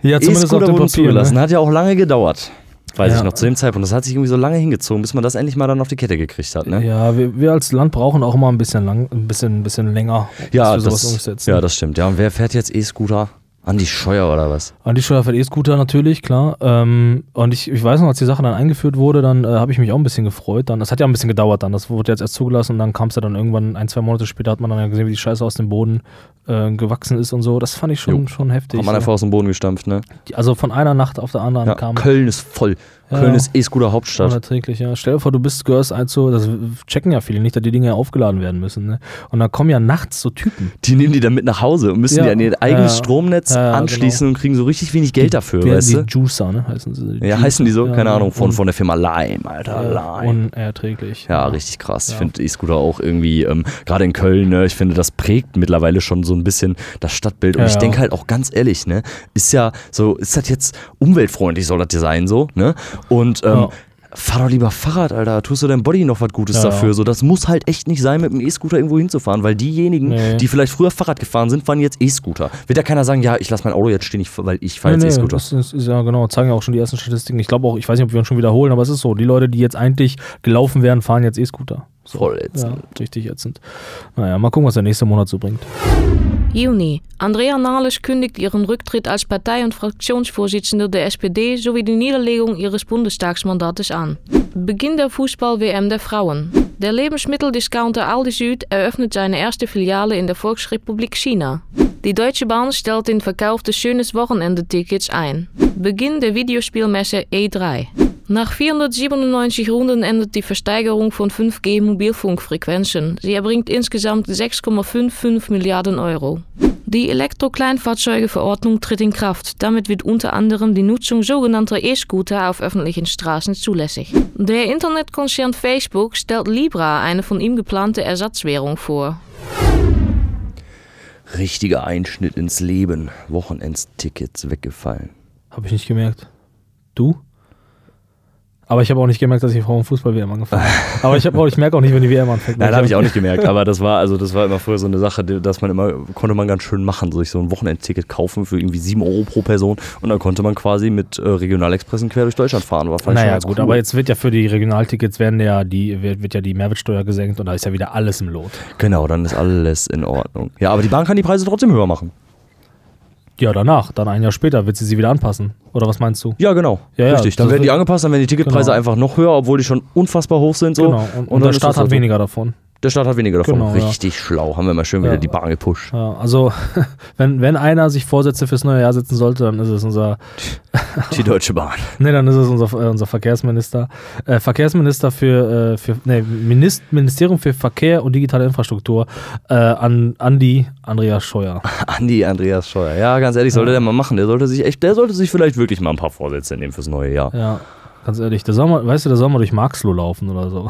Speaker 3: ja, zumindest auf
Speaker 1: E-Scooter
Speaker 3: dem
Speaker 1: wurden
Speaker 3: Papier.
Speaker 1: zugelassen.
Speaker 3: Ne?
Speaker 1: Hat ja auch lange gedauert. Weiß
Speaker 3: Ja.
Speaker 1: ich noch zu dem Zeitpunkt. Das hat sich irgendwie so lange hingezogen, bis man das endlich mal dann auf die Kette gekriegt hat. Ne?
Speaker 3: Ja, wir, wir als Land brauchen auch immer ein bisschen lang, ein bisschen, ein bisschen länger,
Speaker 1: Ja,
Speaker 3: bis wir sowas
Speaker 1: das,
Speaker 3: umsetzen.
Speaker 1: ja, das stimmt. Ja, und wer fährt jetzt E-Scooter? Andi Scheuer oder was?
Speaker 3: An die Steuer für E-Scooter natürlich, klar. Ähm, und ich, ich weiß noch, als die Sache dann eingeführt wurde, dann äh, habe ich mich auch ein bisschen gefreut. Dann, das hat ja ein bisschen gedauert dann. Das wurde jetzt erst zugelassen und dann kam es ja dann irgendwann, ein, zwei Monate später hat man dann ja gesehen, wie die Scheiße aus dem Boden äh, gewachsen ist und so. Das fand ich schon,
Speaker 1: Jo.
Speaker 3: schon heftig.
Speaker 1: Hat man einfach aus dem Boden gestampft, ne?
Speaker 3: Die- also von einer Nacht auf der anderen
Speaker 1: Ja,
Speaker 3: kam
Speaker 1: Köln ist voll. Köln ist E-Scooter Hauptstadt.
Speaker 3: unerträglich, ja. Stell dir vor, du bist gehörst also, das checken ja viele nicht, dass die Dinge ja aufgeladen werden müssen. Ne? Und dann kommen ja nachts so Typen.
Speaker 1: Die nehmen die dann mit nach Hause und müssen
Speaker 3: Ja.
Speaker 1: die an ihr eigenes
Speaker 3: Ja.
Speaker 1: Stromnetz
Speaker 3: ja,
Speaker 1: anschließen und kriegen so richtig wenig Geld dafür,
Speaker 3: Wer-
Speaker 1: weißt
Speaker 3: die
Speaker 1: du?
Speaker 3: Juicer, ne? Heißen sie.
Speaker 1: Ja, heißen die so? Keine Ahnung. Von, von der Firma Lime, Alter. Lime.
Speaker 3: unerträglich.
Speaker 1: Ja, richtig krass. Ich finde E-Scooter auch irgendwie, ähm, gerade in Köln, ne, ich finde, das prägt mittlerweile schon so ein bisschen das Stadtbild. Und ich denke halt auch ganz ehrlich, ne, ist ja so, ist das jetzt umweltfreundlich, soll das ja sein, so, ne? Und ähm,
Speaker 3: Ja.
Speaker 1: fahr doch lieber Fahrrad, Alter. Tust du deinem Body noch was Gutes
Speaker 3: Ja,
Speaker 1: dafür? So, das muss halt echt nicht sein, mit dem E-Scooter irgendwo hinzufahren, weil diejenigen,
Speaker 3: Nee.
Speaker 1: die vielleicht früher Fahrrad gefahren sind, fahren jetzt E-Scooter. Wird ja keiner sagen, ja, ich lasse mein Auto jetzt stehen, ich, weil ich fahre
Speaker 3: Nee,
Speaker 1: jetzt
Speaker 3: nee,
Speaker 1: E-Scooter.
Speaker 3: das ist ja genau, zeigen ja auch schon die ersten Statistiken. Ich glaube auch, ich weiß nicht, ob wir uns schon wiederholen, aber es ist so. Die Leute, die jetzt eigentlich gelaufen wären, fahren jetzt E-Scooter. So.
Speaker 1: Voll ätzend.
Speaker 3: Ja, richtig ätzend. Naja, mal gucken, was der nächste Monat so bringt.
Speaker 2: Juni. Andrea Nahles kündigt ihren Rücktritt als Partei- und Fraktionsvorsitzende der SPD sowie die Niederlegung ihres Bundestagsmandates an. Beginn der Fußball-WM der Frauen. Der Lebensmitteldiscounter Aldi Süd eröffnet seine erste Filiale in der Volksrepublik China. Die Deutsche Bahn stellt den Verkauf des Schönes Wochenende-Tickets ein. Beginn der Videospielmesse E3. Nach 497 Runden endet die Versteigerung von 5G-Mobilfunkfrequenzen. Sie erbringt insgesamt 6,55 Milliarden Euro. Die Elektrokleinfahrzeugeverordnung tritt in Kraft. Damit wird unter anderem die Nutzung sogenannter E-Scooter auf öffentlichen Straßen zulässig. Der Internetkonzern Facebook stellt Libra, eine von ihm geplante Ersatzwährung, vor.
Speaker 1: Richtiger Einschnitt ins Leben. Wochenendstickets weggefallen.
Speaker 3: Habe ich nicht gemerkt. Du? Aber ich habe auch nicht gemerkt, dass ich Frauen Fußball-WM angefangen habe. Aber ich, hab auch, ich merke auch nicht, wenn die WM anfängt.
Speaker 1: Nein, habe ich auch nicht gemerkt, aber das war also das war immer früher so eine Sache, die- dass man immer konnte man ganz schön machen, sich so ein Wochenendticket kaufen für irgendwie 7 Euro pro Person und dann konnte man quasi mit äh, Regionalexpressen quer durch Deutschland fahren. War
Speaker 3: Naja, gut,
Speaker 1: cool.
Speaker 3: aber jetzt wird ja für die Regionaltickets werden ja die, wird, wird ja die Mehrwertsteuer gesenkt und da ist ja wieder alles im Lot.
Speaker 1: genau, dann ist alles in Ordnung. Ja, aber die Bahn kann die Preise trotzdem höher machen.
Speaker 3: Ja, danach, dann ein Jahr später wird sie sie wieder anpassen. Oder was meinst du?
Speaker 1: Ja, genau.
Speaker 3: Ja, ja,
Speaker 1: Richtig. Dann
Speaker 3: das
Speaker 1: werden die angepasst, dann werden die Ticketpreise
Speaker 3: Genau.
Speaker 1: einfach noch höher, obwohl die schon unfassbar hoch sind. So.
Speaker 3: genau. Und, und,
Speaker 1: dann
Speaker 3: der Staat hat
Speaker 1: halt so.
Speaker 3: weniger davon.
Speaker 1: Der Staat hat weniger davon.
Speaker 3: Genau, ja.
Speaker 1: Richtig schlau. Haben wir mal schön wieder
Speaker 3: Ja.
Speaker 1: die Bahn gepusht.
Speaker 3: Ja, also, wenn, wenn einer sich Vorsätze fürs neue Jahr setzen sollte, dann ist es unser,
Speaker 1: Die Deutsche Bahn.
Speaker 3: nee, dann ist es unser, äh, unser Verkehrsminister. Äh, Verkehrsminister für, äh, für nee, Minist, Ministerium für Verkehr und digitale Infrastruktur, äh, an Andi Andreas Scheuer.
Speaker 1: Andi Andreas Scheuer. Ja, ganz ehrlich, sollte der mal machen. Der sollte sich echt, der sollte sich vielleicht wirklich mal ein paar Vorsätze nehmen fürs neue Jahr.
Speaker 3: Ja, ganz ehrlich, der soll mal, weißt du, der soll mal durch Marxloh laufen oder so.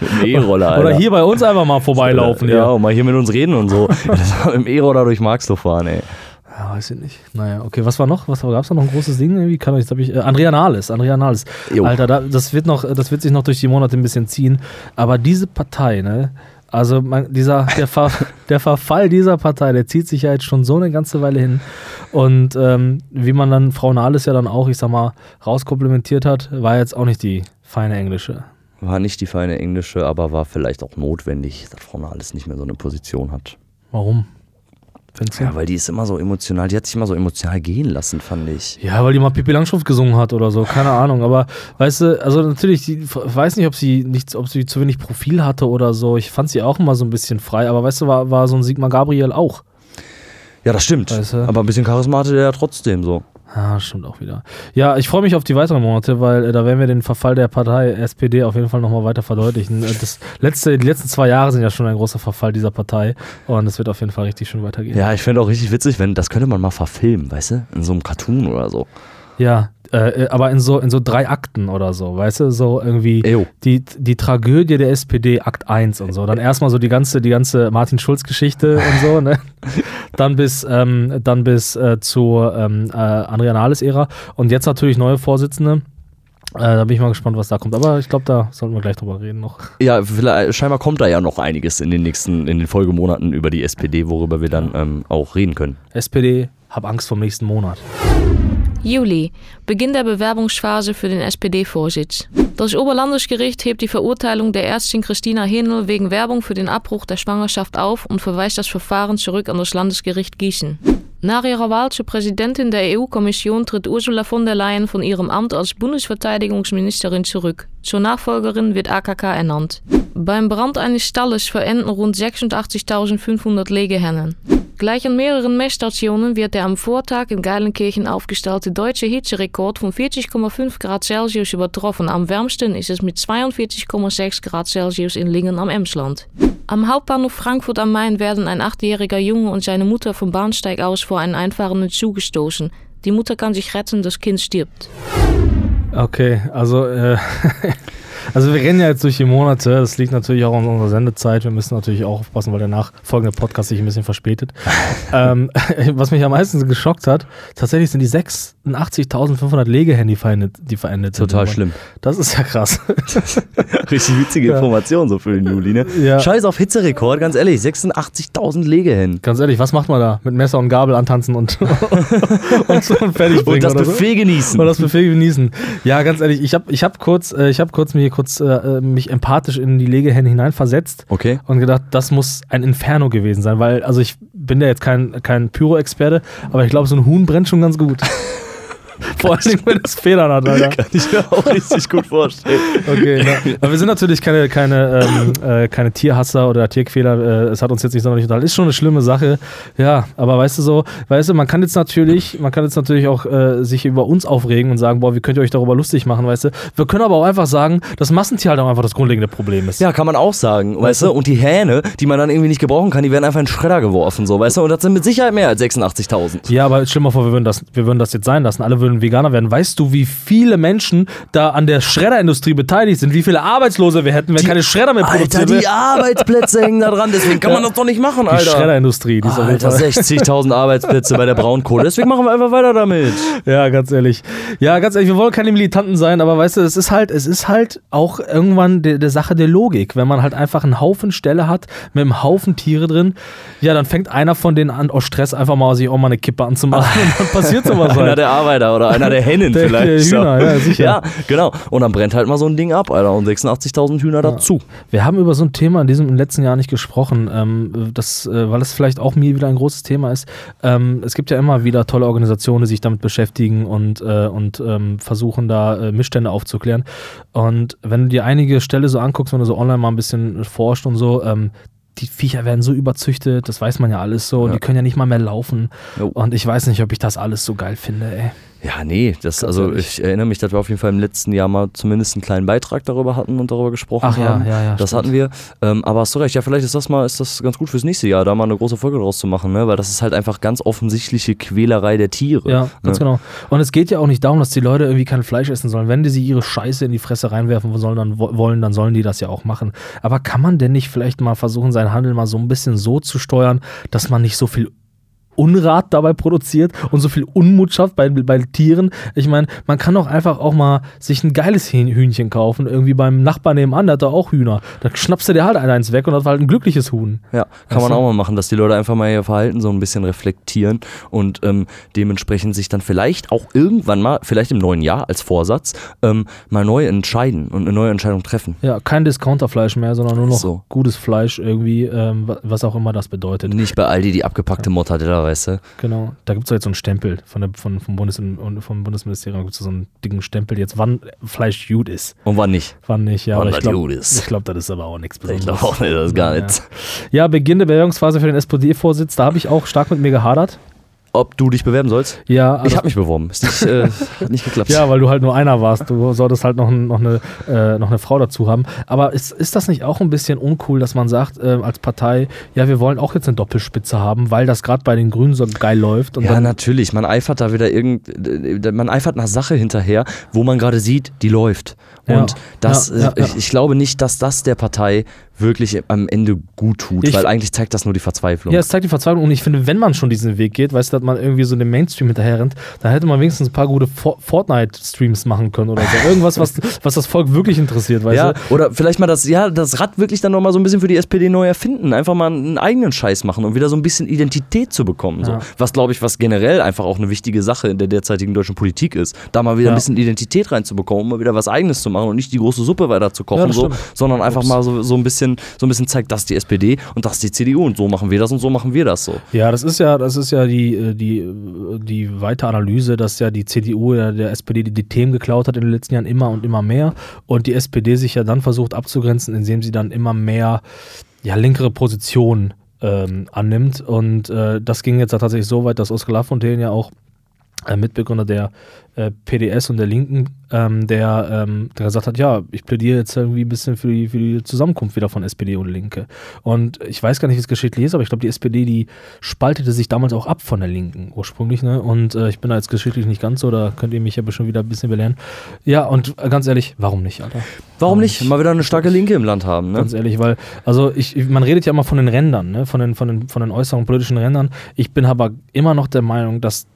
Speaker 1: Mit dem E-Roller, Alter.
Speaker 3: Oder hier bei uns einfach mal vorbeilaufen.
Speaker 1: Ja,
Speaker 3: Ja,
Speaker 1: und mal hier mit uns reden und so. Das dem E-Roller durch Marxloh fahren, ey.
Speaker 3: ja, weiß ich nicht. Naja, okay, was war noch? Was gab es da noch ein großes Ding? Irgendwie kann ich, jetzt hab ich, äh, Andrea Nahles, Andrea Nahles.
Speaker 1: Jo.
Speaker 3: Alter, da, das wird noch, das wird sich noch durch die Monate ein bisschen ziehen. Aber diese Partei, ne? Also man, dieser, der, Ver, der Verfall dieser Partei, der zieht sich ja jetzt schon so eine ganze Weile hin. Und ähm, wie man dann Frau Nahles ja dann auch, ich sag mal, rauskomplimentiert hat, war jetzt auch nicht die feine Englische.
Speaker 1: War nicht die feine Englische, aber war vielleicht auch notwendig, dass Frau Nahles nicht mehr so eine Position hat.
Speaker 3: Warum? Findest du?
Speaker 1: Ja, weil die ist immer so emotional, die hat sich immer so emotional gehen lassen, fand ich.
Speaker 3: Ja, weil die mal Pippi Langstrumpf gesungen hat oder so, keine Ahnung. Aber weißt du, also natürlich, ich weiß nicht, ob sie nicht, ob sie zu wenig Profil hatte oder so. Ich fand sie auch immer so ein bisschen frei, aber weißt du, war, war so ein Sigmar Gabriel auch.
Speaker 1: Ja, das stimmt.
Speaker 3: Weißt du?
Speaker 1: Aber ein bisschen Charisma hatte der ja trotzdem so.
Speaker 3: Ah, stimmt auch wieder. Ja, ich freue mich auf die weiteren Monate, weil äh, da werden wir den Verfall der Partei SPD auf jeden Fall nochmal weiter verdeutlichen. Äh, Das letzte, die letzten zwei Jahre sind ja schon ein großer Verfall dieser Partei und es wird auf jeden Fall richtig schön weitergehen.
Speaker 1: Ja, ich fände auch richtig witzig, wenn, das könnte man mal verfilmen, weißt du? In so einem Cartoon oder so.
Speaker 3: Ja, äh, äh, aber in so, in so drei Akten oder so, weißt du, so irgendwie
Speaker 1: Ejo.
Speaker 3: die, die Tragödie der SPD, Akt 1 und so. Dann erstmal so die ganze, die ganze Martin Schulz-Geschichte und so, ne? Dann bis, ähm, dann bis äh, zur ähm, äh, Andrea Nahles-Ära. Und jetzt natürlich neue Vorsitzende. Äh, da bin ich mal gespannt, was da kommt. Aber ich glaube, da sollten wir gleich drüber reden noch.
Speaker 1: Ja, scheinbar kommt da ja noch einiges in den nächsten, in den Folgemonaten über die SPD, worüber wir dann ähm, auch reden können.
Speaker 3: SPD, hab Angst vom nächsten Monat.
Speaker 2: Juli, Beginn der Bewerbungsphase für den SPD-Vorsitz. Das Oberlandesgericht hebt die Verurteilung der Ärztin Christina Hinel wegen Werbung für den Abbruch der Schwangerschaft auf und verweist das Verfahren zurück an das Landesgericht Gießen. Nach ihrer Wahl zur Präsidentin der EU-Kommission tritt Ursula von der Leyen von ihrem Amt als Bundesverteidigungsministerin zurück. Zur Nachfolgerin wird AKK ernannt. Beim Brand eines Stalles verenden rund 86.500 Legehennen. Gleich an mehreren Messstationen wird der am Vortag in Geilenkirchen aufgestellte deutsche Hitzerekord von 40,5 Grad Celsius übertroffen. Am wärmsten ist es mit 42,6 Grad Celsius in Lingen am Emsland. Am Hauptbahnhof Frankfurt am Main werden ein achtjähriger Junge und seine Mutter vom Bahnsteig aus vor einen einfahrenden Zug gestoßen. Die Mutter kann sich retten, das Kind stirbt.
Speaker 3: Okay, also, äh, also wir rennen ja jetzt durch die Monate. Das liegt natürlich auch an unserer Sendezeit. Wir müssen natürlich auch aufpassen, weil der nachfolgende Podcast sich ein bisschen verspätet. ähm, was mich am meisten geschockt hat, tatsächlich sind die 86.500 Legehennen, die verendet, die verendet sind.
Speaker 1: Total schlimm.
Speaker 3: Das ist ja krass.
Speaker 1: Richtig witzige. Information so für den Juli, ne?
Speaker 3: Ja.
Speaker 1: Scheiß auf Hitzerekord, ganz ehrlich, 86.000 Legehennen.
Speaker 3: Ganz ehrlich, was macht man da? Mit Messer und Gabel antanzen und, und, so und fertig bringen
Speaker 1: Und das
Speaker 3: oder so?
Speaker 1: Buffet genießen.
Speaker 3: Oder das Buffet genießen. Ja, ganz ehrlich, ich habe ich hab kurz, äh, ich hab kurz, mich, kurz äh, mich empathisch in die Legehenne hineinversetzt
Speaker 1: Okay.
Speaker 3: und gedacht, das muss ein Inferno gewesen sein, weil, also ich bin ja jetzt kein, kein Pyro-Experte, aber ich glaube, so ein Huhn brennt schon ganz gut. Vor allen Dingen, wenn es Federn hat, Alter.
Speaker 1: Kann ich mir auch richtig gut vorstellen.
Speaker 3: Okay, ne? aber wir sind natürlich keine, keine, ähm, äh, keine Tierhasser oder Tierquäler. Äh, es hat uns jetzt nicht sonderlich unterhalten. Ist schon eine schlimme Sache. Ja, aber weißt du so, weißt du, man kann jetzt natürlich, man kann jetzt natürlich auch äh, sich über uns aufregen und sagen, boah, wie könnt ihr euch darüber lustig machen, weißt du? Wir können aber auch einfach sagen, dass Massentier halt auch einfach das grundlegende Problem ist.
Speaker 1: Ja, kann man auch sagen, weißt du? Und die Hähne, die man dann irgendwie nicht gebrauchen kann, die werden einfach in den Schredder geworfen, so, weißt du? Und das sind mit Sicherheit mehr als 86.000.
Speaker 3: Ja, aber stell dir mal vor, wir würden, das, wir würden das jetzt sein lassen. Alle würden Veganer werden. Weißt du, wie viele Menschen da an der Schredderindustrie beteiligt sind? Wie viele Arbeitslose wir hätten, wenn keine Schredder mehr
Speaker 1: Alter,
Speaker 3: produziert
Speaker 1: die? Arbeitsplätze hängen da dran, deswegen kann man das doch nicht machen,
Speaker 3: Die
Speaker 1: Alter.
Speaker 3: Schredderindustrie, die ist
Speaker 1: Alter,
Speaker 3: Fall.
Speaker 1: 60.000 Arbeitsplätze bei der Braunkohle. Deswegen machen wir einfach weiter damit.
Speaker 3: Ja, ganz ehrlich. Ja, ganz ehrlich, wir wollen keine Militanten sein, aber weißt du, es ist halt, es ist halt auch irgendwann der der Sache der Logik. Wenn man halt einfach einen Haufen Ställe hat mit einem Haufen Tiere drin, ja, dann fängt einer von denen an, aus Stress einfach mal sich auch mal eine Kippe anzumachen und dann passiert sowas
Speaker 1: Einer
Speaker 3: halt.
Speaker 1: der Arbeiter oder einer der Hennen
Speaker 3: Der-
Speaker 1: vielleicht.
Speaker 3: der
Speaker 1: so.
Speaker 3: Hühner, ja, sicher.
Speaker 1: Ja, genau. Und dann brennt halt mal so ein Ding ab, Alter. Und 86.000 Hühner dazu.
Speaker 3: Wir haben über so ein Thema in diesem im letzten Jahr nicht gesprochen, ähm, das, äh, weil es vielleicht auch mir wieder ein großes Thema ist. Ähm, es gibt ja immer wieder tolle Organisationen, die sich damit beschäftigen und, äh, und ähm, versuchen da äh, Missstände aufzuklären. Und wenn du dir einige Stelle so anguckst, wenn du so online mal ein bisschen forscht und so, ähm, die Viecher werden so überzüchtet, das weiß man ja alles so, und
Speaker 1: Ja.
Speaker 3: die können ja nicht mal mehr laufen.
Speaker 1: Jo.
Speaker 3: Und ich weiß nicht, ob ich das alles so geil finde, ey.
Speaker 1: Ja, nee, das, also ich erinnere mich, dass wir auf jeden Fall im letzten Jahr mal zumindest einen kleinen Beitrag darüber hatten und darüber gesprochen
Speaker 3: Ach ja,
Speaker 1: haben.
Speaker 3: ja, ja,
Speaker 1: Das
Speaker 3: stimmt.
Speaker 1: hatten wir. Ähm, aber hast du recht, ja, vielleicht ist das mal, ist das ganz gut fürs nächste Jahr, da mal eine große Folge draus zu machen, ne? Weil das ist halt einfach ganz offensichtliche Quälerei der Tiere.
Speaker 3: Ja, ganz
Speaker 1: ne?
Speaker 3: genau. Und es geht ja auch nicht darum, dass die Leute irgendwie kein Fleisch essen sollen. Wenn die sie ihre Scheiße in die Fresse reinwerfen sollen, dann, wo- wollen, dann sollen die das ja auch machen. Aber kann man denn nicht vielleicht mal versuchen, seinen Handel mal so ein bisschen so zu steuern, dass man nicht so viel Unrat dabei produziert und so viel Unmut schafft bei, bei Tieren. Ich meine, man kann doch einfach auch mal sich ein geiles Hühnchen kaufen. Irgendwie beim Nachbarn nebenan, der hat da auch Hühner. Da schnappst du dir halt eins weg und das war halt ein glückliches Huhn.
Speaker 1: Ja, kann
Speaker 3: Weißt
Speaker 1: man auch mal machen, dass die Leute einfach mal ihr Verhalten so ein bisschen reflektieren und ähm, dementsprechend sich dann vielleicht auch irgendwann mal, vielleicht im neuen Jahr als Vorsatz, ähm, mal neu entscheiden und eine neue Entscheidung treffen.
Speaker 3: Ja, kein Discounterfleisch mehr, sondern nur noch
Speaker 1: So.
Speaker 3: gutes Fleisch irgendwie, ähm, wa- was auch immer das bedeutet.
Speaker 1: Nicht bei Aldi die abgepackte Mortadella, weißt du?
Speaker 3: Genau. Da gibt es jetzt so einen Stempel von der, von, vom, Bundes und vom Bundesministerium. gibt es so einen dicken Stempel jetzt, wann Fleisch gut ist.
Speaker 1: Und wann nicht?
Speaker 3: Wann nicht, ja.
Speaker 1: Wann
Speaker 3: ich
Speaker 1: das
Speaker 3: glaube,
Speaker 1: gut ist.
Speaker 3: ich glaub, das ist aber auch nichts
Speaker 1: Ich
Speaker 3: Besonderes.
Speaker 1: glaube auch nicht, das ist gar
Speaker 3: Ja.
Speaker 1: nichts.
Speaker 3: Ja, Beginn der Bewerbungsphase für den SPD-Vorsitz, da habe ich auch stark mit mir gehadert.
Speaker 1: Ob du dich bewerben sollst?
Speaker 3: Ja,
Speaker 1: Ich
Speaker 3: also-
Speaker 1: habe mich beworben. Ist nicht, äh, hat nicht geklappt.
Speaker 3: ja, weil du halt nur einer warst. Du solltest halt noch, noch, eine, äh, noch eine Frau dazu haben. Aber ist, ist das nicht auch ein bisschen uncool, dass man sagt, äh, als Partei, ja, wir wollen auch jetzt eine Doppelspitze haben, weil das gerade bei den Grünen so geil läuft? Und
Speaker 1: Ja,
Speaker 3: dann,
Speaker 1: natürlich. Man eifert da wieder irgend, man eifert nach Sache hinterher, wo man gerade sieht, die läuft.
Speaker 3: Ja.
Speaker 1: Und das,
Speaker 3: Ja, ja,
Speaker 1: äh, Ich, ich glaube nicht, dass das der Partei wirklich am Ende gut tut,
Speaker 3: Ich-
Speaker 1: weil eigentlich zeigt das nur die Verzweiflung.
Speaker 3: Ja, es zeigt die Verzweiflung und ich finde, wenn man schon diesen Weg geht, weißt du, dass man irgendwie so dem Mainstream hinterher rennt, dann hätte man wenigstens ein paar gute For- Fortnite-Streams machen können oder so. Irgendwas, was, was das Volk wirklich interessiert, weißt
Speaker 1: ja,
Speaker 3: du?
Speaker 1: oder vielleicht mal das, ja, das Rad wirklich dann nochmal so ein bisschen für die SPD neu erfinden. Einfach mal einen eigenen Scheiß machen und wieder so ein bisschen Identität zu bekommen. So.
Speaker 3: Ja.
Speaker 1: Was, glaube ich, was generell einfach auch eine wichtige Sache in der derzeitigen deutschen Politik ist. Da mal wieder
Speaker 3: Ja.
Speaker 1: ein bisschen Identität reinzubekommen, um mal wieder was Eigenes zu machen und nicht die große Suppe weiter zu kochen, so, sondern einfach
Speaker 3: Ups.
Speaker 1: mal so, so, ein bisschen, so ein bisschen zeigt, das ist die SPD und das ist die CDU und so machen wir das und so machen wir das so.
Speaker 3: Ja, das ist ja, das ist ja die, äh, die, äh, die weite Analyse, dass ja die CDU ja der SPD die, die Themen geklaut hat in den letzten Jahren immer und immer mehr und die SPD sich ja dann versucht abzugrenzen, indem sie dann immer mehr ja, linkere Positionen ähm, annimmt. Und äh, das ging jetzt tatsächlich so weit, dass Oskar Lafontaine ja auch Mitbegründer der äh, PDS und der Linken, ähm, der, ähm, der gesagt hat, ja, ich plädiere jetzt irgendwie ein bisschen für die, für die Zusammenkunft wieder von SPD und Linke. Und ich weiß gar nicht, wie es geschichtlich ist, aber ich glaube, die SPD, die spaltete sich damals auch ab von der Linken ursprünglich. Ne? Und äh, ich bin da jetzt geschichtlich nicht ganz so, da könnt ihr mich ja bestimmt wieder ein bisschen belehren. Ja, und äh, ganz ehrlich, warum nicht, Alter?
Speaker 1: Warum nicht? Mal wieder eine starke Linke im Land haben, ne?
Speaker 3: Ganz ehrlich, weil, also ich- man redet ja immer von den Rändern, ne? von, den, von, den, von den äußeren politischen Rändern. Ich bin aber immer noch der Meinung, dass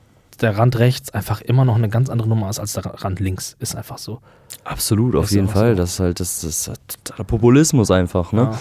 Speaker 3: der Rand rechts einfach immer noch eine ganz andere Nummer ist als der Rand links. Ist einfach so.
Speaker 1: Absolut, auf jeden Fall.
Speaker 3: so.
Speaker 1: Das ist halt, das, das ist totaler Populismus einfach, ne?
Speaker 3: Ja.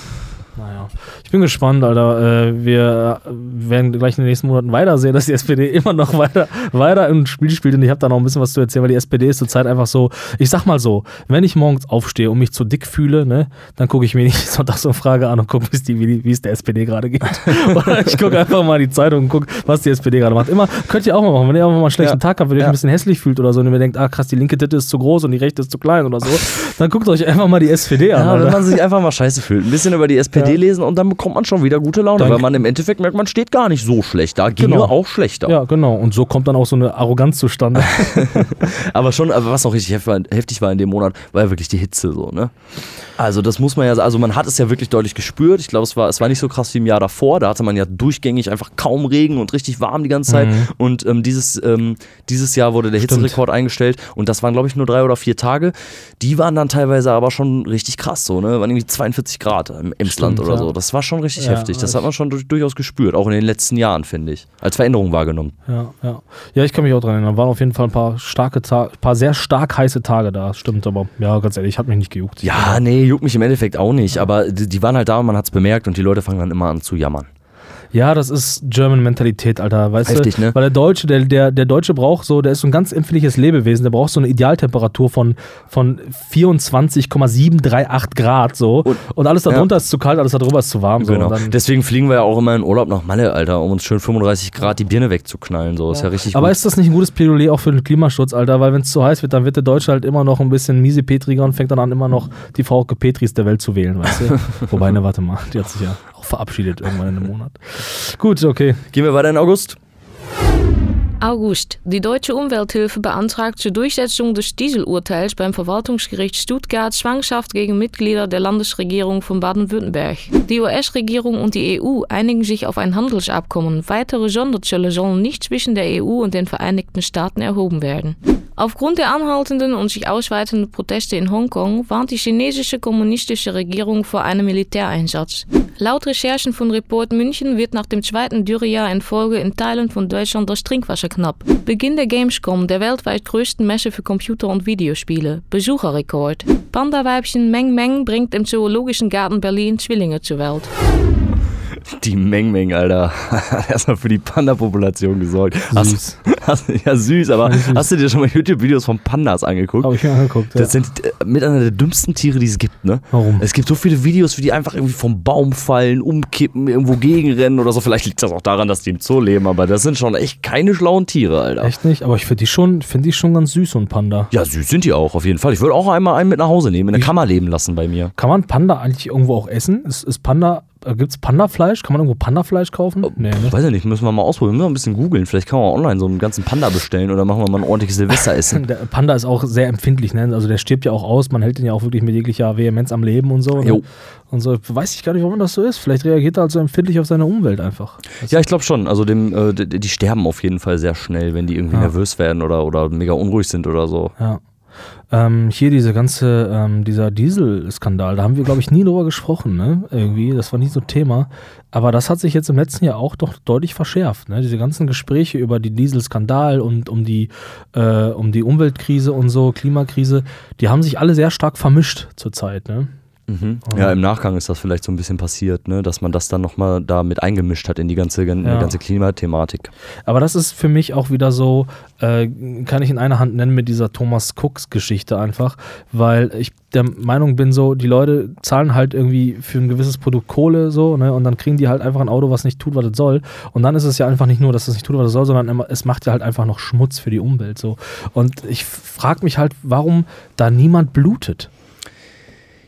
Speaker 3: Naja. Ich bin gespannt, Alter. Äh, wir werden gleich in den nächsten Monaten weiter sehen, dass die SPD immer noch weiter, weiter im Spiel spielt. Und ich habe da noch ein bisschen was zu erzählen, weil die SPD ist zurzeit einfach so, ich sag mal so, wenn ich morgens aufstehe und mich zu dick fühle, ne, dann gucke ich mir nicht Sonntagsumfrage an und gucke, wie, wie es der SPD gerade geht. Oder ich gucke einfach mal die Zeitung und gucke, was die SPD gerade macht. Immer, könnt ihr auch mal machen, wenn ihr einfach mal einen schlechten
Speaker 1: Ja.
Speaker 3: Tag habt, wenn ihr euch
Speaker 1: Ja.
Speaker 3: ein bisschen hässlich fühlt oder so und ihr denkt, ah krass, die linke Titte ist zu groß und die rechte ist zu klein oder so, dann guckt euch einfach mal die SPD an.
Speaker 1: Ja, wenn man sich einfach mal scheiße fühlt, ein bisschen über die SPD
Speaker 3: Ja.
Speaker 1: lesen und dann bekommt man schon wieder gute Laune,
Speaker 3: Dann-
Speaker 1: weil man im Endeffekt merkt, man steht gar nicht so schlecht da, ginge
Speaker 3: Genau.
Speaker 1: auch schlechter.
Speaker 3: Ja, genau. Und so kommt dann auch so eine Arroganz zustande.
Speaker 1: Aber schon, aber was auch richtig heftig war in dem Monat, war ja wirklich die Hitze so, ne? Also das muss man ja, sa- also man hat es ja wirklich deutlich gespürt. Ich glaube, es war, es war nicht so krass wie im Jahr davor. Da hatte man ja durchgängig einfach kaum Regen und richtig warm die ganze Zeit.
Speaker 3: Mhm.
Speaker 1: Und ähm, dieses, ähm, dieses Jahr wurde der. Hitzerekord eingestellt und das waren, glaube ich, nur drei oder vier Tage. Die waren dann teilweise aber schon richtig krass, so, ne? Waren irgendwie 42 Grad im Emsland
Speaker 3: Stimmt,
Speaker 1: oder
Speaker 3: ja.
Speaker 1: so. Das war schon richtig
Speaker 3: Ja,
Speaker 1: heftig. Das hat man schon durch, durchaus gespürt, auch in den letzten Jahren, finde ich. Als Veränderung wahrgenommen.
Speaker 3: ja, ja. Ja, ich kann mich auch dran erinnern. Waren auf jeden Fall ein paar starke Tage, paar sehr stark heiße Tage da. Stimmt, aber ja, ganz ehrlich, hat mich nicht gejuckt.
Speaker 1: Ja, nee, juckt mich im Endeffekt auch nicht. Aber die, die waren halt da und man hat es bemerkt und die Leute fangen dann immer an zu jammern.
Speaker 3: Ja, das ist German Mentalität, Alter, weißt
Speaker 1: Heftig,
Speaker 3: du?
Speaker 1: ne?
Speaker 3: Weil der Deutsche, der, der, der Deutsche braucht so, der ist so ein ganz empfindliches Lebewesen, der braucht so eine Idealtemperatur von, von 24,738 Grad so. Und,
Speaker 1: Und-
Speaker 3: alles darunter
Speaker 1: ja.
Speaker 3: ist zu kalt, alles darüber ist zu warm. So.
Speaker 1: Genau. Deswegen fliegen wir ja auch immer in Urlaub nach Malle, Alter, um uns schön 35 Grad die Birne wegzuknallen. So ist ja richtig
Speaker 3: aber
Speaker 1: gut.
Speaker 3: ist das nicht ein gutes Plädoyer auch für den Klimaschutz, Alter? Weil wenn es zu heiß wird, dann wird der Deutsche halt immer noch ein bisschen miesepetriger und fängt dann an, immer noch die Frau Petris der Welt zu wählen, weißt du? Wobei, ne, warte mal, die hat sich ja verabschiedet irgendwann in einem Monat. Gut, okay.
Speaker 1: Gehen wir weiter in August?
Speaker 2: August. Die Deutsche Umwelthilfe beantragt zur Durchsetzung des Dieselurteils beim Verwaltungsgericht Stuttgart Zwangshaft gegen Mitglieder der Landesregierung von Baden-Württemberg. Die US-Regierung und die EU einigen sich auf ein Handelsabkommen. Weitere Sonderzölle sollen nicht zwischen der EU und den Vereinigten Staaten erhoben werden. Aufgrund der anhaltenden und sich ausweitenden Proteste in Hongkong warnt die chinesische kommunistische Regierung vor einem Militäreinsatz. Laut Recherchen von Report München wird nach dem zweiten Dürrejahr in Folge in Teilen von Deutschland das Trinkwasser knapp. Beginn der Gamescom, der weltweit größten Messe für Computer- und Videospiele. Besucherrekord. Panda-Weibchen Meng Meng bringt im Zoologischen Garten Berlin Zwillinge zur Welt.
Speaker 1: Die Meng Meng, Alter. Hat Erstmal für die Panda-Population gesorgt.
Speaker 3: Süß.
Speaker 1: Hast, hast, ja, süß, aber
Speaker 3: süß.
Speaker 1: hast du dir schon mal YouTube-Videos von Pandas angeguckt?
Speaker 3: Habe ich mir angeguckt. Ja.
Speaker 1: Das sind äh, mit einer der dümmsten Tiere, die es gibt, ne?
Speaker 3: Warum?
Speaker 1: Es gibt so viele Videos, wie die einfach irgendwie vom Baum fallen, umkippen, irgendwo gegenrennen oder so. Vielleicht liegt das auch daran, dass die im Zoo leben, aber das sind schon echt keine schlauen Tiere, Alter.
Speaker 3: Echt nicht? Aber ich finde die, schon- find die schon ganz süß, so ein Panda.
Speaker 1: Ja, süß sind die auch, auf jeden Fall. Ich würde auch einmal einen mit nach Hause nehmen, in der Kammer leben lassen bei mir.
Speaker 3: Kann man Panda eigentlich irgendwo auch essen? Ist, ist Panda, gibt es Panda-Fleisch? Kann man irgendwo Panda-Fleisch kaufen? Nee, ne?
Speaker 1: Weiß ja nicht, müssen wir mal ausprobieren. Müssen wir ein bisschen googeln. Vielleicht kann man online so einen ganzen Panda bestellen oder machen wir mal ein ordentliches Silvesteressen.
Speaker 3: Der Panda ist auch sehr empfindlich, ne? Also der stirbt ja auch aus, man hält den ja auch wirklich mit jeglicher Vehemenz am Leben und so. Ne?
Speaker 1: Jo.
Speaker 3: Und so. Weiß ich gar nicht, warum das so ist. Vielleicht reagiert er halt so empfindlich auf seine Umwelt einfach.
Speaker 1: Ja, ich glaube schon. Also dem, äh, die, die sterben auf jeden Fall sehr schnell, wenn die irgendwie
Speaker 3: Ja.
Speaker 1: nervös werden oder, oder mega unruhig sind oder so.
Speaker 3: Ja. Ähm, hier diese ganze, ähm, dieser Dieselskandal, da haben wir, glaube ich, nie drüber gesprochen, ne? Irgendwie, das war nie so Thema. Aber das hat sich jetzt im letzten Jahr auch doch deutlich verschärft, ne? Diese ganzen Gespräche über die Dieselskandal und um die, äh, um die Umweltkrise und so, Klimakrise, die haben sich alle sehr stark vermischt zurzeit, ne?
Speaker 1: Mhm. Ja, im Nachgang ist das vielleicht so ein bisschen passiert, ne? dass man das dann nochmal da mit eingemischt hat in die ganze, in
Speaker 3: Ja.
Speaker 1: die ganze Klimathematik.
Speaker 3: Aber das ist für mich auch wieder so, äh, kann ich in einer Hand nennen mit dieser Thomas Cooks Geschichte einfach, weil ich der Meinung bin so, die Leute zahlen halt irgendwie für ein gewisses Produkt Kohle so, ne, und dann kriegen die halt einfach ein Auto, was nicht tut, was es soll. Und dann ist es ja einfach nicht nur, dass es nicht tut, was es soll, sondern es macht ja halt einfach noch Schmutz für die Umwelt so. Und ich frage mich halt, warum da niemand blutet.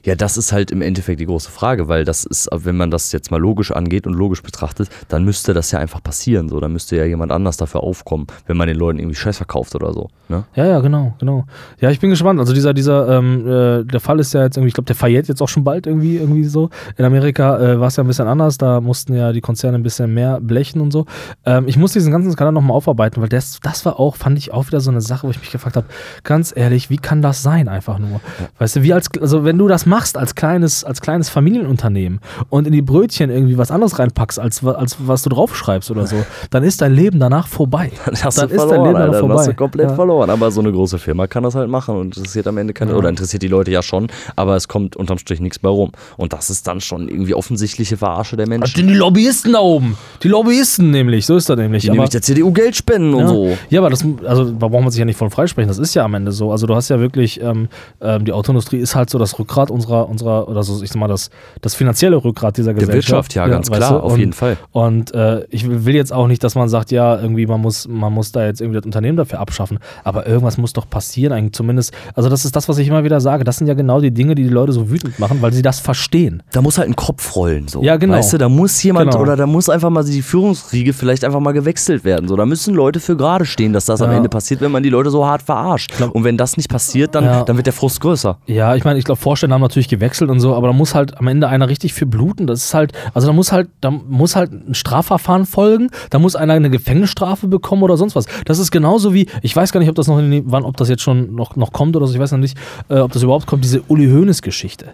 Speaker 1: Ja, das ist halt im Endeffekt die große Frage, weil das ist, wenn man das jetzt mal logisch angeht und logisch betrachtet, dann müsste das ja einfach passieren. So, dann müsste ja jemand anders dafür aufkommen, wenn man den Leuten irgendwie Scheiß verkauft oder so. Ne?
Speaker 3: Ja, ja, genau, genau. Ja, ich bin gespannt. Also dieser, dieser, ähm, äh, der Fall ist ja jetzt irgendwie, ich glaube, der verjährt jetzt auch schon bald irgendwie, irgendwie so. In Amerika äh, war es ja ein bisschen anders, da mussten ja die Konzerne ein bisschen mehr blechen und so. Ähm, ich muss diesen ganzen Skandal nochmal aufarbeiten, weil das, das war auch, fand ich auch wieder so eine Sache, wo ich mich gefragt habe, ganz ehrlich, wie kann das sein einfach nur? Weißt du, wie als, also wenn du das machst als kleines, als kleines Familienunternehmen und in die Brötchen irgendwie was anderes reinpackst, als, als was du draufschreibst oder so, dann ist dein Leben danach vorbei.
Speaker 1: Dann hast
Speaker 3: dann
Speaker 1: du
Speaker 3: ist dein
Speaker 1: verloren,
Speaker 3: Leben danach
Speaker 1: Alter. Dann hast du
Speaker 3: vorbei.
Speaker 1: komplett
Speaker 3: Ja.
Speaker 1: verloren. Aber so eine große Firma kann das halt machen und interessiert am Ende keine,
Speaker 3: Ja.
Speaker 1: oder interessiert die Leute ja schon, aber es kommt unterm Strich nichts bei rum. Und das ist dann schon irgendwie offensichtliche Verarsche der
Speaker 3: Was
Speaker 1: Menschen.
Speaker 3: denn die Lobbyisten da oben? Die Lobbyisten nämlich, so ist das nämlich.
Speaker 1: Die
Speaker 3: Aber-
Speaker 1: nämlich der CDU Geld spenden und
Speaker 3: ja.
Speaker 1: so.
Speaker 3: ja, aber das, also da braucht man sich ja nicht von freisprechen, das ist ja am Ende so. Also du hast ja wirklich, ähm, ähm, die Autoindustrie ist halt so das Rückgrat unserer, unserer oder so, ich sag mal, das, das finanzielle Rückgrat dieser
Speaker 1: Der
Speaker 3: Gesellschaft.
Speaker 1: Wirtschaft, ja, ganz
Speaker 3: weißt
Speaker 1: klar,
Speaker 3: du?
Speaker 1: auf
Speaker 3: und,
Speaker 1: jeden Fall.
Speaker 3: Und äh, ich will jetzt auch nicht, dass man sagt, ja, irgendwie man muss, man muss da jetzt irgendwie das Unternehmen dafür abschaffen, aber irgendwas muss doch passieren, eigentlich zumindest. Also das ist das, was ich immer wieder sage. Das sind ja genau die Dinge, die die Leute so wütend machen, weil sie das verstehen.
Speaker 1: Da muss halt ein Kopf rollen, so.
Speaker 3: Ja, genau.
Speaker 1: Weißt du, da muss jemand
Speaker 3: Genau.
Speaker 1: oder da muss einfach mal die Führungsriege vielleicht einfach mal gewechselt werden. So, da müssen Leute für gerade stehen, dass das am
Speaker 3: Ja.
Speaker 1: Ende passiert, wenn man die Leute so hart verarscht. Und wenn das nicht passiert, dann,
Speaker 3: Ja.
Speaker 1: dann wird der Frust größer.
Speaker 3: Ja, ich meine, ich glaube, Vorstände haben natürlich gewechselt und so, aber da muss halt am Ende einer richtig für bluten. Das ist halt, also da muss halt, da muss halt ein Strafverfahren folgen, da muss einer eine Gefängnisstrafe bekommen oder sonst was. Das ist genauso wie, ich weiß gar nicht, ob das noch in wann, ob das jetzt schon noch, noch kommt oder so, ich weiß noch nicht, äh, ob das überhaupt kommt, diese Uli Hoeneß-Geschichte.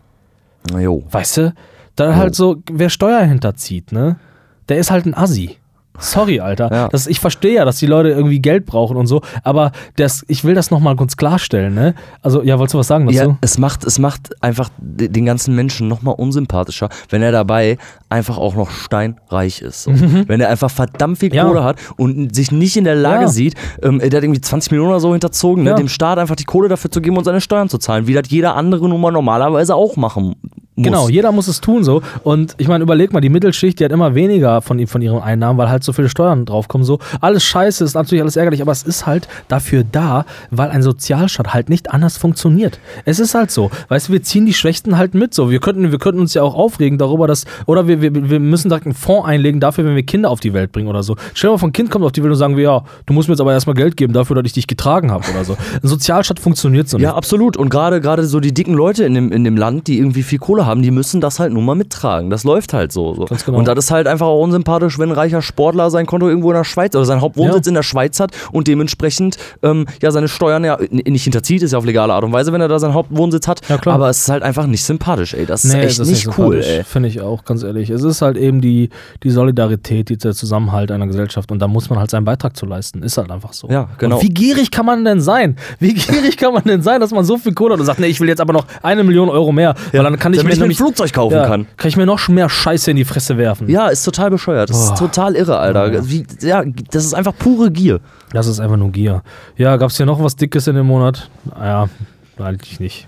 Speaker 1: Na jo.
Speaker 3: Weißt du? Da halt so, wer Steuer hinterzieht, ne? Der ist halt ein Assi. Sorry, Alter.
Speaker 1: Ja.
Speaker 3: Das, ich verstehe ja, dass die Leute irgendwie Geld brauchen und so, aber das, ich will das nochmal kurz klarstellen, ne? Also, ja, wolltest du was sagen dazu?
Speaker 1: Ja, es macht, es macht einfach den ganzen Menschen nochmal unsympathischer, wenn er dabei einfach auch noch steinreich ist. So. Wenn er einfach verdammt viel
Speaker 3: Mhm. Ja.
Speaker 1: Kohle hat und sich nicht in der Lage
Speaker 3: Ja.
Speaker 1: sieht, ähm, der hat irgendwie 20 Millionen oder so hinterzogen, ne, dem Staat einfach die Kohle dafür zu geben und seine Steuern zu zahlen, wie das jeder andere nun mal normalerweise auch machen muss.
Speaker 3: Genau, jeder muss es tun so. Und ich meine, überleg mal, die Mittelschicht, die hat immer weniger von, von ihren Einnahmen, weil halt so viele Steuern draufkommen. So, alles scheiße, ist natürlich alles ärgerlich, aber es ist halt dafür da, weil ein Sozialstaat halt nicht anders funktioniert. Es ist halt so. Weißt du, wir ziehen die Schwächsten halt mit so. Wir könnten, wir könnten uns ja auch aufregen darüber, dass, oder wir, wir, wir müssen direkt einen Fonds einlegen dafür, wenn wir Kinder auf die Welt bringen oder so. Stell dir mal, vor, ein Kind kommt auf die Welt und sagen wir, ja, du musst mir jetzt aber erstmal Geld geben dafür, dass ich dich getragen habe oder so. Ein Sozialstaat funktioniert so nicht.
Speaker 1: Ja, absolut. Und gerade gerade so die dicken Leute in dem, in dem Land, die irgendwie viel Kohle haben, die müssen das halt nun mal mittragen. Das läuft halt so. so.
Speaker 3: Genau.
Speaker 1: Und das ist halt einfach auch unsympathisch, wenn ein reicher Sportler sein Konto irgendwo in der Schweiz oder seinen Hauptwohnsitz
Speaker 3: Ja.
Speaker 1: in der Schweiz hat und dementsprechend ähm, ja seine Steuern ja nicht hinterzieht, ist ja auf legale Art und Weise, wenn er da seinen Hauptwohnsitz hat.
Speaker 3: Ja.
Speaker 1: Aber es ist halt einfach nicht sympathisch, ey. Das ist
Speaker 3: Nee,
Speaker 1: echt
Speaker 3: das
Speaker 1: nicht cool,
Speaker 3: sympathisch,
Speaker 1: ey.
Speaker 3: Finde ich auch, ganz ehrlich. Es ist halt eben die, die Solidarität, die, der Zusammenhalt einer Gesellschaft und da muss man halt seinen Beitrag zu leisten. Ist halt einfach so.
Speaker 1: Ja, genau.
Speaker 3: Und wie gierig kann man denn sein? Wie gierig kann man denn sein, dass man so viel Kohle hat und sagt, nee, ich will jetzt aber noch eine Million Euro mehr, weil dann kann ich mir
Speaker 1: ich mir ein Flugzeug kaufen
Speaker 3: ja,
Speaker 1: kann.
Speaker 3: Kann ich mir noch mehr Scheiße in die Fresse werfen.
Speaker 1: Ja, ist total bescheuert. Das ist
Speaker 3: Boah.
Speaker 1: total irre, Alter. Wie, ja, das ist einfach pure Gier.
Speaker 3: Das ist einfach nur Gier. Ja, gab es hier noch was Dickes in dem Monat? Naja, eigentlich nicht.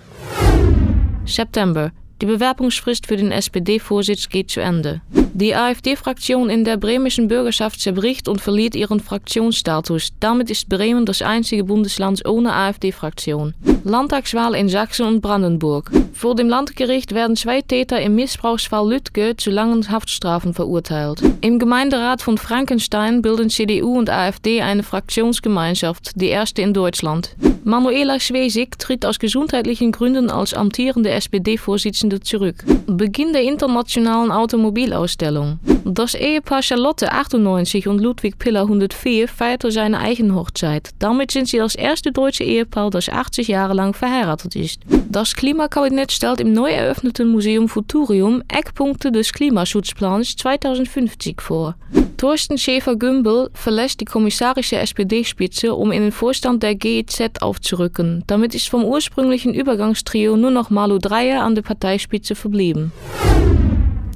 Speaker 2: September. Die Bewerbungsfrist für den SPD-Vorsitz geht zu Ende. Die AfD-Fraktion in der bremischen Bürgerschaft zerbricht und verliert ihren Fraktionsstatus. Damit ist Bremen das einzige Bundesland ohne AfD-Fraktion. Landtagswahl in Sachsen und Brandenburg. Vor dem Landgericht werden zwei Täter im Missbrauchsfall Lütke zu langen Haftstrafen verurteilt. Im Gemeinderat von Frankenstein bilden CDU und AfD eine Fraktionsgemeinschaft, die erste in Deutschland. Manuela Schwesig tritt aus gesundheitlichen Gründen als amtierende SPD-Vorsitzende zurück. Beginn der internationalen Automobilausstellung. Das Ehepaar Charlotte 98 und Ludwig Piller 104 feierte seine eigen Hochzeit. Damit sind sie das erste deutsche Ehepaar, das 80 Jahre lang verheiratet ist. Das Klimakabinett stellt im neu eröffneten Museum Futurium Eckpunkte des Klimaschutzplans 2050 vor. Thorsten Schäfer-Gümbel verlässt die kommissarische SPD-Spitze, um in den Vorstand der GEZ aufzurücken. Damit ist vom ursprünglichen Übergangstrio nur noch Malu Dreyer an der Parteispitze verblieben.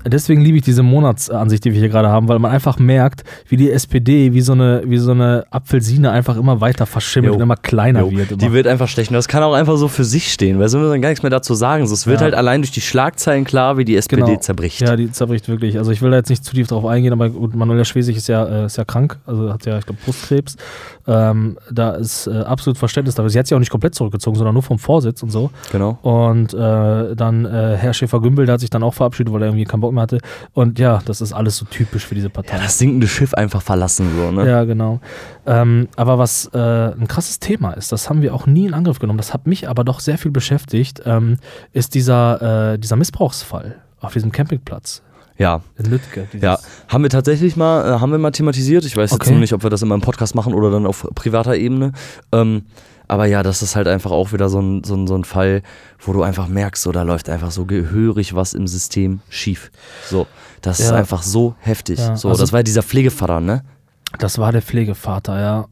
Speaker 3: Deswegen liebe ich diese Monatsansicht, die wir hier gerade haben, weil man einfach merkt, wie die SPD, wie so eine, wie so eine Apfelsine einfach immer weiter verschimmelt
Speaker 1: Jo.
Speaker 3: und immer kleiner
Speaker 1: Jo,
Speaker 3: wird. Immer.
Speaker 1: Die wird einfach stechen. Das kann auch einfach so für sich stehen, weil so müssen wir dann gar nichts mehr dazu sagen. So, es wird
Speaker 3: Ja.
Speaker 1: halt allein durch die Schlagzeilen klar, wie die SPD zerbricht.
Speaker 3: Ja, die zerbricht wirklich. Also ich will da jetzt nicht zu tief drauf eingehen, aber gut, Manuela Schwesig ist ja, äh, ist ja krank, also hat ja, ich glaube, Brustkrebs. Ähm, da ist äh, absolut Verständnis dafür. Sie hat sich auch nicht komplett zurückgezogen, sondern nur vom Vorsitz und so.
Speaker 1: Genau.
Speaker 3: Und äh, dann äh, Herr Schäfer-Gümbel, der hat sich dann auch verabschiedet, weil er irgendwie keinen Bock mehr hatte. Und ja, das ist alles so typisch für diese Partei.
Speaker 1: Ja, das sinkende Schiff einfach verlassen, so, ne?
Speaker 3: Ja, genau. Ähm, aber was äh, ein krasses Thema ist, das haben wir auch nie in Angriff genommen, das hat mich aber doch sehr viel beschäftigt, ähm, ist dieser, äh, dieser Missbrauchsfall auf diesem Campingplatz
Speaker 1: Ja.
Speaker 3: in Lüttke. Dieses-
Speaker 1: Ja, haben wir tatsächlich mal, äh, haben wir mal thematisiert. Ich weiß jetzt
Speaker 3: Okay.
Speaker 1: nur nicht, ob wir das immer im Podcast machen oder dann auf privater Ebene. Ähm, aber ja, das ist halt einfach auch wieder so ein, so ein, so ein Fall, wo du einfach merkst, so, da läuft einfach so gehörig was im System schief. So, das ist
Speaker 3: Ja.
Speaker 1: einfach so heftig.
Speaker 3: Ja,
Speaker 1: so,
Speaker 3: also-
Speaker 1: das war ja dieser Pflegevater, ne?
Speaker 3: Das war der Pflegevater, ja.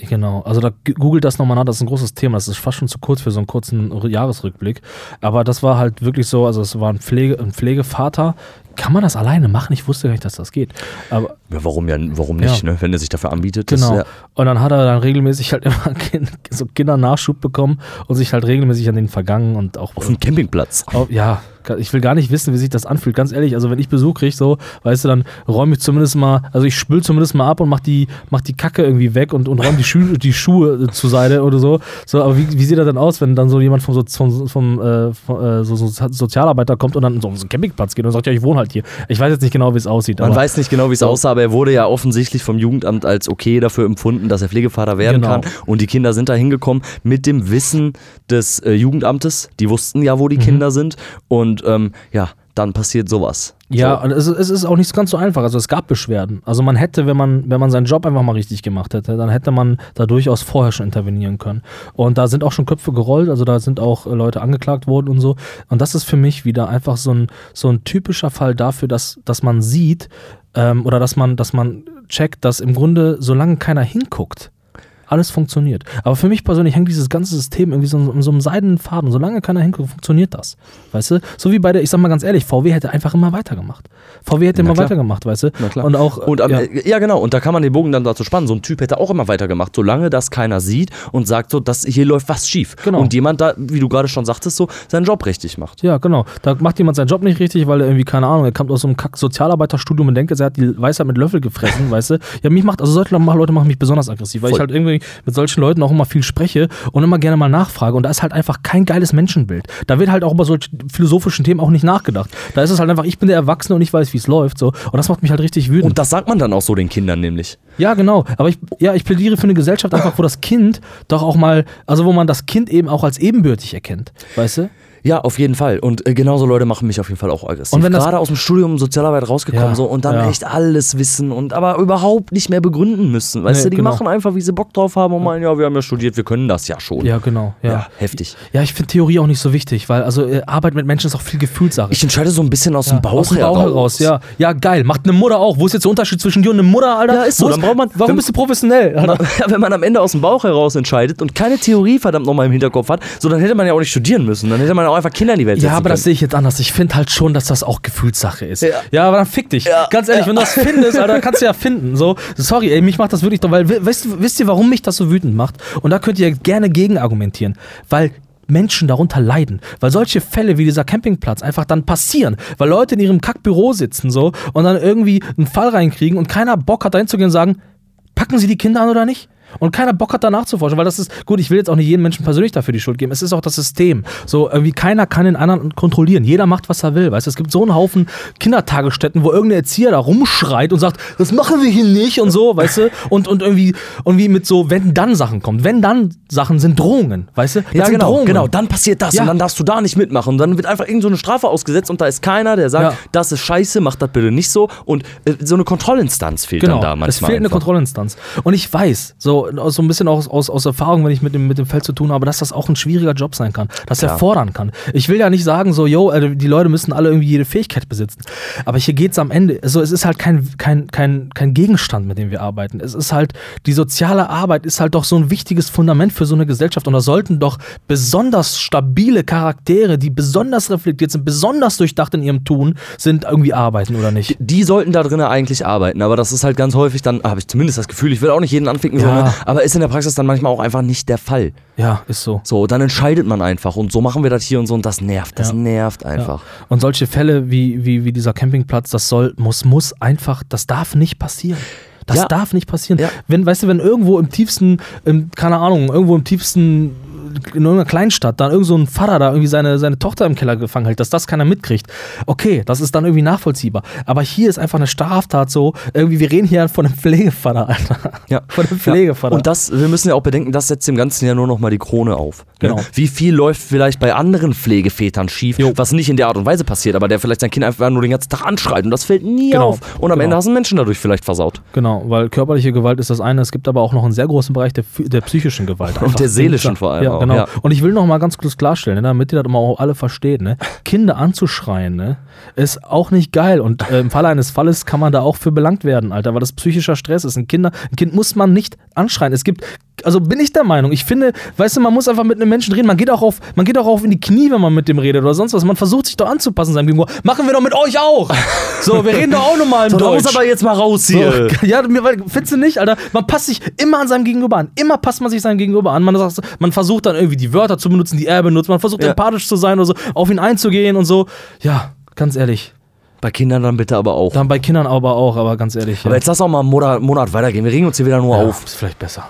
Speaker 3: Genau, also da googelt das nochmal nach, das ist ein großes Thema, das ist fast schon zu kurz für so einen kurzen Jahresrückblick. Aber das war halt wirklich so, also es war ein, Pflege, ein Pflegevater. Kann man das alleine machen? Ich wusste gar nicht, dass das geht. Aber
Speaker 1: Ja, warum ja, warum nicht,
Speaker 3: Ja.
Speaker 1: ne? Wenn er sich dafür anbietet. Das,
Speaker 3: Genau.
Speaker 1: ja,
Speaker 3: Und dann hat er dann regelmäßig halt immer so Kindernachschub bekommen und sich halt regelmäßig an den vergangen und auch.
Speaker 1: auf dem Campingplatz.
Speaker 3: Auf, ja, ich will gar nicht wissen, wie sich das anfühlt. Ganz ehrlich, also wenn ich Besuch kriege, so, weißt du, dann räume ich zumindest mal, also ich spül zumindest mal ab und mach die, mach die Kacke irgendwie weg und, und räume die, Schuhe, die Schuhe äh, zur Seite oder so. So, aber wie, wie sieht das dann aus, wenn dann so jemand vom, so, vom, vom äh, vom, äh, so, so Sozialarbeiter kommt und dann so auf so einen Campingplatz geht und sagt, ja, ich wohne halt hier. Ich weiß jetzt nicht genau, wie es aussieht.
Speaker 1: Man weiß nicht genau, wie es aussah, aber er wurde ja offensichtlich vom Jugendamt als okay dafür empfunden, dass er Pflegevater werden
Speaker 3: Genau.
Speaker 1: kann. Und die Kinder sind da hingekommen mit dem Wissen des äh, Jugendamtes. Die wussten ja,
Speaker 3: Mhm.
Speaker 1: wo die Kinder sind. Und ähm, ja, dann passiert sowas.
Speaker 3: Ja,
Speaker 1: So.
Speaker 3: und es, ist- es ist auch nicht ganz so einfach. Also es gab Beschwerden. Also man hätte, wenn man, wenn man seinen Job einfach mal richtig gemacht hätte, dann hätte man da durchaus vorher schon intervenieren können. Und da sind auch schon Köpfe gerollt, also da sind auch äh, Leute angeklagt worden und so. Und das ist für mich wieder einfach so ein, so ein typischer Fall dafür, dass, dass man sieht, ähm, oder dass man, dass man checkt, dass im Grunde, solange keiner hinguckt, alles funktioniert. Aber für mich persönlich hängt dieses ganze System irgendwie so in so einem seidenen Faden. Solange keiner hinguckt, funktioniert das. Weißt du? So wie bei der, ich sag mal ganz ehrlich, VW hätte einfach immer weitergemacht. VW hätte
Speaker 1: Na
Speaker 3: immer
Speaker 1: klar.
Speaker 3: weitergemacht, weißt du?
Speaker 1: Na klar.
Speaker 3: Und auch.
Speaker 1: Und
Speaker 3: ja.
Speaker 1: ja. genau, und da kann man den Bogen dann dazu spannen. So ein Typ hätte auch immer weitergemacht, solange das keiner sieht und sagt so, dass hier läuft was schief.
Speaker 3: Genau.
Speaker 1: Und jemand da, wie du gerade schon sagtest, so seinen Job richtig macht.
Speaker 3: Ja, genau. Da macht jemand seinen Job nicht richtig, weil er irgendwie, keine Ahnung, er kommt aus so einem Kack-Sozialarbeiterstudium und denkt, er hat die Weisheit mit Löffel gefressen, weißt du? Ja, mich macht, also solche Leute machen mich besonders aggressiv, weil ich
Speaker 1: Voll.
Speaker 3: halt irgendwie mit solchen Leuten auch immer viel spreche und immer gerne mal nachfrage und da ist halt einfach kein geiles Menschenbild. Da wird halt auch über solche philosophischen Themen auch nicht nachgedacht. Da ist es halt einfach, ich bin der Erwachsene und ich weiß, wie es läuft, so. Und das macht mich halt richtig wütend.
Speaker 1: Und das sagt man dann auch so den Kindern nämlich.
Speaker 3: Ja, genau. Aber ich, ja, ich plädiere für eine Gesellschaft einfach, wo das Kind doch auch mal, also wo man das Kind eben auch als ebenbürtig erkennt. Weißt du?
Speaker 1: Ja, auf jeden Fall. Und äh, genauso Leute machen mich auf jeden Fall auch aggressiv.
Speaker 3: Und wenn das-
Speaker 1: Gerade aus dem Studium Sozialarbeit rausgekommen
Speaker 3: Ja,
Speaker 1: so und dann
Speaker 3: ja.
Speaker 1: echt alles wissen und aber überhaupt nicht mehr begründen müssen. Weißt
Speaker 3: Nee,
Speaker 1: du, die
Speaker 3: genau.
Speaker 1: machen einfach, wie sie Bock drauf haben und meinen, ja, wir haben ja studiert, wir können das ja schon.
Speaker 3: Ja, genau. Ja,
Speaker 1: Ja, heftig.
Speaker 3: Ja, ich finde Theorie auch nicht so wichtig, weil also äh, Arbeit mit Menschen ist auch viel Gefühlssache.
Speaker 1: Ich entscheide so ein bisschen aus dem Bauch,
Speaker 3: aus dem Bauch heraus, ja. Ja, geil. Macht eine Mutter auch. Wo ist jetzt der Unterschied zwischen dir und einer Mutter, Alter?
Speaker 1: Ja, ist so.
Speaker 3: Wo
Speaker 1: Dann braucht man-
Speaker 3: warum
Speaker 1: wenn-
Speaker 3: bist du professionell? Alter?
Speaker 1: Ja, wenn man am Ende aus dem Bauch heraus entscheidet und keine Theorie verdammt nochmal im Hinterkopf hat, so dann hätte man ja auch nicht studieren müssen. Dann hätte man auch einfach Kinder in die Welt setzen
Speaker 3: Ja, aber das
Speaker 1: können.
Speaker 3: sehe ich jetzt anders. Ich finde halt schon, dass das auch Gefühlssache ist.
Speaker 1: Ja.
Speaker 3: aber dann fick dich.
Speaker 1: Ja.
Speaker 3: Ganz ehrlich, wenn du das findest, Alter, kannst du ja finden. So, sorry, ey, mich macht das wirklich doch, weil, du- wisst ihr, warum mich das so wütend macht? Und da könnt ihr gerne gegen argumentieren. Weil Menschen darunter leiden, weil solche Fälle wie dieser Campingplatz einfach dann passieren, weil Leute in ihrem Kackbüro sitzen so und dann irgendwie einen Fall reinkriegen und keiner Bock hat, da hinzugehen und sagen, packen sie die Kinder an oder nicht? Und keiner Bock hat danach zu forschen, weil das ist, gut, ich will jetzt auch nicht jedem Menschen persönlich dafür die Schuld geben. Es ist auch das System. So, irgendwie keiner kann den anderen kontrollieren. Jeder macht, was er will. Weißt du, es gibt so einen Haufen Kindertagesstätten, wo irgendein Erzieher da rumschreit und sagt, das machen wir hier nicht und so, weißt du? Und, und irgendwie, irgendwie mit so, wenn dann Sachen kommt. Wenn dann Sachen sind Drohungen, weißt du?
Speaker 1: Ja, genau,
Speaker 3: Drohungen.
Speaker 1: genau. Dann passiert das
Speaker 3: Ja.
Speaker 1: und dann darfst du da nicht mitmachen. Und dann wird einfach irgend so eine Strafe ausgesetzt und da ist keiner, der sagt,
Speaker 3: Ja.
Speaker 1: das ist scheiße, mach das bitte nicht so. Und äh, so eine Kontrollinstanz fehlt
Speaker 3: Genau,
Speaker 1: dann da manchmal.
Speaker 3: es fehlt eine
Speaker 1: einfach.
Speaker 3: Kontrollinstanz. Und ich weiß, so, so ein bisschen aus, aus, aus Erfahrung, wenn ich mit dem, mit dem Feld zu tun habe, dass das auch ein schwieriger Job sein kann, dass er fordern kann. Ich will ja nicht sagen, so, yo, äh, die Leute müssen alle irgendwie jede Fähigkeit besitzen. Aber hier geht es am Ende, also es ist halt kein, kein, kein, kein Gegenstand, mit dem wir arbeiten. Es ist halt, die soziale Arbeit ist halt doch so ein wichtiges Fundament für so eine Gesellschaft. Und da sollten doch besonders stabile Charaktere, die besonders reflektiert sind, besonders durchdacht in ihrem Tun, sind irgendwie arbeiten oder nicht.
Speaker 1: Die sollten da drinnen eigentlich arbeiten, aber das ist halt ganz häufig dann, habe ich zumindest das Gefühl, ich will auch nicht jeden anficken,
Speaker 3: Ja.
Speaker 1: so, aber ist in der Praxis dann manchmal auch einfach nicht der Fall.
Speaker 3: Ja, ist so.
Speaker 1: So, dann entscheidet man einfach und so machen wir das hier und so und das nervt, das
Speaker 3: Ja.
Speaker 1: nervt einfach.
Speaker 3: Ja. Und solche Fälle wie, wie, wie dieser Campingplatz, das soll, muss, muss einfach, das darf nicht passieren. Das
Speaker 1: Ja.
Speaker 3: darf nicht passieren. Wenn, weißt du, wenn irgendwo im tiefsten, im, keine Ahnung, irgendwo im tiefsten, in irgendeiner Kleinstadt, dann irgend so ein Vater da irgendwie seine, seine Tochter im Keller gefangen hält, dass das keiner mitkriegt. Okay, das ist dann irgendwie nachvollziehbar. Aber hier ist einfach eine Straftat so, irgendwie, wir reden hier von einem Pflegevater, Alter.
Speaker 1: Ja.
Speaker 3: Von einem Pflegevater.
Speaker 1: Und das, wir müssen ja auch bedenken, das setzt dem Ganzen ja nur noch mal die Krone auf. ne?
Speaker 3: Genau.
Speaker 1: Wie viel läuft vielleicht bei anderen Pflegevätern schief,
Speaker 3: Jo.
Speaker 1: was nicht in der Art und Weise passiert, aber der vielleicht sein Kind einfach nur den ganzen Tag anschreit und das fällt nie
Speaker 3: Genau.
Speaker 1: auf. Und am
Speaker 3: Genau.
Speaker 1: Ende hast du einen Menschen dadurch vielleicht versaut.
Speaker 3: Genau, weil körperliche Gewalt ist das eine, es gibt aber auch noch einen sehr großen Bereich der, der psychischen Gewalt. Einfach.
Speaker 1: der seelischen vor allem
Speaker 3: Ja,
Speaker 1: auch,
Speaker 3: genau.
Speaker 1: ja.
Speaker 3: Und ich will noch mal ganz kurz klarstellen, ne, damit ihr das mal auch alle versteht, ne? Kinder anzuschreien, ne, ist auch nicht geil. Und äh, im Falle eines Falles kann man da auch für belangt werden, Alter, weil das psychischer Stress ist. Ein, Kinder, ein Kind muss man nicht anschreien. Es gibt, also bin ich der Meinung, ich finde, weißt du, man muss einfach mit einem Menschen reden. Man geht auch auf, man geht auch auf in die Knie, wenn man mit dem redet oder sonst was. Man versucht sich doch anzupassen seinem Gegenüber. Machen wir doch mit euch auch. So, wir reden doch auch nochmal im
Speaker 1: So,
Speaker 3: Deutsch.
Speaker 1: muss aber jetzt mal raus hier.
Speaker 3: So, ja, mir, findest du nicht, Alter? Man passt sich immer an seinem Gegenüber an. Immer passt man sich seinem Gegenüber an. Man, sagt, man versucht dann irgendwie die Wörter zu benutzen, die er benutzt. Man versucht
Speaker 1: Ja.
Speaker 3: empathisch zu sein oder so, auf ihn einzugehen und so. Ja, ganz ehrlich.
Speaker 1: Bei Kindern dann bitte aber auch.
Speaker 3: Dann bei Kindern aber auch, aber ganz ehrlich.
Speaker 1: Aber
Speaker 3: ja.
Speaker 1: jetzt lass auch mal einen Monat, Monat weitergehen. Wir regen uns hier wieder nur
Speaker 3: ja,
Speaker 1: auf.
Speaker 3: Ist vielleicht besser.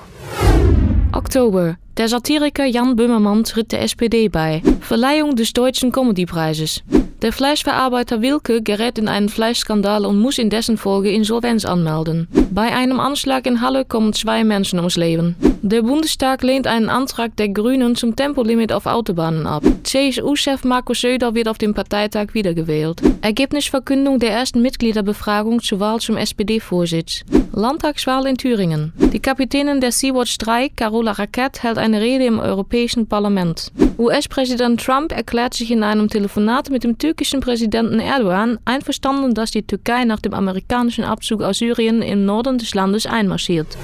Speaker 2: Oktober. Der Satiriker Jan Böhmermann tritt der SPD bei. Verleihung des Deutschen Comedypreises. Der Fleischverarbeiter Wilke gerät in einen Fleischskandal und muss in dessen Folge Insolvenz anmelden. Bei einem Anschlag in Halle kommen zwei Menschen ums Leben. Der Bundestag lehnt einen Antrag der Grünen zum Tempolimit auf Autobahnen ab. CSU-Chef Marco Söder wird auf dem Parteitag wiedergewählt. Ergebnisverkündung der ersten Mitgliederbefragung zur Wahl zum SPD-Vorsitz. Landtagswahl in Thüringen. Die Kapitänin der Sea-Watch 3, Carola Racket, hält eine Rede im Europäischen Parlament. US-Präsident Trump erklärt sich in einem Telefonat mit dem türkischen Präsidenten Erdogan einverstanden, dass die Türkei nach dem amerikanischen Abzug aus Syrien im Norden des Landes einmarschiert.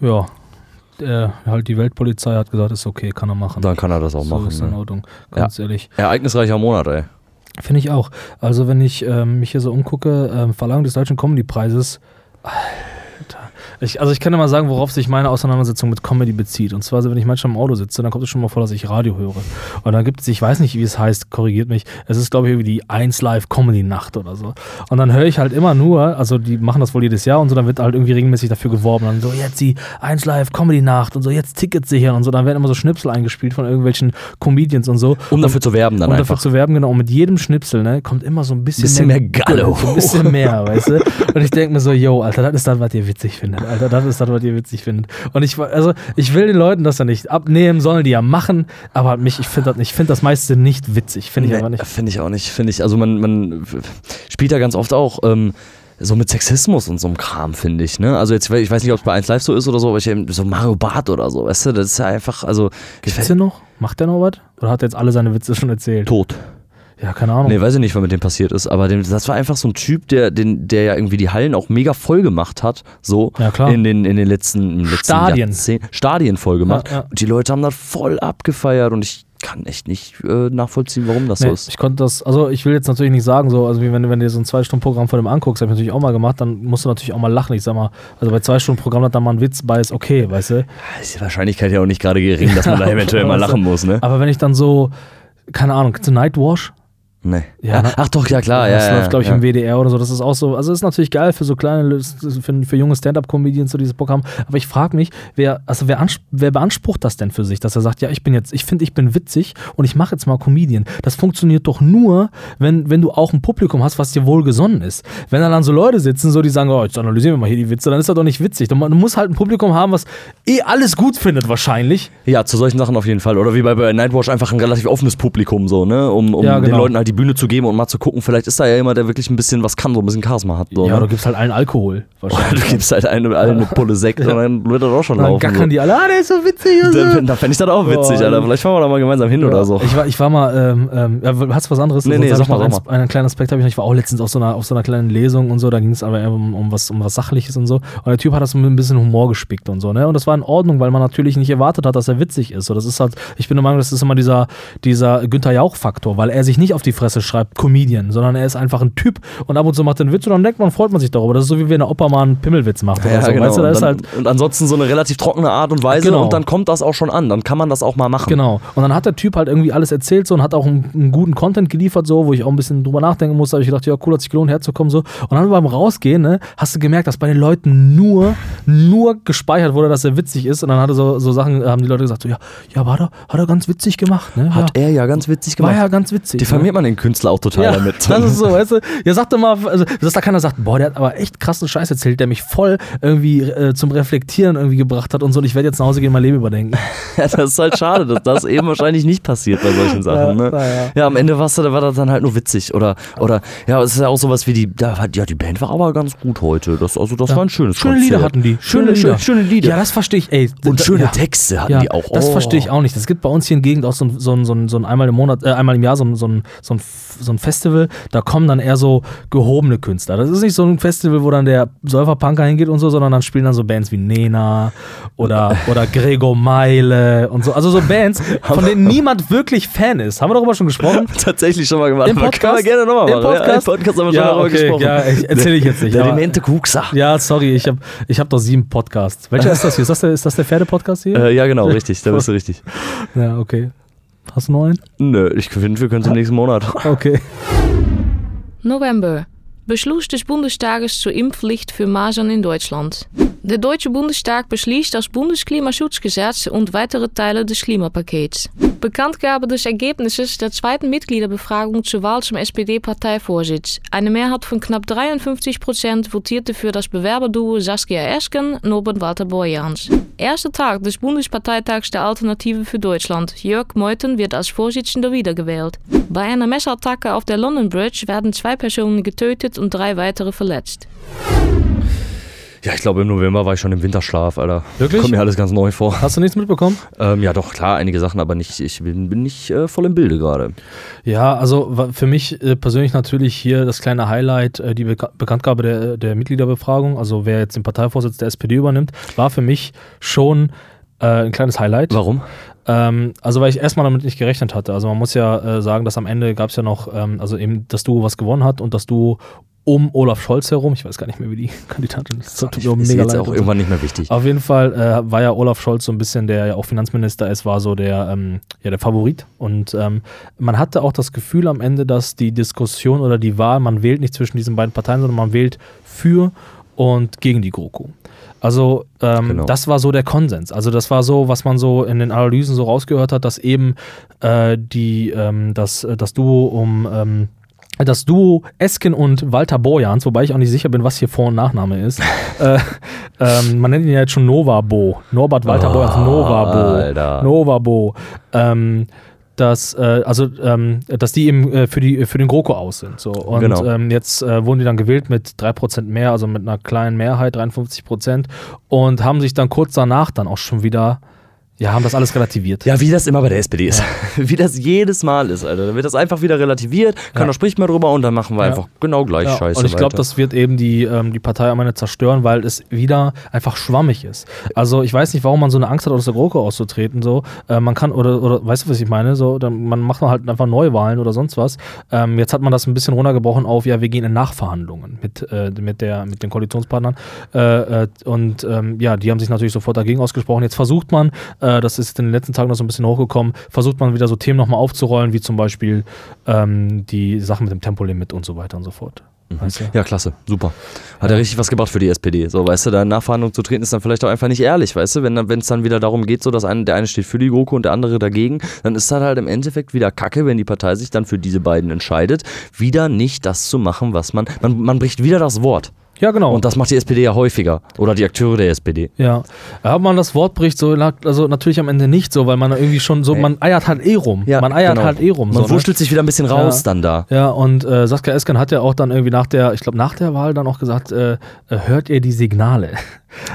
Speaker 3: Ja. Der, halt die Weltpolizei hat gesagt, ist okay, kann er machen.
Speaker 1: Dann kann er das auch
Speaker 3: so
Speaker 1: machen.
Speaker 3: ist in
Speaker 1: Ne?
Speaker 3: Ordnung. Ganz ehrlich.
Speaker 1: Ereignisreicher Monat, ey.
Speaker 3: Finde ich auch. Also wenn ich ähm, mich hier so umgucke, ähm, Verleihung des Deutschen Comedy-Preises. Ich, also ich kann ja mal sagen, worauf sich meine Auseinandersetzung mit Comedy bezieht. Und zwar, wenn ich manchmal im Auto sitze, dann kommt es schon mal vor, dass ich Radio höre. Und dann gibt es, ich weiß nicht, wie es heißt, korrigiert mich, es ist, glaube ich, irgendwie die 1 Live Comedy Nacht oder so. Und dann höre ich halt immer nur, also die machen das wohl jedes Jahr und so, dann wird halt irgendwie regelmäßig dafür geworben. Dann so, jetzt die 1 Live Comedy Nacht und so, jetzt Tickets sichern und so. Dann werden immer so Schnipsel eingespielt von irgendwelchen Comedians und so.
Speaker 1: Um dafür zu werben dann
Speaker 3: um
Speaker 1: einfach.
Speaker 3: dafür zu werben, genau. Und mit jedem Schnipsel, ne, kommt immer so ein bisschen,
Speaker 1: Bisschen mehr Gallo.
Speaker 3: So ein bisschen mehr, weißt du? Und ich denke mir so, yo, Alter, das ist das, was ihr witzig findet. Alter, das ist das, was ihr witzig findet. Und ich, also, ich will den Leuten das ja nicht abnehmen, sollen die ja machen, aber mich, ich finde das nicht, finde das meiste nicht witzig. Finde ich
Speaker 1: Nee,
Speaker 3: einfach nicht.
Speaker 1: Finde ich auch nicht. Finde ich, also man, man spielt da ganz oft auch ähm, so mit Sexismus und so einem Kram, finde ich. Ne? Also jetzt, ich weiß nicht, ob es bei 1 Live so ist oder so, aber ich, so Mario Barth oder so, weißt du, das ist ja einfach, also
Speaker 3: Gibt's den noch? Macht der noch was? Oder hat er jetzt alle seine Witze schon erzählt?
Speaker 1: tot.
Speaker 3: Ja, keine Ahnung.
Speaker 1: Nee, weiß ich nicht, was mit dem passiert ist, aber dem, das war einfach so ein Typ, der, den, der ja irgendwie die Hallen auch mega voll gemacht hat, so
Speaker 3: Ja, klar.
Speaker 1: in den, in den letzten, letzten
Speaker 3: Stadien.
Speaker 1: Stadien voll gemacht.
Speaker 3: Ja, ja.
Speaker 1: Und die Leute haben das voll abgefeiert und ich kann echt nicht äh, nachvollziehen, warum das
Speaker 3: Nee,
Speaker 1: so ist.
Speaker 3: ich konnte das, also ich will jetzt natürlich nicht sagen, so, also wie wenn, du- wenn du dir so ein Zwei-Stunden-Programm von dem anguckst, habe ich natürlich auch mal gemacht, dann musst du natürlich auch mal lachen. Ich sag mal, also bei Zwei-Stunden-Programm hat da mal ein Witz bei, ist okay, weißt du?
Speaker 1: ist die Wahrscheinlichkeit ja auch nicht gerade gering, dass man da eventuell mal lachen muss, ne?
Speaker 3: Aber wenn ich dann so, keine Ahnung, du Nightwash?
Speaker 1: Nee.
Speaker 3: Ja, ne?
Speaker 1: Ach doch, ja klar, ja.
Speaker 3: das
Speaker 1: ja,
Speaker 3: läuft, glaube ich,
Speaker 1: ja.
Speaker 3: im WDR oder so. Das ist auch so, also ist natürlich geil für so kleine, für, für junge Stand-Up-Comedians, so dieses Programm. Aber ich frage mich, wer, also wer, wer beansprucht das denn für sich, dass er sagt, ja, ich bin jetzt, ich finde, ich bin witzig und ich mache jetzt mal Comedian. Das funktioniert doch nur, wenn, wenn du auch ein Publikum hast, was dir wohlgesonnen ist. Wenn dann, dann so Leute sitzen, so die sagen, oh, jetzt analysieren wir mal hier die Witze, dann ist das doch nicht witzig. Du, du musst halt ein Publikum haben, was eh alles gut findet, wahrscheinlich.
Speaker 1: Ja, zu solchen Sachen auf jeden Fall. Oder wie bei, bei Nightwatch einfach ein relativ offenes Publikum, so, ne? Um, um
Speaker 3: Ja,
Speaker 1: den
Speaker 3: genau.
Speaker 1: Leuten halt die Bühne zu geben und mal zu gucken, vielleicht ist da ja jemand, der wirklich ein bisschen was kann, so ein bisschen Charisma hat. So,
Speaker 3: Ja, du
Speaker 1: ne?
Speaker 3: gibst halt allen Alkohol. Wahrscheinlich.
Speaker 1: du gibst halt eine, allen eine Pulle Sekt und dann wird das auch schon
Speaker 3: dann
Speaker 1: laufen.
Speaker 3: gackern die alle, ah, der ist so witzig. und
Speaker 1: so.
Speaker 3: so.
Speaker 1: Dann, dann fände ich das auch witzig, Alter. Vielleicht fahren wir da mal gemeinsam hin oder so.
Speaker 3: Ich war, ich war mal, ähm, ähm, ja, hast du was anderes?
Speaker 1: Nee, nee, sag
Speaker 3: ich noch
Speaker 1: mal,
Speaker 3: einen,
Speaker 1: sag
Speaker 3: einen kleinen Aspekt habe ich noch. Ich war auch letztens auf so einer, auf so einer kleinen Lesung und so, da ging es aber eher um, um, was, um was Sachliches und so. Und der Typ hat das mit ein bisschen Humor gespickt und so, ne? Und das war in Ordnung, weil man natürlich nicht erwartet hat, dass er witzig ist. So, das ist halt, ich bin der Meinung, das ist immer dieser, dieser Günther Jauch-Faktor, weil er sich nicht auf die Fresse schreibt, Comedian, sondern er ist einfach ein Typ und ab und zu macht er einen Witz und dann denkt man, freut man sich darüber. Das ist so, wie wenn der Opa mal einen Pimmelwitz macht
Speaker 1: Ja,
Speaker 3: so.
Speaker 1: genau.
Speaker 3: Weißt du, da
Speaker 1: und, dann,
Speaker 3: halt,
Speaker 1: und ansonsten so eine relativ trockene Art und Weise
Speaker 3: Genau.
Speaker 1: und dann kommt das auch schon an. Dann kann man das auch mal machen.
Speaker 3: Genau. Und dann hat der Typ halt irgendwie alles erzählt so und hat auch einen, einen guten Content geliefert, so, wo ich auch ein bisschen drüber nachdenken musste. Da habe ich gedacht, ja, cool, hat sich gelohnt, herzukommen. So. Und dann beim Rausgehen, ne, hast du gemerkt, dass bei den Leuten nur, nur gespeichert wurde, dass er witzig ist. Und dann hatte so, so Sachen, haben die Leute gesagt, so, ja, ja, war er, hat er ganz witzig gemacht, ne?
Speaker 1: Hat
Speaker 3: ja.
Speaker 1: er ja ganz witzig
Speaker 3: War
Speaker 1: gemacht.
Speaker 3: ja ganz witzig.
Speaker 1: Diffamiert man den Künstler auch total
Speaker 3: ja,
Speaker 1: damit.
Speaker 3: Das ist so, weißt du? Ja, sag doch mal, also, dass da keiner sagt, boah, der hat aber echt krassen Scheiß erzählt, der mich voll irgendwie äh, zum Reflektieren irgendwie gebracht hat und so. Und ich werde jetzt nach Hause gehen, mein Leben überdenken.
Speaker 1: Ja, das ist halt schade, dass das eben wahrscheinlich nicht passiert bei solchen Sachen. Ne?
Speaker 3: na ja.
Speaker 1: Ja, am Ende war das dann halt nur witzig. Oder, oder ja, es ist ja auch sowas wie die, ja, die Band war aber ganz gut heute. Das, also, das war ein schönes
Speaker 3: Schöne
Speaker 1: Konzert.
Speaker 3: Lieder hatten die.
Speaker 1: Schöne, schöne, schöne Lieder.
Speaker 3: Ja, das verstehe ich, ey.
Speaker 1: Und schöne
Speaker 3: ja.
Speaker 1: Texte hatten
Speaker 3: Ja,
Speaker 1: die auch.
Speaker 3: das
Speaker 1: Oh.
Speaker 3: verstehe ich auch nicht. Es gibt bei uns hier in Gegend auch so ein, so so ein, so ein einmal im Monat, äh, einmal im Jahr so ein, so, so, ein, so ein Festival, da kommen dann eher so gehobene Künstler. Das ist nicht so ein Festival, wo dann der Säuferpunker hingeht und so, sondern dann spielen dann so Bands wie Nena oder, oder Gregor Meile und so. Also so Bands, von denen niemand wirklich Fan ist. Haben wir darüber schon gesprochen?
Speaker 1: Tatsächlich schon mal gemacht.
Speaker 3: Im Podcast?
Speaker 1: Kann man gerne nochmal
Speaker 3: Im
Speaker 1: machen. Ja,
Speaker 3: Podcast?
Speaker 1: Im Podcast haben wir
Speaker 3: Ja,
Speaker 1: schon darüber
Speaker 3: okay,
Speaker 1: gesprochen.
Speaker 3: ja, ich- erzähl ich jetzt nicht,
Speaker 1: Der demente Kuxer.
Speaker 3: Ja, sorry, ich habe ich hab doch sieben Podcasts. Welcher ist das hier? Ist das der, ist das der Pferde-Podcast hier?
Speaker 1: Äh, ja, genau, richtig. Da bist du richtig.
Speaker 3: Ja, okay. Hast du noch einen?
Speaker 1: Nö, ich finde, wir können es im nächsten Monat.
Speaker 3: Okay.
Speaker 2: November. Beschluss des Bundestages zur Impfpflicht für Masern in Deutschland. Der Deutsche Bundestag beschließt das Bundesklimaschutzgesetz und weitere Teile des Klimapakets. Bekanntgabe des Ergebnisses der zweiten Mitgliederbefragung zur Wahl zum SPD-Parteivorsitz. Eine Mehrheit von knapp 53 Prozent votierte für das Bewerberduo Saskia Esken, Norbert Walter Borjans. Erster Tag des Bundesparteitags der Alternative für Deutschland. Jörg Meuthen wird als Vorsitzender wiedergewählt. Bei einer Messerattacke auf der London Bridge werden zwei Personen getötet und drei weitere verletzt.
Speaker 1: Ja, ich glaube, im November war ich schon im Winterschlaf, Alter.
Speaker 3: Wirklich?
Speaker 1: Kommt mir alles ganz neu vor.
Speaker 3: Hast du nichts mitbekommen?
Speaker 1: Ähm, ja, doch, klar, einige Sachen, aber nicht, ich bin, bin nicht äh, voll im Bilde gerade.
Speaker 3: Ja, also für mich äh, persönlich natürlich hier das kleine Highlight, äh, die Beka Bekanntgabe der, der Mitgliederbefragung, also wer jetzt den Parteivorsitz der SPD übernimmt, war für mich schon äh, ein kleines Highlight.
Speaker 1: Warum?
Speaker 3: Ähm, also weil ich erstmal damit nicht gerechnet hatte. Also man muss ja äh, sagen, dass am Ende gab es ja noch, ähm, also eben das Duo, was gewonnen hat und das Duo um Olaf Scholz herum. Ich weiß gar nicht mehr, wie die Kandidatin ist. Das tut mir
Speaker 1: ist
Speaker 3: mega
Speaker 1: jetzt
Speaker 3: leid
Speaker 1: auch irgendwann nicht mehr wichtig.
Speaker 3: Auf jeden Fall äh, war ja Olaf Scholz so ein bisschen, der ja auch Finanzminister ist, war so der, ähm, ja, der Favorit. Und ähm, man hatte auch das Gefühl am Ende, dass die Diskussion oder die Wahl, man wählt nicht zwischen diesen beiden Parteien, sondern man wählt für und gegen die GroKo. Also ähm,
Speaker 1: Genau.
Speaker 3: das war so der Konsens. Also das war so, was man so in den Analysen so rausgehört hat, dass eben äh, die, ähm, das, das Duo um ähm, das Duo Esken und Walter Borjans, wobei ich auch nicht sicher bin, was hier Vor- und Nachname ist. äh, ähm, man nennt ihn ja jetzt schon Nova Bo. Norbert Walter
Speaker 1: Oh,
Speaker 3: Borjans, Nova Bo.
Speaker 1: Alter.
Speaker 3: Nova Bo. Ähm, dass, äh, also, ähm, dass die eben äh, für, die, für den GroKo aus sind. So. Und
Speaker 1: Genau.
Speaker 3: ähm, jetzt äh, wurden die dann gewählt mit 3% mehr, also mit einer kleinen Mehrheit, 53%, und haben sich dann kurz danach dann auch schon wieder, ja, haben das alles relativiert.
Speaker 1: Ja, wie das immer bei der SPD ist. Wie das jedes Mal ist, Alter. Dann wird das einfach wieder relativiert, keiner
Speaker 3: Ja.
Speaker 1: spricht mehr drüber und dann machen wir
Speaker 3: Ja.
Speaker 1: einfach genau gleich
Speaker 3: Ja,
Speaker 1: Scheiße.
Speaker 3: und ich glaube, das wird eben die, ähm, die Partei am Ende zerstören, weil es wieder einfach schwammig ist. Also ich weiß nicht, warum man so eine Angst hat, aus der GroKo auszutreten. So. Äh, man kann, oder, oder weißt du, was ich meine? So, dann, man macht halt einfach Neuwahlen oder sonst was. Ähm, jetzt hat man das ein bisschen runtergebrochen auf, ja, wir gehen in Nachverhandlungen mit, äh, mit, der, mit den Koalitionspartnern. Äh, äh, und ähm, ja, die haben sich natürlich sofort dagegen ausgesprochen. Jetzt versucht man, äh, das ist in den letzten Tagen noch so ein bisschen hochgekommen, versucht man wieder so Themen nochmal aufzurollen, wie zum Beispiel ähm, die Sachen mit dem Tempolimit und so weiter und so fort. Weißt du?
Speaker 1: Ja, klasse, super. Hat er richtig was gebracht für die SPD. So, weißt du, da in Nachverhandlungen zu treten, ist dann vielleicht auch einfach nicht ehrlich, weißt du, wenn wenn es dann wieder darum geht, so dass ein, der eine steht für die GroKo und der andere dagegen, dann ist das halt im Endeffekt wieder Kacke, wenn die Partei sich dann für diese beiden entscheidet, wieder nicht das zu machen, was man, man, man bricht wieder das Wort.
Speaker 3: Ja, genau.
Speaker 1: Und das macht die SPD ja häufiger. Oder die Akteure der SPD.
Speaker 3: ja. Aber man das Wort bricht, so, also natürlich am Ende nicht so, weil man irgendwie schon so, man eiert halt eh rum.
Speaker 1: Ja,
Speaker 3: man eiert
Speaker 1: genau.
Speaker 3: halt eh rum.
Speaker 1: Man
Speaker 3: so, ne?
Speaker 1: wurschtelt sich wieder ein bisschen raus
Speaker 3: Ja.
Speaker 1: dann da.
Speaker 3: Ja, und äh, Saskia Esken hat ja auch dann irgendwie nach der, ich glaube nach der Wahl dann auch gesagt, äh, äh, hört ihr die Signale?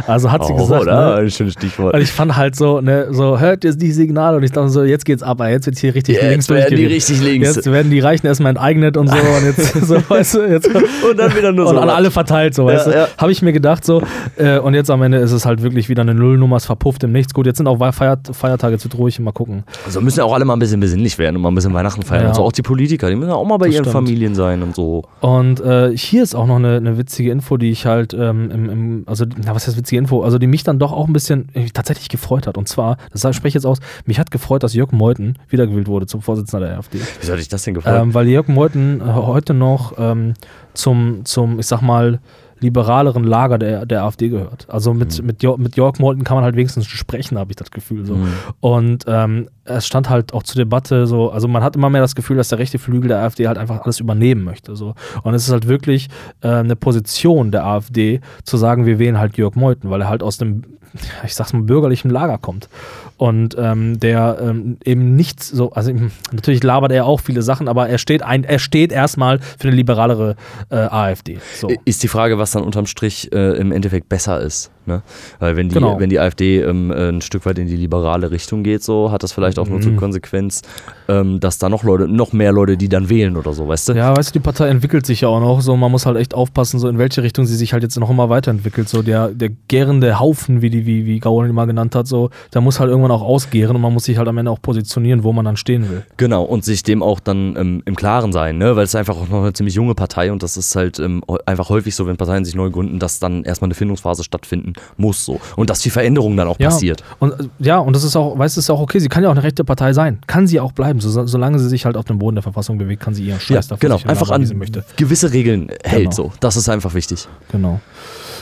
Speaker 3: Also hat sie gesagt, ne?
Speaker 1: Ein schönes Stichwort.
Speaker 3: Und ich fand halt so, ne, so hört ihr die Signale und ich dachte so, jetzt geht's ab, jetzt wird hier richtig
Speaker 1: Jetzt
Speaker 3: links
Speaker 1: werden die richtig links.
Speaker 3: Jetzt werden die Reichen erstmal enteignet und so und jetzt, so, weißt du, jetzt
Speaker 1: Und dann wieder nur
Speaker 3: und
Speaker 1: so.
Speaker 3: an alle verteilt, so, weißt
Speaker 1: Ja,
Speaker 3: du.
Speaker 1: ja.
Speaker 3: Habe ich mir gedacht, so. Äh, und jetzt am Ende ist es halt wirklich wieder eine Nullnummer, es verpufft im Nichts. Gut, jetzt sind auch Feiert Feiertage zu ruhig, mal gucken.
Speaker 1: Also müssen ja auch alle mal ein bisschen besinnlich werden und mal ein bisschen Weihnachten feiern.
Speaker 3: Ja.
Speaker 1: Und so auch die Politiker, die müssen ja auch mal bei
Speaker 3: Das
Speaker 1: ihren
Speaker 3: stimmt.
Speaker 1: Familien sein und so.
Speaker 3: Und äh, hier ist auch noch eine, eine witzige Info, die ich halt ähm, im, im, also, na, was heißt witzige Info? Also, die mich dann doch auch ein bisschen äh, tatsächlich gefreut hat. Und zwar, das spreche ich jetzt aus, mich hat gefreut, dass Jörg Meuthen wiedergewählt wurde zum Vorsitzenden der AfD.
Speaker 1: Wieso hatte ich das denn gefallen?
Speaker 3: Ähm, weil Jörg Meuthen äh, heute noch ähm, zum, zum, ich sag mal, liberaleren Lager der, der AfD gehört. Also mit,
Speaker 1: Mhm.
Speaker 3: mit, Jörg, mit Jörg Meuthen kann man halt wenigstens sprechen, habe ich das Gefühl. So.
Speaker 1: Mhm.
Speaker 3: Und ähm, es stand halt auch zur Debatte so, also man hat immer mehr das Gefühl, dass der rechte Flügel der AfD halt einfach alles übernehmen möchte. So. Und es ist halt wirklich äh, eine Position der AfD, zu sagen, wir wählen halt Jörg Meuthen, weil er halt aus dem, ich sag's mal, bürgerlichen Lager kommt. Und ähm, der ähm, eben nicht so, also natürlich labert er auch viele Sachen, aber er steht ein, er steht erstmal für eine liberalere äh, AfD. So.
Speaker 1: Ist die Frage, was dann unterm Strich äh, im Endeffekt besser ist. Ne? Weil wenn die,
Speaker 3: Genau.
Speaker 1: wenn die AfD ähm, äh, ein Stück weit in die liberale Richtung geht, so hat das vielleicht auch nur
Speaker 3: Mhm.
Speaker 1: zur Konsequenz, ähm, dass da noch Leute, noch mehr Leute, die dann wählen oder so, weißt du?
Speaker 3: Ja, weißt du, die Partei entwickelt sich ja auch noch. So, man muss halt echt aufpassen, so in welche Richtung sie sich halt jetzt noch immer weiterentwickelt. So der, der gärende Haufen, wie die, wie, wie Gaul mal genannt hat, so, der muss halt irgendwann auch ausgären und man muss sich halt am Ende auch positionieren, wo man dann stehen will.
Speaker 1: Genau, und sich dem auch dann ähm, im Klaren sein, ne? weil es ist einfach auch noch eine ziemlich junge Partei und das ist halt ähm, einfach häufig so, wenn Parteien sich neu gründen, dass dann erstmal eine Findungsphase stattfinden muss so und dass die Veränderung dann auch
Speaker 3: Ja,
Speaker 1: passiert.
Speaker 3: Und äh, ja, und das ist auch, weißt du, ist auch okay. Sie kann ja auch eine rechte Partei sein. Kann sie auch bleiben. So, solange sie sich halt auf dem Boden der Verfassung bewegt, kann sie ihren
Speaker 1: Ja,
Speaker 3: Scheiß dafür
Speaker 1: genau, einfach an
Speaker 3: sie möchte.
Speaker 1: gewisse Regeln hält
Speaker 3: Genau.
Speaker 1: so. Das ist einfach wichtig.
Speaker 3: Genau.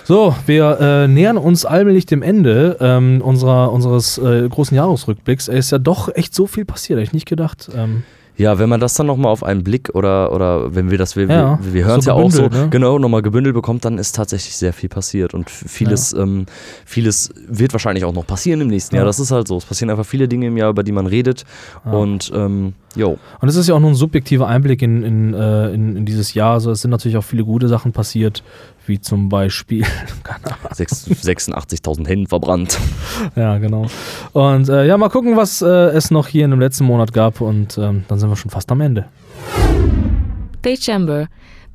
Speaker 3: So, wir äh, nähern uns allmählich dem Ende ähm, unserer, unseres äh, großen Jahresrückblicks. Es ist ja doch echt so viel passiert, hätte ich nicht gedacht. Ähm,
Speaker 1: Ja, wenn man das dann nochmal auf einen Blick oder, oder wenn wir das, wir,
Speaker 3: Ja,
Speaker 1: wir, wir hören es
Speaker 3: so
Speaker 1: ja auch so,
Speaker 3: ne?
Speaker 1: genau, nochmal gebündelt bekommt, dann ist tatsächlich sehr viel passiert und vieles, ähm, vieles wird wahrscheinlich auch noch passieren im nächsten
Speaker 3: Ja.
Speaker 1: Jahr. Das ist halt so. Es passieren einfach viele Dinge im Jahr, über die man redet
Speaker 3: Ja.
Speaker 1: und ähm, jo.
Speaker 3: Und es ist ja auch nur ein subjektiver Einblick in, in, äh, in, in dieses Jahr. Also es sind natürlich auch viele gute Sachen passiert, wie zum Beispiel, keine Ahnung.
Speaker 1: Sechs- 86.000 Händen verbrannt.
Speaker 3: Ja, genau. Und äh, ja, mal gucken, was äh, es noch hier in dem letzten Monat gab und ähm, dann sind wir schon fast am Ende.
Speaker 2: Dezember.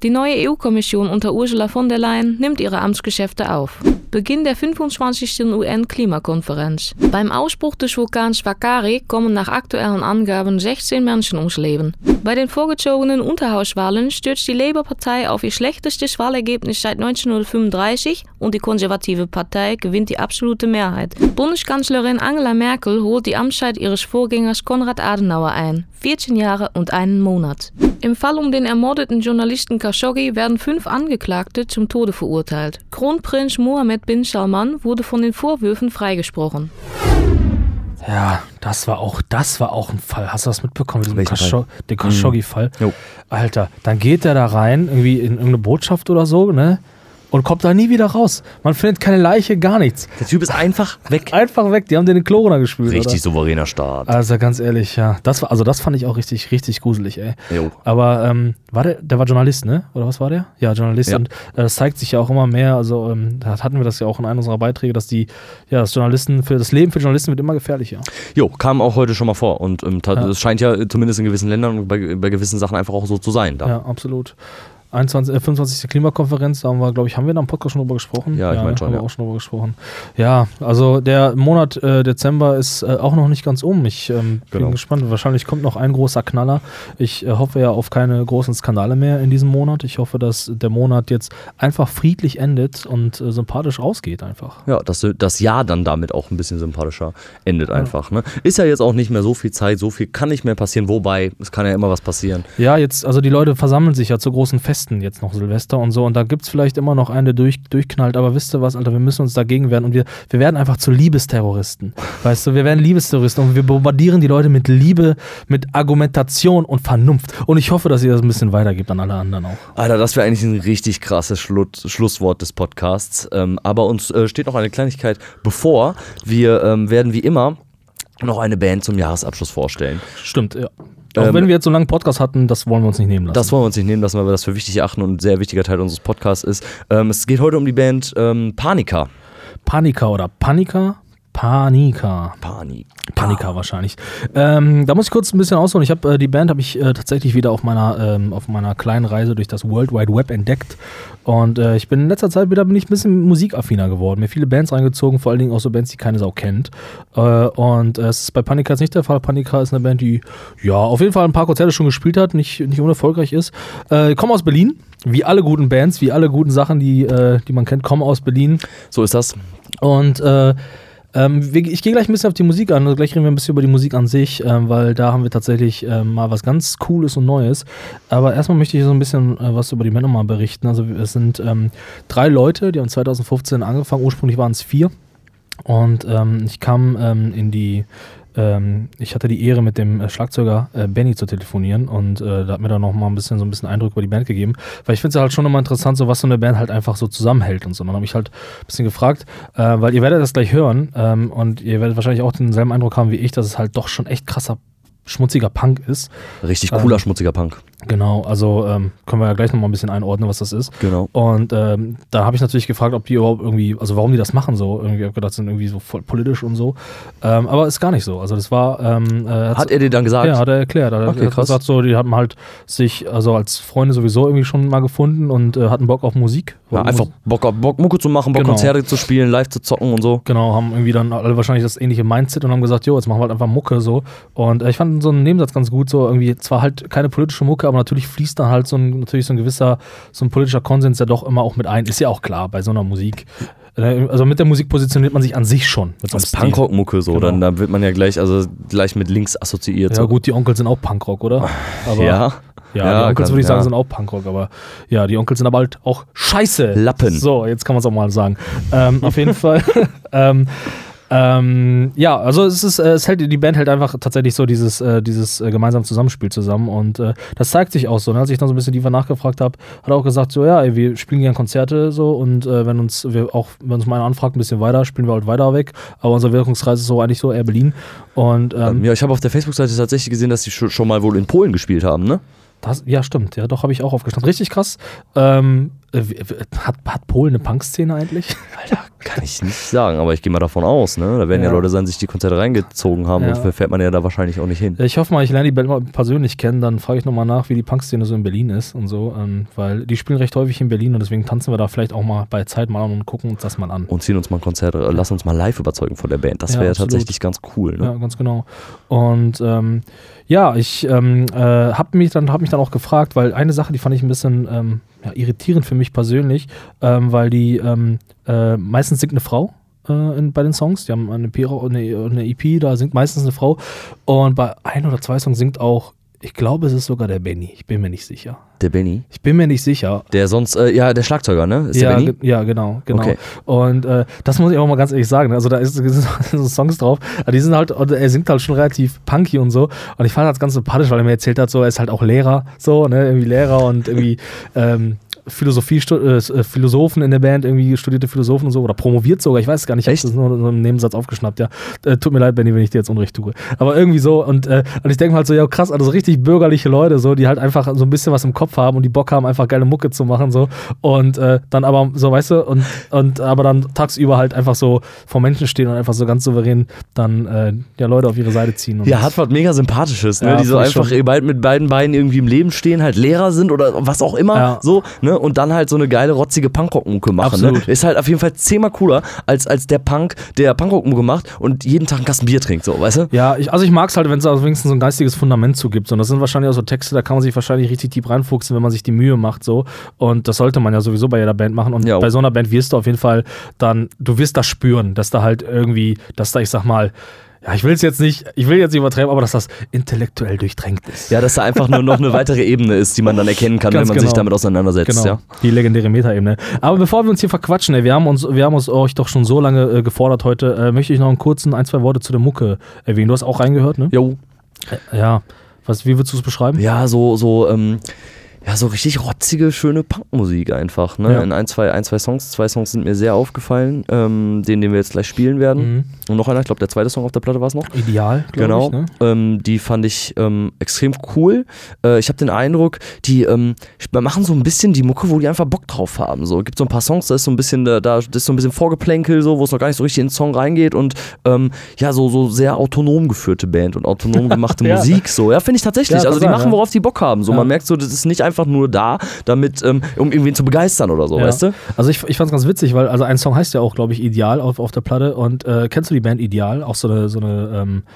Speaker 2: Die neue EU-Kommission unter Ursula von der Leyen nimmt ihre Amtsgeschäfte auf. Beginn der 25. UN-Klimakonferenz. Beim Ausbruch des Vulkans Wakari kommen nach aktuellen Angaben 16 Menschen ums Leben. Bei den vorgezogenen Unterhauswahlen stürzt die Labour-Partei auf ihr schlechtestes Wahlergebnis seit 1935 und die konservative Partei gewinnt die absolute Mehrheit. Bundeskanzlerin Angela Merkel holt die Amtszeit ihres Vorgängers Konrad Adenauer ein. 14 Jahre und einen Monat. Im Fall um den ermordeten Journalisten Khashoggi werden fünf Angeklagte zum Tode verurteilt. Kronprinz Mohammed bin Salman wurde von den Vorwürfen freigesprochen.
Speaker 3: Ja, das war auch, das war auch ein Fall. Hast du das mitbekommen? Diesen den Khashoggi-Fall.
Speaker 1: Jo.
Speaker 3: Alter, dann geht der da rein, irgendwie in irgendeine Botschaft oder so, ne? Und kommt da nie wieder raus. Man findet keine Leiche, gar nichts.
Speaker 1: Der Typ ist einfach weg.
Speaker 3: Einfach weg, die haben den in Chlorina gespült.
Speaker 1: Richtig
Speaker 3: Oder?
Speaker 1: souveräner Start.
Speaker 3: Also ganz ehrlich, ja. Das war, also das fand ich auch richtig, richtig gruselig, ey.
Speaker 1: Jo.
Speaker 3: Aber ähm, war der, der war Journalist, ne? Oder was war der? Ja, Journalist.
Speaker 1: Ja.
Speaker 3: Und äh, das zeigt sich ja auch immer mehr. Also ähm, da hatten wir das ja auch in einem unserer Beiträge, dass die, ja, das Journalisten für das Leben für Journalisten wird immer gefährlicher.
Speaker 1: Jo, kam auch heute schon mal vor. Und ähm, ta-
Speaker 3: Ja.
Speaker 1: es scheint ja zumindest in gewissen Ländern und bei, bei gewissen Sachen einfach auch so zu sein. Da.
Speaker 3: Ja, absolut. 21, äh, 25. Klimakonferenz, da haben wir, glaube ich, haben wir da im Podcast schon drüber gesprochen?
Speaker 1: Ja, ich mein
Speaker 3: ne,
Speaker 1: schon,
Speaker 3: Haben wir
Speaker 1: ja.
Speaker 3: auch schon drüber gesprochen. Ja, also der Monat äh, Dezember ist äh, auch noch nicht ganz um. Ich ähm,
Speaker 1: Genau.
Speaker 3: bin gespannt. Wahrscheinlich kommt noch ein großer Knaller. Ich äh, hoffe ja auf keine großen Skandale mehr in diesem Monat. Ich hoffe, dass der Monat jetzt einfach friedlich endet und äh, sympathisch ausgeht einfach.
Speaker 1: Ja, dass das Jahr dann damit auch ein bisschen sympathischer endet einfach. Ne? Ist ja jetzt auch nicht mehr so viel Zeit, so viel kann nicht mehr passieren, wobei es kann ja immer was passieren.
Speaker 3: Ja, jetzt, also die Leute versammeln sich ja zu großen Festen jetzt noch Silvester und so und da gibt es vielleicht immer noch einen, der durch, durchknallt, aber wisst ihr was, Alter, wir müssen uns dagegen wehren und wir, wir werden einfach zu Liebesterroristen. Weißt du, wir werden Liebesterroristen und wir bombardieren die Leute mit Liebe, mit Argumentation und Vernunft. Und ich hoffe, dass ihr das ein bisschen weitergibt an alle anderen auch.
Speaker 1: Alter, das wäre eigentlich ein richtig krasses Schlu Schlusswort des Podcasts. Ähm, aber uns äh, steht noch eine Kleinigkeit bevor. Wir ähm, werden wie immer noch eine Band zum Jahresabschluss vorstellen.
Speaker 3: Stimmt, ja. Auch
Speaker 1: Ähm,
Speaker 3: wenn wir jetzt so lange Podcast hatten, das wollen wir uns nicht nehmen lassen.
Speaker 1: Das wollen wir uns nicht nehmen lassen, weil wir das für wichtig achten und ein sehr wichtiger Teil unseres Podcasts ist. Ähm, es geht heute um die Band ähm, Panika.
Speaker 3: Panika oder Panika? Panika.
Speaker 1: Panik.
Speaker 3: Panika wahrscheinlich. Ähm, da muss ich kurz ein bisschen ausholen. Ich habe äh, die Band habe ich äh, tatsächlich wieder auf meiner ähm, auf meiner kleinen Reise durch das World Wide Web entdeckt und äh, ich bin in letzter Zeit wieder bin ich ein bisschen musikaffiner geworden. Mir viele Bands reingezogen, vor allen Dingen auch so Bands, die keine Sau kennt. Äh, und äh, es ist bei Panika jetzt nicht der Fall. Panika ist eine Band, die ja auf jeden Fall ein paar Konzerte schon gespielt hat, nicht nicht unerfolgreich ist. Äh, kommen aus Berlin. Wie alle guten Bands, wie alle guten Sachen, die, äh, die man kennt, kommen aus Berlin.
Speaker 1: So ist das.
Speaker 3: Und äh, ähm, ich gehe gleich ein bisschen auf die Musik an, also gleich reden wir ein bisschen über die Musik an sich, ähm, weil da haben wir tatsächlich ähm, mal was ganz Cooles und Neues. Aber erstmal möchte ich so ein bisschen äh, was über die Männer mal berichten. Also es sind ähm, drei Leute, die haben 2015 angefangen, ursprünglich waren es vier. Und ähm, ich kam ähm, in die, ähm, ich hatte die Ehre, mit dem äh, Schlagzeuger äh, Benny zu telefonieren und äh, da hat mir dann noch mal ein bisschen so ein bisschen Eindruck über die Band gegeben, weil ich finde es halt schon immer interessant, so was so eine Band halt einfach so zusammenhält und so. Und dann habe ich halt ein bisschen gefragt, äh, weil ihr werdet das gleich hören ähm, und ihr werdet wahrscheinlich auch denselben Eindruck haben wie ich, dass es halt doch schon echt krasser schmutziger Punk ist.
Speaker 1: Richtig
Speaker 3: Ähm,
Speaker 1: cooler, schmutziger Punk.
Speaker 3: Genau, also ähm, können wir ja gleich nochmal ein bisschen einordnen, was das ist.
Speaker 1: Genau.
Speaker 3: Und ähm, da habe ich natürlich gefragt, ob die überhaupt irgendwie, also warum die das machen so. Irgendwie habe gedacht, das sind irgendwie so voll politisch und so. Ähm, aber ist gar nicht so. Also das war. Ähm, äh,
Speaker 1: Hat er dir dann gesagt?
Speaker 3: ja, hat er erklärt. Er
Speaker 1: Okay,
Speaker 3: hat
Speaker 1: krass.
Speaker 3: gesagt, so, die haben halt sich also als Freunde sowieso irgendwie schon mal gefunden und äh, hatten Bock auf Musik.
Speaker 1: Ja, einfach
Speaker 3: Mus-
Speaker 1: Bock, auf- Bock Mucke zu machen, Bock
Speaker 3: Genau.
Speaker 1: Konzerte zu spielen, live zu zocken und so.
Speaker 3: Genau, haben irgendwie dann alle wahrscheinlich das ähnliche Mindset und haben gesagt, jo, jetzt machen wir halt einfach Mucke so. Und äh, ich fand so einen Nebensatz ganz gut, so irgendwie zwar halt keine politische Mucke, aber natürlich fließt da halt so ein, natürlich so ein gewisser, so ein politischer Konsens ja doch immer auch mit ein. Ist ja auch klar bei so einer Musik. Also mit der Musik positioniert man sich an sich schon. Mit so
Speaker 1: Das. Punkrock-Mucke so,
Speaker 3: Genau.
Speaker 1: dann da wird man ja gleich, also gleich mit links assoziiert.
Speaker 3: Ja
Speaker 1: so.
Speaker 3: gut, die Onkels sind auch Punkrock, oder? Aber,
Speaker 1: ja.
Speaker 3: Ja,
Speaker 1: Ja,
Speaker 3: die Onkels
Speaker 1: kann-
Speaker 3: würde ich sagen,
Speaker 1: ja.
Speaker 3: sind auch Punkrock, aber ja, die Onkels sind aber halt auch scheiße.
Speaker 1: Lappen.
Speaker 3: So, jetzt kann man es auch mal sagen. Ähm, auf jeden Fall. ähm, ähm, ja, also es ist, äh, es hält, die Band hält einfach tatsächlich so dieses, äh, dieses äh, gemeinsame Zusammenspiel zusammen und äh, das zeigt sich auch so. Und als ich dann so ein bisschen tiefer nachgefragt habe, hat er auch gesagt, so ja, ey, wir spielen gerne Konzerte so und wenn uns, wir auch, wenn uns mal einer anfragt, ein bisschen weiter, spielen wir halt weiter weg. Aber unser Wirkungskreis ist so eigentlich so eher Berlin. Und ähm,
Speaker 1: Ähm, ja, ich habe auf der Facebook-Seite tatsächlich gesehen, dass sie schon, mal wohl in Polen gespielt haben, ne?
Speaker 3: Das, ja, stimmt. Ja, doch, habe ich auch aufgeschnappt. Richtig krass. Ähm, Äh, hat, hat Polen eine Punkszene eigentlich?
Speaker 1: Alter, kann ich nicht sagen, aber ich gehe mal davon aus, ne? Da werden ja,
Speaker 3: Ja.
Speaker 1: Leute sein, sich die Konzerte reingezogen haben
Speaker 3: Ja.
Speaker 1: und fährt man ja da wahrscheinlich auch nicht hin.
Speaker 3: Ich hoffe mal, ich lerne die Band mal persönlich kennen, dann frage ich nochmal nach, wie die Punkszene so in Berlin ist und so, ähm, weil die spielen recht häufig in Berlin und deswegen tanzen wir da vielleicht auch mal bei Zeit mal an und gucken uns das mal an.
Speaker 1: Und ziehen uns mal ein Konzert, äh, lass uns mal live überzeugen von der Band. Das wäre ja tatsächlich ganz cool, ne?
Speaker 3: Ja, ganz genau. Und ähm, ja, ich ähm, äh, habe mich, dann- hab mich dann auch gefragt, weil eine Sache, die fand ich ein bisschen ähm, ja, irritierend für mich persönlich, ähm, weil die ähm, äh, meistens singt eine Frau. äh, In, bei den Songs, die haben eine, EP, eine, eine EP, da singt meistens eine Frau und bei ein oder zwei Songs singt auch, ich glaube, es ist sogar der Benny, ich bin mir nicht sicher.
Speaker 1: Der Benny.
Speaker 3: Ich bin mir nicht sicher,
Speaker 1: Der sonst, äh, ja, der Schlagzeuger, ne? Ist
Speaker 3: ja,
Speaker 1: der Benny?
Speaker 3: ja, genau, genau.
Speaker 1: Okay.
Speaker 3: Und äh, das muss ich auch mal ganz ehrlich sagen. Also da ist, sind so Songs drauf, aber die sind halt, er singt halt schon relativ punky und so. Und ich fand das ganz sympathisch, weil er mir erzählt hat, so er ist halt auch Lehrer, so, ne, irgendwie Lehrer und irgendwie ähm, Philosophie, äh, Philosophen in der Band, irgendwie studierte Philosophen und so, oder promoviert sogar, ich weiß es gar nicht, ich habe das nur so im Nebensatz aufgeschnappt, ja. Äh, tut mir leid, Benny, wenn ich dir jetzt Unrecht tue. Aber irgendwie so, und, äh, und ich denke halt so, ja krass, also so richtig bürgerliche Leute, so, die halt einfach so ein bisschen was im Kopf haben und die Bock haben, einfach geile Mucke zu machen, so. Und äh, dann aber, so, weißt du, und, und aber dann tagsüber halt einfach so vor Menschen stehen und einfach so ganz souverän dann äh, ja Leute auf ihre Seite ziehen. Und
Speaker 1: Ja, hat was mega Sympathisches, ne?
Speaker 3: Ja,
Speaker 1: die so einfach
Speaker 3: schon.
Speaker 1: mit beiden Beinen irgendwie im Leben stehen, halt Lehrer sind oder was auch immer,
Speaker 3: Ja.
Speaker 1: so, ne? Und dann halt so eine geile, rotzige Punkrock-Mucke machen, ne? Ist halt auf jeden Fall zehnmal cooler als, als der Punk, der Punkrock-Mucke macht und jeden Tag einen Kasten Bier trinkt, so, weißt du?
Speaker 3: Ja, ich, also ich mag es halt, wenn es wenigstens so ein geistiges Fundament zugibt. Und das sind wahrscheinlich auch so Texte, da kann man sich wahrscheinlich richtig tief reinfuchsen, wenn man sich die Mühe macht. so. Und das sollte man ja sowieso bei jeder Band machen. Und
Speaker 1: Ja.
Speaker 3: bei so einer Band wirst du auf jeden Fall dann, du wirst das spüren, dass da halt irgendwie, dass da, ich sag mal, ja, ich will es jetzt nicht, ich will jetzt nicht übertreiben, aber dass das intellektuell durchtränkt ist.
Speaker 1: Ja, dass da einfach nur noch eine weitere Ebene ist, die man dann erkennen kann,
Speaker 3: Ganz
Speaker 1: wenn man sich
Speaker 3: genau.
Speaker 1: damit auseinandersetzt,
Speaker 3: Genau,
Speaker 1: ja.
Speaker 3: die legendäre Metaebene. Aber bevor wir uns hier verquatschen, ey, wir haben uns, wir haben uns euch doch schon so lange äh, gefordert heute, äh, möchte ich noch einen kurzen ein, zwei Worte zu der Mucke erwähnen. Du hast auch reingehört, ne?
Speaker 1: Jo.
Speaker 3: Ja. Was, wie würdest du es beschreiben?
Speaker 1: Ja, so, so, ähm, ja, so richtig rotzige, schöne Punkmusik einfach. Ne?
Speaker 3: Ja.
Speaker 1: In ein zwei, ein, zwei Songs. Zwei Songs sind mir sehr aufgefallen, ähm, den, den wir jetzt gleich spielen werden.
Speaker 3: Mhm.
Speaker 1: Und noch einer, ich glaube, der zweite Song auf der Platte war es noch.
Speaker 3: Ideal,
Speaker 1: Genau,
Speaker 3: ich. Ne?
Speaker 1: ähm, die fand ich ähm, extrem cool. Äh, ich habe den Eindruck, die ähm, machen so ein bisschen die Mucke, wo die einfach Bock drauf haben. So gibt so ein paar Songs, da ist so ein bisschen, da, da ist so ein bisschen Vorgeplänkel, so wo es noch gar nicht so richtig in den Song reingeht und ähm, ja so so sehr autonom geführte Band und autonom gemachte
Speaker 3: Ja.
Speaker 1: Musik so. Ja, finde ich tatsächlich.
Speaker 3: Ja,
Speaker 1: also die machen, worauf die Bock haben. So man merkt so, das ist nicht einfach nur da, damit ähm, um irgendwen zu begeistern oder so,
Speaker 3: Ja.
Speaker 1: weißt du?
Speaker 3: Also ich, ich fand es ganz witzig, weil also ein Song heißt ja auch, glaube ich, Ideal auf, auf der Platte. Und äh, kennst du die Band Ideal? Auch so eine, so eine ähm, äh,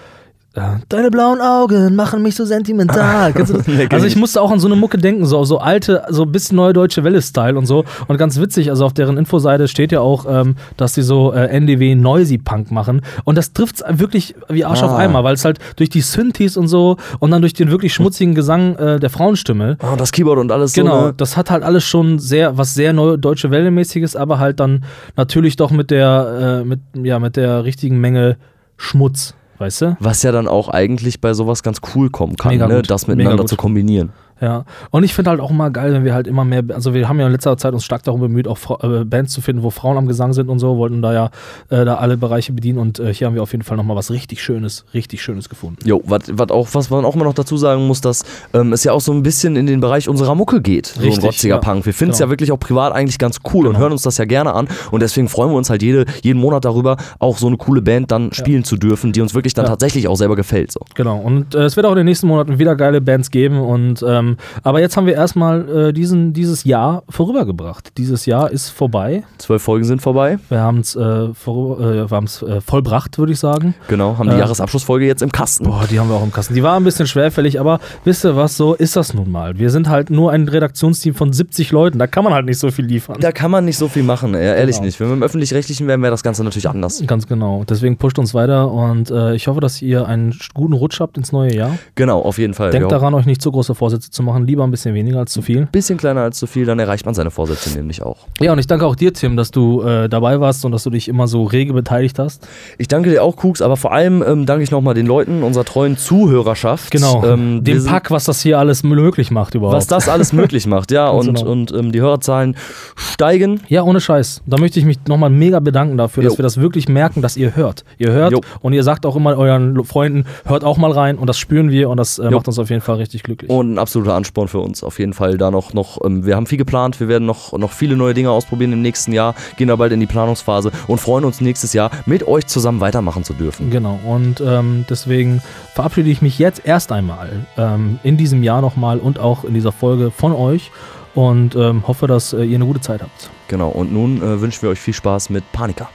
Speaker 3: Deine blauen Augen machen mich so sentimental. Also
Speaker 1: ich
Speaker 3: musste auch an so eine Mucke denken, so, so alte, so ein bisschen neue deutsche Welle-Style und so. Und ganz witzig, also auf deren Infoseite steht ja auch, ähm, dass sie so äh, NDW Noisy Punk machen. Und das trifft wirklich wie Arsch auf
Speaker 1: Ah.
Speaker 3: Eimer, weil es halt durch die Synthes und so und dann durch den wirklich schmutzigen Gesang äh, der Frauenstimme
Speaker 1: Ah, das Keyboard und alles
Speaker 3: Genau,
Speaker 1: so. Ne?
Speaker 3: das hat halt alles schon sehr, was sehr neu deutsche Welle-mäßiges, aber halt dann natürlich doch mit der, äh, mit, ja, mit der richtigen Menge Schmutz, weißt du?
Speaker 1: Was ja dann auch eigentlich bei sowas ganz cool kommen kann, ne? das miteinander zu kombinieren.
Speaker 3: Ja. Und ich finde halt auch mal geil, wenn wir halt immer mehr, also wir haben ja in letzter Zeit uns stark darum bemüht, auch Fra äh, Bands zu finden, wo Frauen am Gesang sind und so, wollten da ja äh, da alle Bereiche bedienen und äh, hier haben wir auf jeden Fall nochmal was richtig Schönes, richtig Schönes gefunden.
Speaker 1: Jo, was auch, was man auch mal noch dazu sagen muss, dass ähm, es ja auch so ein bisschen in den Bereich unserer Mucke geht. So ein
Speaker 3: Richtig,
Speaker 1: rotziger
Speaker 3: ja.
Speaker 1: Punk. Wir finden es
Speaker 3: Genau.
Speaker 1: ja wirklich auch privat eigentlich ganz cool und
Speaker 3: Genau.
Speaker 1: hören uns das ja gerne an. Und deswegen freuen wir uns halt jede, jeden Monat darüber, auch so eine coole Band dann spielen zu dürfen, die uns wirklich dann
Speaker 3: Ja.
Speaker 1: tatsächlich auch selber gefällt. So.
Speaker 3: Genau. Und äh, es wird auch in den nächsten Monaten wieder geile Bands geben. Und ähm, aber jetzt haben wir erstmal äh, diesen, dieses Jahr vorübergebracht. Dieses Jahr ist vorbei.
Speaker 1: Zwölf Folgen sind vorbei.
Speaker 3: Wir haben es äh, vor- äh, wir äh, vollbracht, würde ich sagen.
Speaker 1: Genau, haben die
Speaker 3: Äh,
Speaker 1: Jahresabschlussfolge jetzt im Kasten.
Speaker 3: Boah, die haben wir auch im Kasten. Die war ein bisschen schwerfällig, aber wisst ihr was, so ist das nun mal. Wir sind halt nur ein Redaktionsteam von 70 Leuten, da kann man halt nicht so viel liefern.
Speaker 1: Da kann man nicht so viel machen, ehrlich
Speaker 3: Genau.
Speaker 1: nicht. Wenn wir im Öffentlich-Rechtlichen wären, wäre das Ganze natürlich anders.
Speaker 3: Ganz genau. Deswegen pusht uns weiter und äh, ich hoffe, dass ihr einen guten Rutsch habt ins neue Jahr.
Speaker 1: Genau, auf jeden Fall.
Speaker 3: Denkt
Speaker 1: Ja.
Speaker 3: daran, euch nicht zu große Vorsätze zu machen. Lieber ein bisschen weniger als zu viel.
Speaker 1: Bisschen kleiner als zu viel, dann erreicht man seine Vorsätze nämlich auch.
Speaker 3: Ja, und ich danke auch dir, Tim, dass du äh, dabei warst und dass du dich immer so rege beteiligt hast.
Speaker 1: Ich danke dir auch, Kuks, aber vor allem ähm, danke ich nochmal den Leuten, unserer treuen Zuhörerschaft.
Speaker 3: Genau.
Speaker 1: Ähm,
Speaker 3: Dem Pack, was das hier alles möglich macht überhaupt.
Speaker 1: Was das alles möglich macht, ja. Und
Speaker 3: genau.
Speaker 1: und ähm, die Hörerzahlen steigen.
Speaker 3: Ja, ohne Scheiß. Da möchte ich mich nochmal mega bedanken dafür,
Speaker 1: Jo.
Speaker 3: dass wir das wirklich merken, dass ihr hört. Ihr hört
Speaker 1: Jo.
Speaker 3: und ihr sagt auch immer euren Freunden, hört auch mal rein und das spüren wir und das äh, macht uns auf jeden Fall richtig glücklich.
Speaker 1: Und ein absoluter
Speaker 4: absoluter Ansporn für uns. Auf jeden Fall da noch, noch ähm, wir haben viel geplant, wir werden noch, noch viele neue Dinge ausprobieren im nächsten Jahr, gehen da bald in die Planungsphase und freuen uns nächstes Jahr mit euch zusammen weitermachen zu dürfen.
Speaker 3: Genau, und ähm, deswegen verabschiede ich mich jetzt erst einmal ähm, in diesem Jahr nochmal und auch in dieser Folge von euch und ähm, hoffe, dass äh, ihr eine gute Zeit habt.
Speaker 4: Genau, und nun äh, wünschen wir euch viel Spaß mit Panika.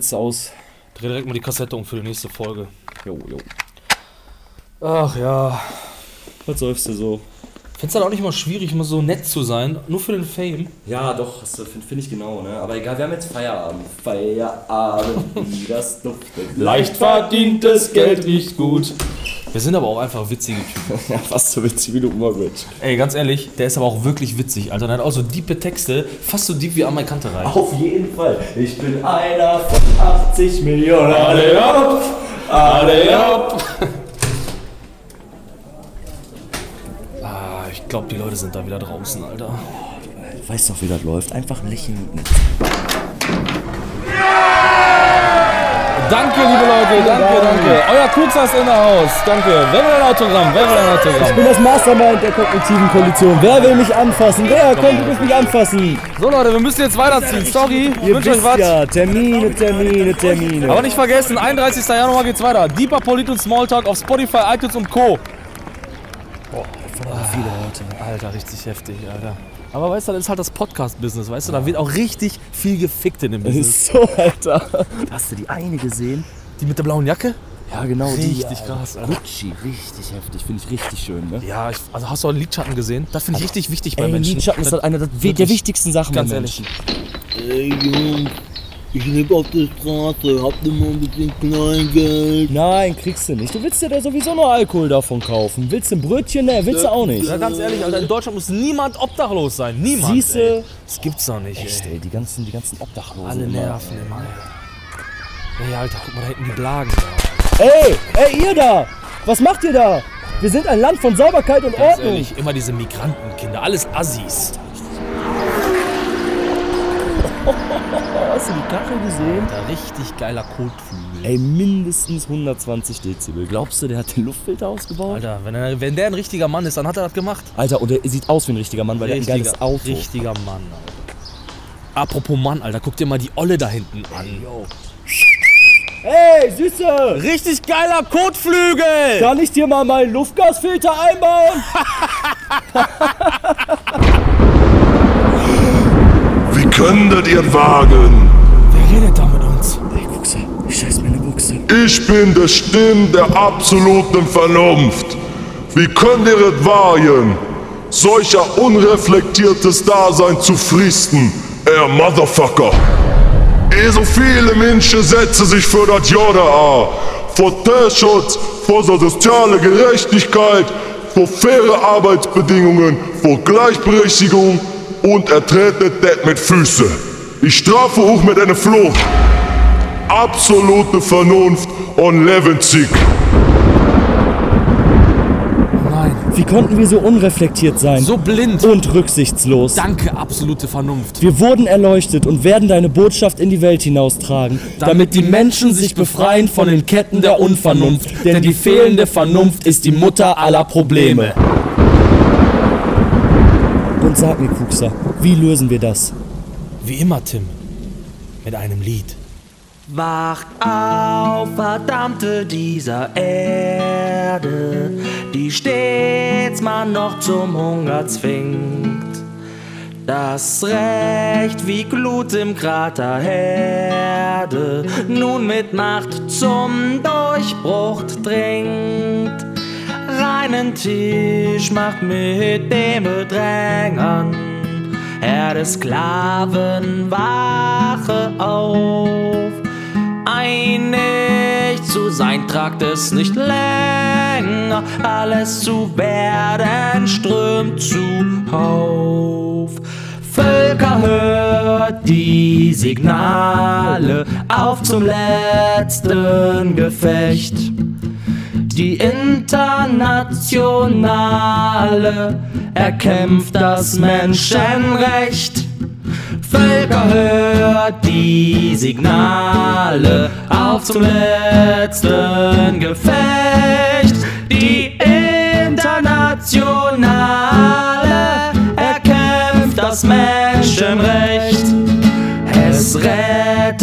Speaker 4: So, jetzt aus.
Speaker 3: Dreh direkt mal die Kassette um für die nächste Folge.
Speaker 4: Jo, jo.
Speaker 3: Ach ja.
Speaker 4: Was säufst du so?
Speaker 3: Findest du halt auch nicht mal schwierig, immer so nett zu sein, nur für den Fame?
Speaker 4: Ja, doch, finde find ich genau, ne? Aber egal, wir haben jetzt Feierabend. Feierabend, wie das duftet.
Speaker 3: Leicht verdientes Geld riecht gut. Wir sind aber auch einfach witzige Typen.
Speaker 4: Ja, fast so witzig wie du Umwelt.
Speaker 3: Ey, ganz ehrlich, der ist aber auch wirklich witzig, Alter. Der hat auch so diepe Texte, fast so deep wie an meine Kante rein.
Speaker 4: Auf jeden Fall. Ich bin einer von 80 Millionen.
Speaker 3: Alle ab! Alle ab! ah, ich glaube, die Leute sind da wieder draußen, Alter.
Speaker 4: Weißt doch, wie das läuft. Einfach lächeln.
Speaker 3: Danke, liebe Leute, danke, danke. Euer Kuxa ist in der Haus. Danke. Wer will ein Autogramm? Wer will ein
Speaker 1: Ich
Speaker 3: Autogramm?
Speaker 1: bin das Mastermind der kognitiven Koalition. Wer will mich anfassen? Wer kommt, muss mich anfassen?
Speaker 3: So, Leute, wir müssen jetzt weiterziehen. Sorry, ich
Speaker 1: Ihr
Speaker 3: wünsche euch was.
Speaker 1: ja, Termine, Termine, Termine.
Speaker 3: Aber nicht vergessen, 31. Januar geht's weiter. Deeper Polit und Smalltalk auf Spotify, iTunes und Co.
Speaker 1: viele Leute.
Speaker 3: Alter, richtig heftig, Alter. Aber weißt du, das ist halt das Podcast-Business, weißt du? Da wird auch richtig viel gefickt in dem
Speaker 1: Das
Speaker 3: Business.
Speaker 1: ist so, Alter. Hast du die eine gesehen?
Speaker 3: Die mit der blauen Jacke?
Speaker 1: Ja, genau die.
Speaker 3: Richtig
Speaker 1: Alter.
Speaker 3: krass, Alter.
Speaker 1: Gucci, richtig heftig. Finde ich richtig schön, ne?
Speaker 3: Ja, ich, also hast du auch Lidschatten gesehen? Das finde ich richtig wichtig bei
Speaker 1: Ey,
Speaker 3: Menschen.
Speaker 1: Lidschatten ist halt eine der wichtigsten Sachen
Speaker 3: ganz
Speaker 1: bei
Speaker 3: ehrlich.
Speaker 1: Menschen.
Speaker 5: Ey Jungs, ich lebe auf der Straße, habt ihr mal ein bisschen Kleingeld?
Speaker 1: Nein, kriegst du nicht. Du willst dir da sowieso nur Alkohol davon kaufen. Willst du ein Brötchen? Ne, willst du auch nicht.
Speaker 3: Ja, ganz ehrlich, Alter, in Deutschland muss niemand obdachlos sein. Niemand.
Speaker 1: Siehste?
Speaker 3: ey. Das gibt's doch nicht.
Speaker 1: Echt,
Speaker 3: ey.
Speaker 1: ey, die ganzen, die ganzen Obdachlosen.
Speaker 3: Alle
Speaker 1: immer.
Speaker 3: nerven immer. Ey, Alter, guck mal da hinten die Blagen.
Speaker 1: Ey, ey, ihr da! Was macht ihr da? Wir sind ein Land von Sauberkeit und
Speaker 3: Ganz
Speaker 1: Ordnung.
Speaker 3: ehrlich, immer diese Migrantenkinder, alles Assis.
Speaker 1: Hast du die Kachel gesehen?
Speaker 3: Alter, richtig geiler Kotflügel.
Speaker 1: Ey, mindestens 120 Dezibel. Glaubst du, der hat den Luftfilter ausgebaut?
Speaker 3: Alter, wenn, er, wenn der ein richtiger Mann ist, dann hat er das gemacht.
Speaker 1: Alter, und er sieht aus wie ein richtiger Mann, weil er hat ein geiles Auto.
Speaker 3: richtiger Mann, Alter. Apropos Mann, Alter, guck dir mal die Olle da hinten an.
Speaker 6: Hey, Süße!
Speaker 3: Richtig geiler Kotflügel!
Speaker 6: Kann ich dir mal meinen Luftgasfilter einbauen?
Speaker 7: Wie könntet ihr wagen?
Speaker 3: Wer redet da mit uns?
Speaker 1: Ey, Buchse, ich scheiß meine Buchse.
Speaker 7: Ich bin der Stimme der absoluten Vernunft. Wie könnt ihr es wagen, solcher unreflektiertes Dasein zu fristen, ihr Motherfucker? Eh so viele Menschen setzen sich für das Jode an. Vor Tierschutz, vor soziale Gerechtigkeit, vor faire Arbeitsbedingungen, vor Gleichberechtigung und er tretet das mit Füßen. Ich strafe auch mit einer Flucht. Absolute Vernunft und Lebenszig.
Speaker 3: Nein.
Speaker 6: Wie konnten wir so unreflektiert sein?
Speaker 3: So blind.
Speaker 6: und rücksichtslos.
Speaker 3: Danke, absolute Vernunft.
Speaker 6: Wir wurden erleuchtet und werden deine Botschaft in die Welt hinaustragen, damit die Menschen sich befreien von den Ketten der Unvernunft. Denn die fehlende Vernunft ist die Mutter aller Probleme. Und sag mir, Kuxer, wie lösen wir das?
Speaker 3: Wie immer, Tim. Mit einem Lied.
Speaker 8: Wacht auf, verdammte dieser Erde, die stets man noch zum Hunger zwingt. Das Recht wie Glut im Krater Herde, nun mit Macht zum Durchbruch dringt. Reinen Tisch macht mit den Bedrängern, Herr des Sklaven, wache auf. Einig zu sein, tragt es nicht länger, alles zu werden strömt zuhauf. Völker hört die Signale auf zum letzten Gefecht. Die Internationale erkämpft das Menschenrecht. Völker hört die Signale auf zum letzten Gefecht. Die Internationale erkämpft das Menschenrecht.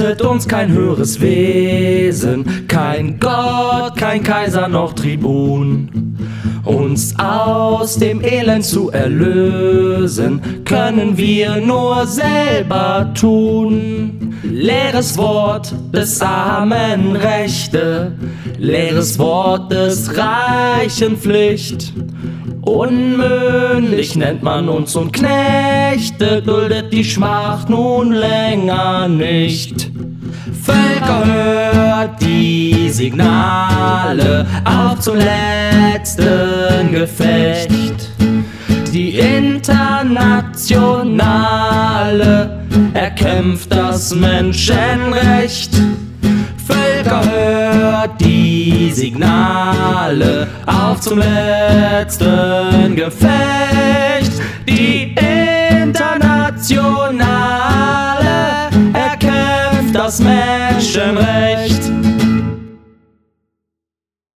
Speaker 8: Es rettet uns kein höheres Wesen, kein Gott, kein Kaiser noch Tribun. Uns aus dem Elend zu erlösen, können wir nur selber tun. Leeres Wort des armen Rechte, leeres Wort des reichen Pflicht. Unmündig nennt man uns und Knechte, duldet die Schmach nun länger nicht. Völker hört die Signale auf zum letzten Gefecht. Die Internationale erkämpft das Menschenrecht. Völker, hört die Signale auf zum letzten Gefecht. Die internationale erkämpft das Menschen.